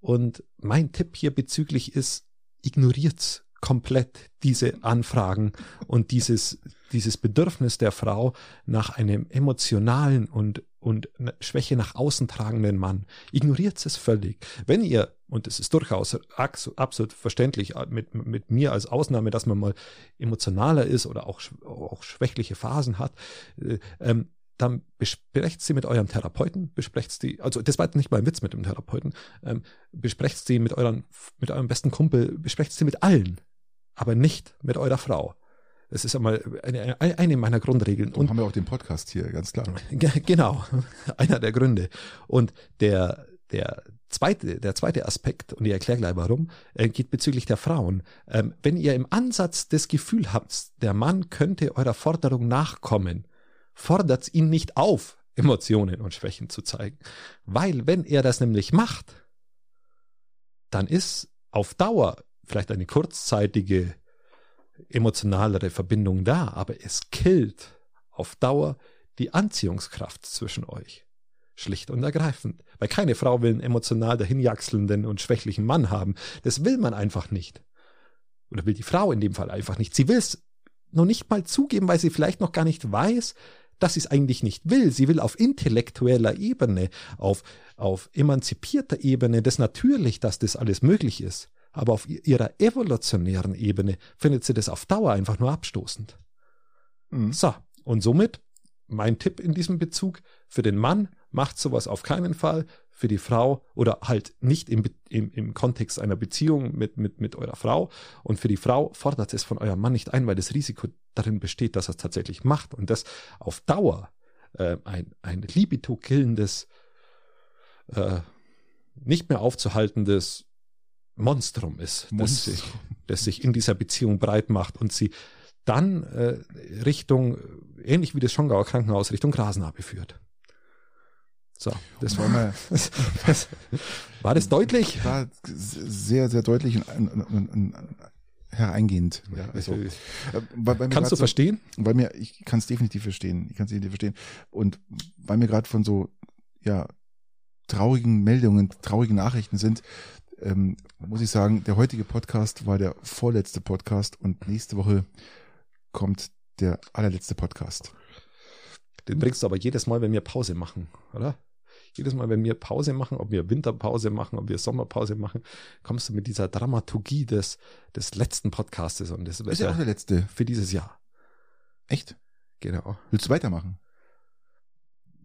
Und mein Tipp hier bezüglich ist, ignoriert komplett diese Anfragen und dieses, dieses Bedürfnis der Frau nach einem emotionalen und, und Schwäche nach außen tragenden Mann. Ignoriert es völlig. Wenn ihr, und es ist durchaus absolut verständlich äh, mit, mit mir als Ausnahme, dass man mal emotionaler ist oder auch, auch schwächliche Phasen hat, äh, ähm, dann besprecht sie mit eurem Therapeuten, besprecht sie, also das war nicht mal ein Witz mit dem Therapeuten, ähm, besprecht sie mit euren, mit eurem besten Kumpel, besprecht sie mit allen, aber nicht mit eurer Frau. Das ist einmal eine, eine meiner Grundregeln. Und haben wir auch den Podcast hier, ganz klar. Genau, <laughs> einer der Gründe. Und der, der zweite, der zweite Aspekt, und ich erkläre gleich warum, äh, geht bezüglich der Frauen. Ähm, wenn ihr im Ansatz das Gefühl habt, der Mann könnte eurer Forderung nachkommen, fordert ihn nicht auf, Emotionen und Schwächen zu zeigen. Weil wenn er das nämlich macht, dann ist auf Dauer vielleicht eine kurzzeitige emotionalere Verbindung da, aber es killt auf Dauer die Anziehungskraft zwischen euch. Schlicht und ergreifend. Weil keine Frau will einen emotional dahinjaxelnden und schwächlichen Mann haben. Das will man einfach nicht. Oder will die Frau in dem Fall einfach nicht. Sie will es noch nicht mal zugeben, weil sie vielleicht noch gar nicht weiß, dass sie es eigentlich nicht will. Sie will auf intellektueller Ebene, auf, auf emanzipierter Ebene das natürlich, dass das alles möglich ist. Aber auf ihrer evolutionären Ebene findet sie das auf Dauer einfach nur abstoßend. Mhm. So, und somit mein Tipp in diesem Bezug für den Mann, macht sowas auf keinen Fall. Für die Frau oder halt nicht im, im, im Kontext einer Beziehung mit, mit, mit eurer Frau. Und für die Frau fordert es von eurem Mann nicht ein, weil das Risiko darin besteht, dass er es tatsächlich macht. Und das auf Dauer äh, ein, ein libido-killendes, äh, nicht mehr aufzuhaltendes Monstrum ist, das sich, das sich in dieser Beziehung breit macht und sie dann äh, Richtung, ähnlich wie das Schongauer Krankenhaus, Richtung Grasnarbe führt. So, das war mal. <laughs> war das deutlich? War sehr, sehr deutlich und, und, und, und hereingehend. Ja, also, äh, weil, weil Kannst du so, verstehen? Weil mir, ich kann es definitiv verstehen. Ich kann es definitiv verstehen. Und weil mir gerade von so, ja, traurigen Meldungen, traurigen Nachrichten sind, ähm, muss ich sagen, der heutige Podcast war der vorletzte Podcast und nächste Woche kommt der allerletzte Podcast. Den bringst du aber jedes Mal, wenn wir Pause machen, oder? Jedes Mal, wenn wir Pause machen, ob wir Winterpause machen, ob wir Sommerpause machen, kommst du mit dieser Dramaturgie des, des letzten Podcastes und das ist ja auch der letzte für dieses Jahr. Echt? Genau. Willst du weitermachen?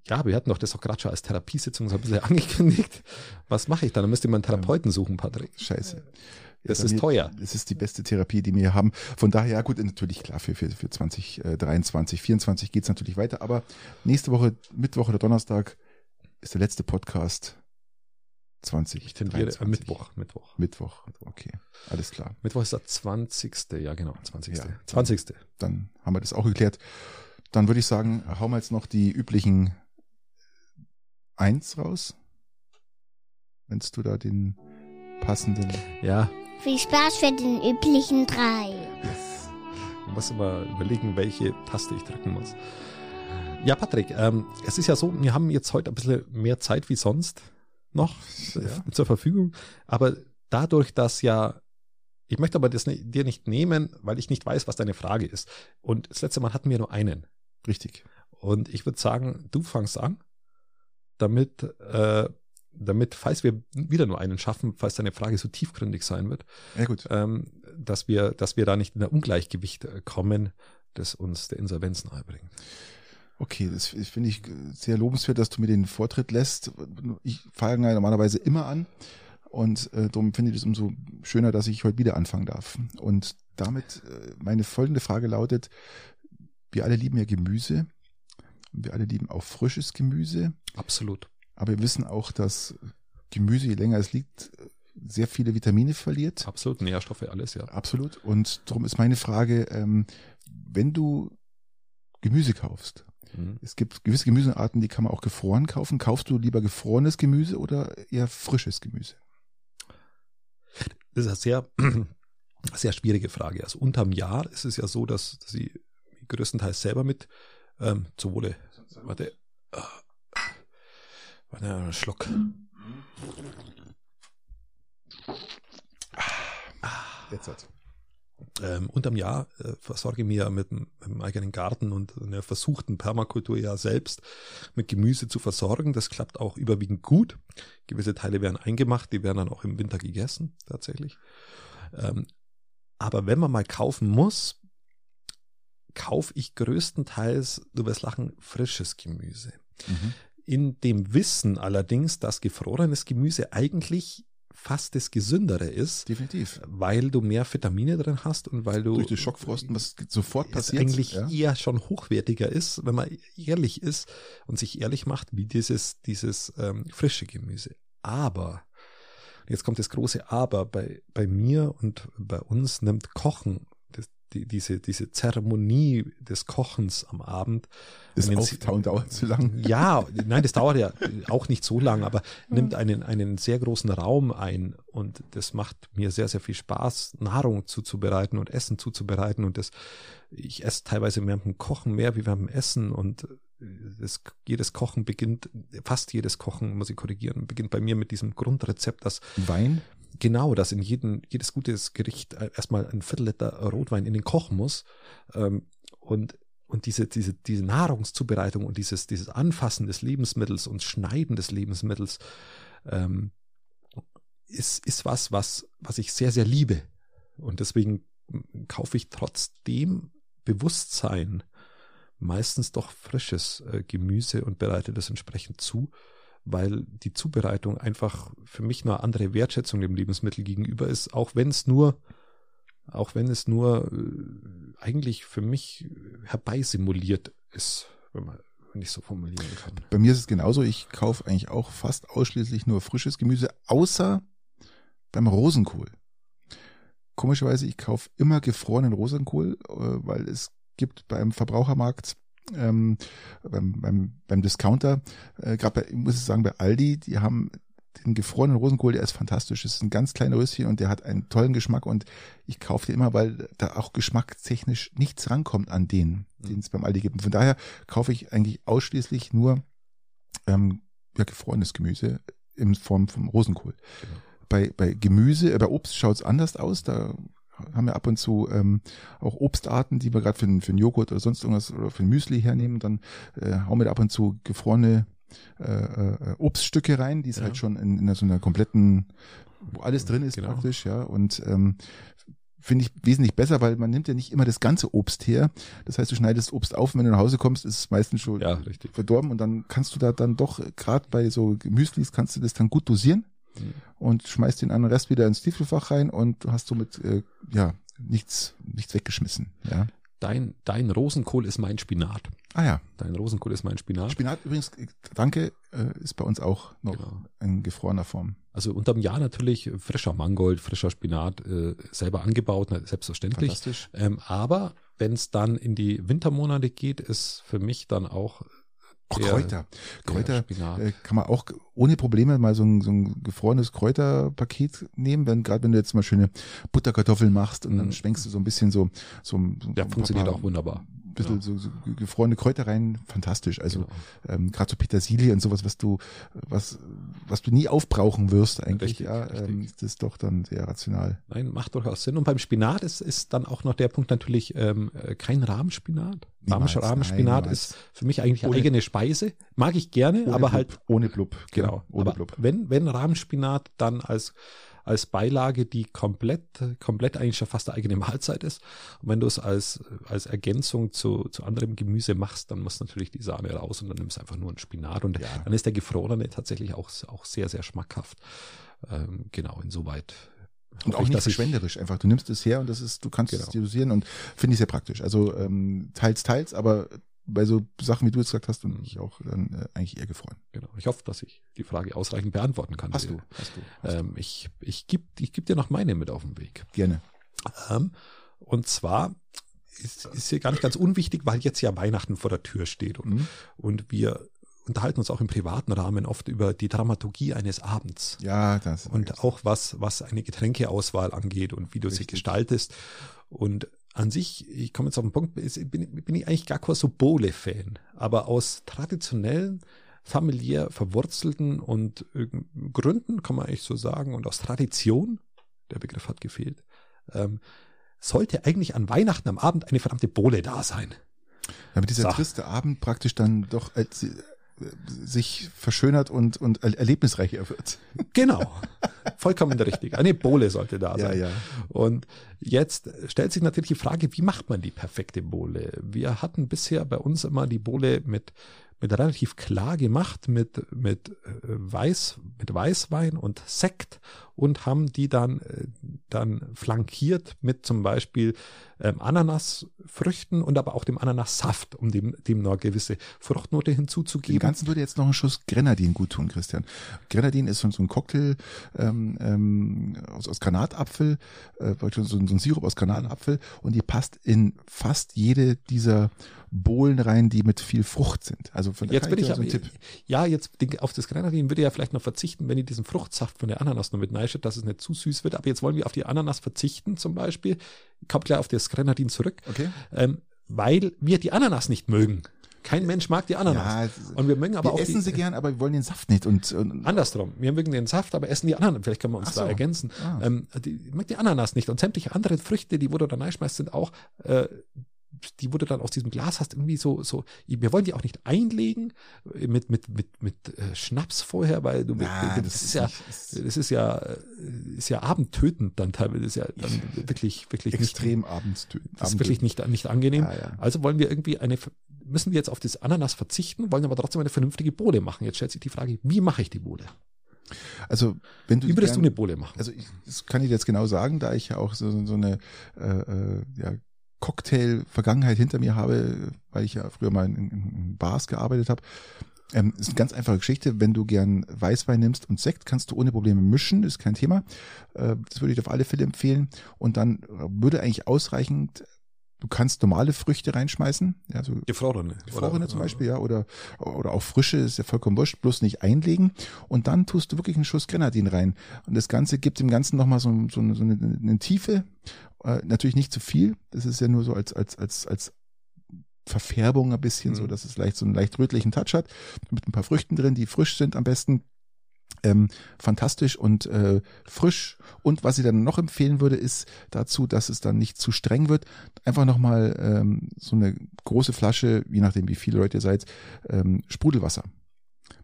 Ja, wir hatten doch das auch gerade schon als Therapiesitzung so ein bisschen <laughs> angekündigt. Was mache ich dann? Dann müsste man einen Therapeuten suchen, Patrick. Scheiße. Das ist mir, teuer. Das ist die beste Therapie, die wir haben. Von daher, ja gut, natürlich klar, für, für, für 2023, 2024 geht's natürlich weiter. Aber nächste Woche, Mittwoch oder Donnerstag, ist der letzte Podcast 20. Ich tendiere äh, Mittwoch, Mittwoch. Mittwoch, okay, alles klar. Mittwoch ist der 20. Ja, genau, 20. Ja, 20. Dann, dann haben wir das auch geklärt. Dann würde ich sagen, hauen wir jetzt noch die üblichen eins raus. Wennst du da den passenden. Ja. Viel Spaß für den üblichen drei. Yes. Du musst immer überlegen, welche Taste ich drücken muss. Ja, Patrick, ähm, es ist ja so, wir haben jetzt heute ein bisschen mehr Zeit wie sonst noch ja. zur Verfügung. Aber dadurch, dass ja, ich möchte aber das dir nicht nehmen, weil ich nicht weiß, was deine Frage ist. Und das letzte Mal hatten wir nur einen. Richtig. Und ich würde sagen, du fangst an damit, äh, damit, falls wir wieder nur einen schaffen, falls deine Frage so tiefgründig sein wird, ja. Ähm, dass wir, dass wir da nicht in ein Ungleichgewicht äh, kommen, das uns der Insolvenz nahebringt. Okay, das finde ich sehr lobenswert, dass du mir den Vortritt lässt. Ich fange normalerweise immer an und äh, darum finde ich es umso schöner, dass ich heute wieder anfangen darf. Und damit äh, meine folgende Frage lautet, wir alle lieben ja Gemüse wir alle lieben auch frisches Gemüse. Absolut. Aber wir wissen auch, dass Gemüse, je länger es liegt, sehr viele Vitamine verliert. Absolut, Nährstoffe, alles, ja. Absolut. Und darum ist meine Frage, ähm, wenn du Gemüse kaufst, mhm. es gibt gewisse Gemüsearten, die kann man auch gefroren kaufen. Kaufst du lieber gefrorenes Gemüse oder eher frisches Gemüse? Das ist eine sehr, <clears throat> sehr schwierige Frage. Also unterm Jahr ist es ja so, dass sie größtenteils selber mit ähm, zu Wohle. Warte. Äh, warte, einen Schluck. Ah, jetzt hat. ähm, unterm Jahr äh, versorge ich mich mit, mit dem eigenen Garten und einer versuchten Permakultur ja selbst mit Gemüse zu versorgen. Das klappt auch überwiegend gut. Gewisse Teile werden eingemacht, die werden dann auch im Winter gegessen, tatsächlich. Ähm, aber wenn man mal kaufen muss, kaufe ich größtenteils, du wirst lachen, frisches Gemüse. Mhm. In dem Wissen allerdings, dass gefrorenes Gemüse eigentlich fast das Gesündere ist. Definitiv. Weil du mehr Vitamine drin hast und weil du. Durch die Schockfrosten, was sofort passiert. eigentlich ja? eher schon hochwertiger ist, wenn man ehrlich ist und sich ehrlich macht, wie dieses, dieses ähm, frische Gemüse. Aber, jetzt kommt das große Aber, bei, bei mir und bei uns nimmt Kochen die, diese, diese Zeremonie des Kochens am Abend. Das Auftauen dauert zu lang. Ja, nein, das dauert ja <laughs> auch nicht so lang, aber nimmt einen, einen sehr großen Raum ein und das macht mir sehr, sehr viel Spaß, Nahrung zuzubereiten und Essen zuzubereiten und das, ich esse teilweise während dem Kochen mehr wie während dem Essen und das, jedes Kochen beginnt, fast jedes Kochen, muss ich korrigieren, beginnt bei mir mit diesem Grundrezept, dass Wein genau, dass in jeden, jedes gutes Gericht äh, erstmal ein Viertel Liter Rotwein in den kochen muss. Ähm, und, und diese, diese, diese Nahrungszubereitung und dieses, dieses Anfassen des Lebensmittels und Schneiden des Lebensmittels ähm, ist, ist was, was, was ich sehr, sehr liebe. Und deswegen kaufe ich trotzdem Bewusstsein meistens doch frisches äh, Gemüse und bereite das entsprechend zu weil die Zubereitung einfach für mich eine andere Wertschätzung dem Lebensmittel gegenüber ist, auch wenn es nur, auch wenn es nur äh, eigentlich für mich herbeisimuliert ist, wenn man ich so formulieren kann. Bei mir ist es genauso. Ich kaufe eigentlich auch fast ausschließlich nur frisches Gemüse, außer beim Rosenkohl. Komischerweise, ich kaufe immer gefrorenen Rosenkohl, äh, weil es gibt beim Verbrauchermarkt ähm, beim, beim, beim Discounter, äh, gerade bei, ich muss ich sagen, bei Aldi, die haben den gefrorenen Rosenkohl, der ist fantastisch. Das ist ein ganz kleiner Röschen und der hat einen tollen Geschmack und ich kaufe den immer, weil da auch geschmackstechnisch nichts rankommt an den, mhm. den es beim Aldi gibt. Und von daher kaufe ich eigentlich ausschließlich nur ähm, ja, gefrorenes Gemüse in Form vom Rosenkohl. Genau. Bei, bei Gemüse, äh, bei Obst schaut es anders aus. Da haben ja ab und zu ähm, auch Obstarten, die wir gerade für, für einen Joghurt oder sonst irgendwas oder für ein Müsli hernehmen. Dann äh, hauen wir da ab und zu gefrorene äh, äh, Obststücke rein, die ist ja. halt schon in, in so einer kompletten, wo alles drin ist genau. praktisch, ja. Und ähm, finde ich wesentlich besser, weil man nimmt ja nicht immer das ganze Obst her. Das heißt, du schneidest Obst auf und wenn du nach Hause kommst, ist es meistens schon ja, verdorben und dann kannst du da dann doch, gerade bei so Müslis, kannst du das dann gut dosieren und schmeißt den anderen Rest wieder ins Tiefelfach rein und du hast somit äh, ja nichts nichts weggeschmissen. Ja. Dein, dein Rosenkohl ist mein Spinat. Ah ja. Dein Rosenkohl ist mein Spinat. Spinat übrigens, danke, äh, ist bei uns auch noch genau. in gefrorener Form. Also unterm Jahr natürlich frischer Mangold, frischer Spinat, äh, selber angebaut, selbstverständlich. Fantastisch. Ähm, aber wenn es dann in die Wintermonate geht, ist für mich dann auch Oh, Kräuter. Kräuter äh, kann man auch ohne Probleme mal so ein, so ein gefrorenes Kräuterpaket nehmen, wenn gerade wenn du jetzt mal schöne Butterkartoffeln machst und mm. dann mhm. schwenkst du so ein bisschen so so, so ja, funktioniert auch wunderbar bisschen ja. so, so gefrorene Kräuter rein, fantastisch. Also genau. ähm, gerade so Petersilie und sowas, was du, was, was du nie aufbrauchen wirst eigentlich, richtig, ja, richtig. Ähm, das ist doch dann sehr rational. Nein, macht durchaus Sinn. Und beim Spinat ist, ist dann auch noch der Punkt natürlich ähm, kein Rahmenspinat. Niemals, Rahmenspinat nein, ist für mich eigentlich ohne, eigene Speise. Mag ich gerne, aber Blub, halt ohne Blub. Genau. Ohne aber Blub. Wenn, wenn Rahmenspinat dann als als Beilage, die komplett, komplett eigentlich schon fast eine eigene Mahlzeit ist. Und wenn du es als, als Ergänzung zu, zu anderem Gemüse machst, dann muss natürlich die Sahne raus und dann nimmst du einfach nur ein Spinat und ja. dann ist der gefrorene tatsächlich auch, auch sehr, sehr schmackhaft. Ähm, genau, insoweit und auch nicht verschwenderisch einfach. Du nimmst es her und das ist, du kannst genau. es dosieren und finde ich sehr praktisch. Also ähm, teils, teils, aber bei so Sachen, wie du jetzt gesagt hast, und ich auch dann äh, eigentlich eher gefreut. Genau. Ich hoffe, dass ich die Frage ausreichend beantworten kann. Hast du, hast du. Hast ähm, du. Ich, ich gebe ich geb dir noch meine mit auf den Weg. Gerne. Ähm, und zwar ist, ist hier gar nicht ganz unwichtig, weil jetzt ja Weihnachten vor der Tür steht und, mhm. und wir unterhalten uns auch im privaten Rahmen oft über die Dramaturgie eines Abends. Ja, das. Und auch was, was eine Getränkeauswahl angeht und wie du Richtig. sie gestaltest. Und an sich, ich komme jetzt auf den Punkt, bin, bin ich eigentlich gar kein so Bowle-Fan, aber aus traditionellen, familiär verwurzelten und Gründen, kann man eigentlich so sagen, und aus Tradition, der Begriff hat gefehlt, ähm, sollte eigentlich an Weihnachten am Abend eine verdammte Bohle da sein. Damit dieser So. triste Abend praktisch dann doch als, äh, sich verschönert und, und er- erlebnisreicher wird. Genau. Vollkommen richtig. Eine Bohle sollte da Ja, sein. ja. Und jetzt stellt sich natürlich die Frage, wie macht man die perfekte Bohle? Wir hatten bisher bei uns immer die Bohle mit, mit relativ klar gemacht, mit, mit, äh, Weiß, mit Weißwein und Sekt und haben die dann, äh, dann flankiert mit zum Beispiel ähm, Ananasfrüchten und aber auch dem Ananassaft, um dem, dem noch gewisse Fruchtnote Dem hinzuzugeben. Ganzen würde jetzt noch ein Schuss Grenadin gut tun, Christian. Grenadin ist so ein Cocktail ähm, ähm, aus, aus Granatapfel, äh, so, so ein Sirup aus Granatapfel und die passt in fast jede dieser Bohlen rein, die mit viel Frucht sind. Also von Jetzt bin ich so Tipp. ja, jetzt auf das Grenadin würde ich ja vielleicht noch verzichten, wenn ich diesen Fruchtsaft von der Ananas noch mit reinschütte, dass es nicht zu süß wird. Aber jetzt wollen wir auf die Ananas verzichten zum Beispiel. Ich komme gleich auf das Grenadin zurück, Okay. ähm, weil wir die Ananas nicht mögen. Kein Mensch mag die Ananas. Ja, und wir mögen aber wir auch essen die, sie gern, aber wir wollen den Saft nicht und, und Andersrum. Wir mögen den Saft, aber essen die Ananas. Vielleicht können wir uns so. da ergänzen. Ah. Ähm, die, mag die Ananas nicht. Und sämtliche andere Früchte, die wo du da reinschmeißt, sind auch, äh, die wurde dann aus diesem Glas hast irgendwie so, so, wir wollen die auch nicht einlegen äh, mit, mit, mit, mit äh, Schnaps vorher, weil du, Nein, das, ist ja, nicht- das ist ja, äh, ist ja abendtötend dann teilweise, das ist ja dann wirklich, wirklich extrem nicht, das ist wirklich nicht, nicht angenehm. Ja, ja. Also wollen wir irgendwie eine, müssen wir jetzt auf das Ananas verzichten, wollen aber trotzdem eine vernünftige Bohle machen. Jetzt stellt sich die Frage, wie mache ich die Bohle? Also wenn du Wie würdest du gern- eine Bohle machen? Also ich, das kann ich dir jetzt genau sagen, da ich ja auch so, so eine äh, ja, Cocktail-Vergangenheit hinter mir habe, weil ich ja früher mal in, in, Bars gearbeitet habe. Ähm, ist eine ganz einfache Geschichte. Wenn du gern Weißwein nimmst und Sekt, kannst du ohne Probleme mischen, ist kein Thema. Äh, das würde ich auf alle Fälle empfehlen. Und dann äh, würde eigentlich ausreichend, du kannst normale Früchte reinschmeißen, ja, so Gefrorene. Gefrorene zum Beispiel, ja, oder, oder auch frische, ist ja vollkommen wurscht, bloß nicht einlegen. Und dann tust du wirklich einen Schuss Grenadin rein. Und das Ganze gibt dem Ganzen nochmal so, so, so eine, eine Tiefe. Äh, natürlich nicht zu viel. Das ist ja nur so als, als, als, als Verfärbung ein bisschen, Mhm. so dass es leicht so einen leicht rötlichen Touch hat. Mit ein paar Früchten drin, die frisch sind am besten. Ähm, fantastisch und äh, frisch. Und was ich dann noch empfehlen würde, ist dazu, dass es dann nicht zu streng wird. Einfach nochmal ähm, so eine große Flasche, je nachdem wie viele Leute ihr seid, ähm, Sprudelwasser.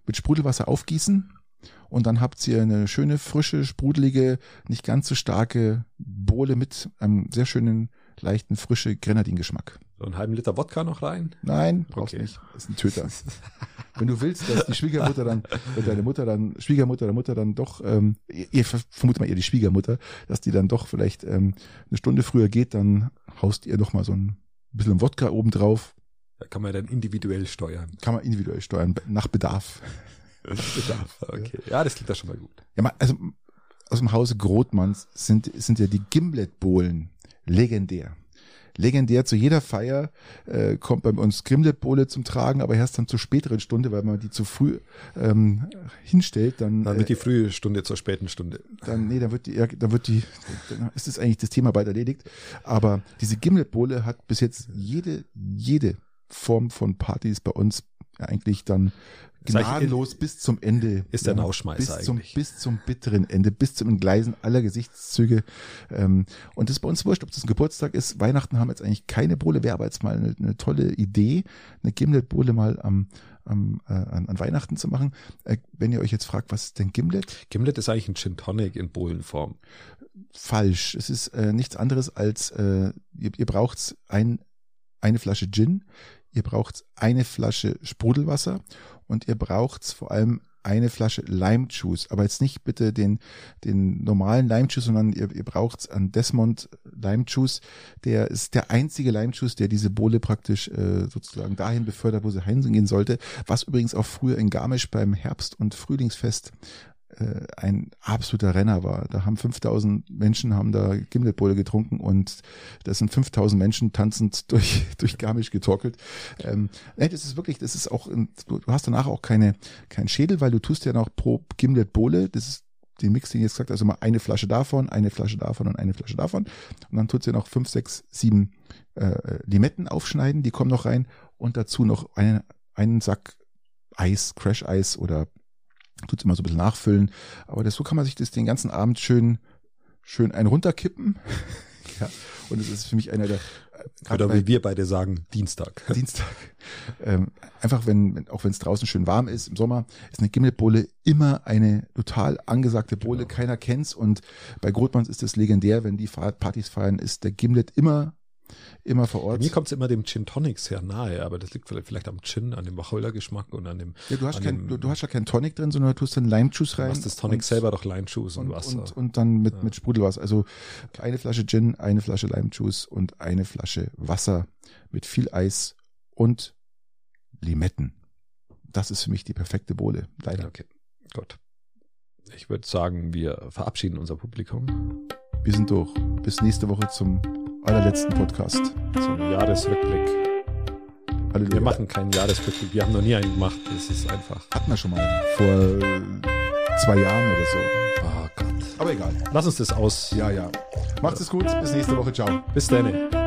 Mit Sprudelwasser aufgießen und dann habt ihr eine schöne, frische, sprudelige, nicht ganz so starke Bohle mit einem sehr schönen, leichten, frische Grenadingeschmack. So einen halben Liter Wodka noch rein. Nein, brauchst Okay. nicht. Das ist ein Töter. <laughs> Wenn du willst, dass die Schwiegermutter dann, wenn deine Mutter dann, Schwiegermutter oder Mutter dann doch, ähm, ihr, vermutet mal ihr die Schwiegermutter, dass die dann doch vielleicht ähm, eine Stunde früher geht, dann haust ihr noch mal so ein bisschen Wodka oben drauf. Da kann man dann individuell steuern. Kann man individuell steuern, nach Bedarf. Okay. Ja, das klingt doch schon mal gut. Ja, also aus dem Hause Grothmanns sind, sind ja die Gimlet-Bohlen legendär. Legendär zu jeder Feier äh, kommt bei uns Gimlet-Bowle zum Tragen, aber erst dann zur späteren Stunde, weil man die zu früh ähm, hinstellt, dann, Dann äh, wird die frühe Stunde zur späten Stunde. dann nee, dann wird die, ja, dann wird die, dann ist es eigentlich das Thema bald erledigt. Aber diese Gimlet-Bowle hat bis jetzt jede, jede Form von Partys bei uns eigentlich dann gnadenlos bis zum Ende. ist der Rauschmeißer bis zum, eigentlich. bis zum bitteren Ende, bis zum Entgleisen aller Gesichtszüge. Ähm, und das ist bei uns wurscht, ob das ein Geburtstag ist. Weihnachten haben wir jetzt eigentlich keine Bohle, wäre aber jetzt mal eine, eine tolle Idee, eine Gimlet-Bohle mal am, am, äh, an, an Weihnachten zu machen. Äh, wenn ihr euch jetzt fragt, was ist denn Gimlet? Gimlet ist eigentlich ein Gin Tonic in Bohlenform. falsch. Es ist äh, nichts anderes als, äh, ihr, ihr braucht ein, eine Flasche Gin, ihr braucht eine Flasche Sprudelwasser und ihr braucht vor allem eine Flasche Lime Juice, aber jetzt nicht bitte den, den normalen Lime Juice, sondern ihr, ihr braucht an Desmond Lime Juice. Der ist der einzige Lime Juice, der diese Bohle praktisch äh, sozusagen dahin befördert, wo sie hingehen sollte. Was übrigens auch früher in Garmisch beim Herbst- und Frühlingsfest äh, ein absoluter Renner war. Da haben 5000 Menschen haben da Gimletbowle getrunken und das sind 5000 Menschen tanzend <laughs> durch, durch Garmisch getorkelt. Ähm, nee, das ist wirklich, das ist auch, ein, du hast danach auch keine, kein Schädel, weil du tust ja noch pro Gimletbowle, das ist den Mix, den ich jetzt gesagt also mal eine Flasche davon, eine Flasche davon und eine Flasche davon. Und dann tut sie noch fünf, sechs, sieben äh, Limetten aufschneiden, die kommen noch rein und dazu noch einen, einen Sack Eis, Crash-Eis oder tut's immer so ein bisschen nachfüllen. Aber das, so kann man sich das den ganzen Abend schön, schön ein runterkippen. <laughs> Ja. Und es ist für mich einer der, äh, Oder bei wie wir beide sagen, Dienstag. <laughs> Dienstag, ähm, einfach wenn, wenn auch wenn es draußen schön warm ist im Sommer, ist eine Gimmelbowle immer eine total angesagte Bowle. Genau. Keiner kennt's und bei Grotmanns ist es legendär, wenn die Partys feiern, ist der Gimlet immer, immer vor Bei Ort. mir kommt es immer dem Gin Tonic sehr nahe, aber das liegt vielleicht, am Gin, an dem Wacholdergeschmack und an dem, Ja, du hast, kein, dem du, du hast ja kein Tonic drin, sondern du tust dann Lime-Juice rein. was das Tonic und, selber doch Lime-Juice und, und, Wasser. und, und dann mit, Ja. mit Sprudelwasser. Also eine Flasche Gin, eine Flasche Lime-Juice und eine Flasche Wasser mit viel Eis und Limetten. Das ist für mich die perfekte Bowle. Leider. okay, gut. Ich würde sagen, wir verabschieden unser Publikum Wir sind durch. Bis nächste Woche zum allerletzten Podcast. zum Jahresrückblick. Halleluja. Wir machen keinen Jahresrückblick, wir haben noch nie einen gemacht. Das ist einfach. Hatten wir schon mal vor äh, zwei Jahren oder so. Oh Gott. Aber egal. Lass uns das aus. Ja, ja. Macht es gut. Bis nächste Woche. Ciao. Bis dann.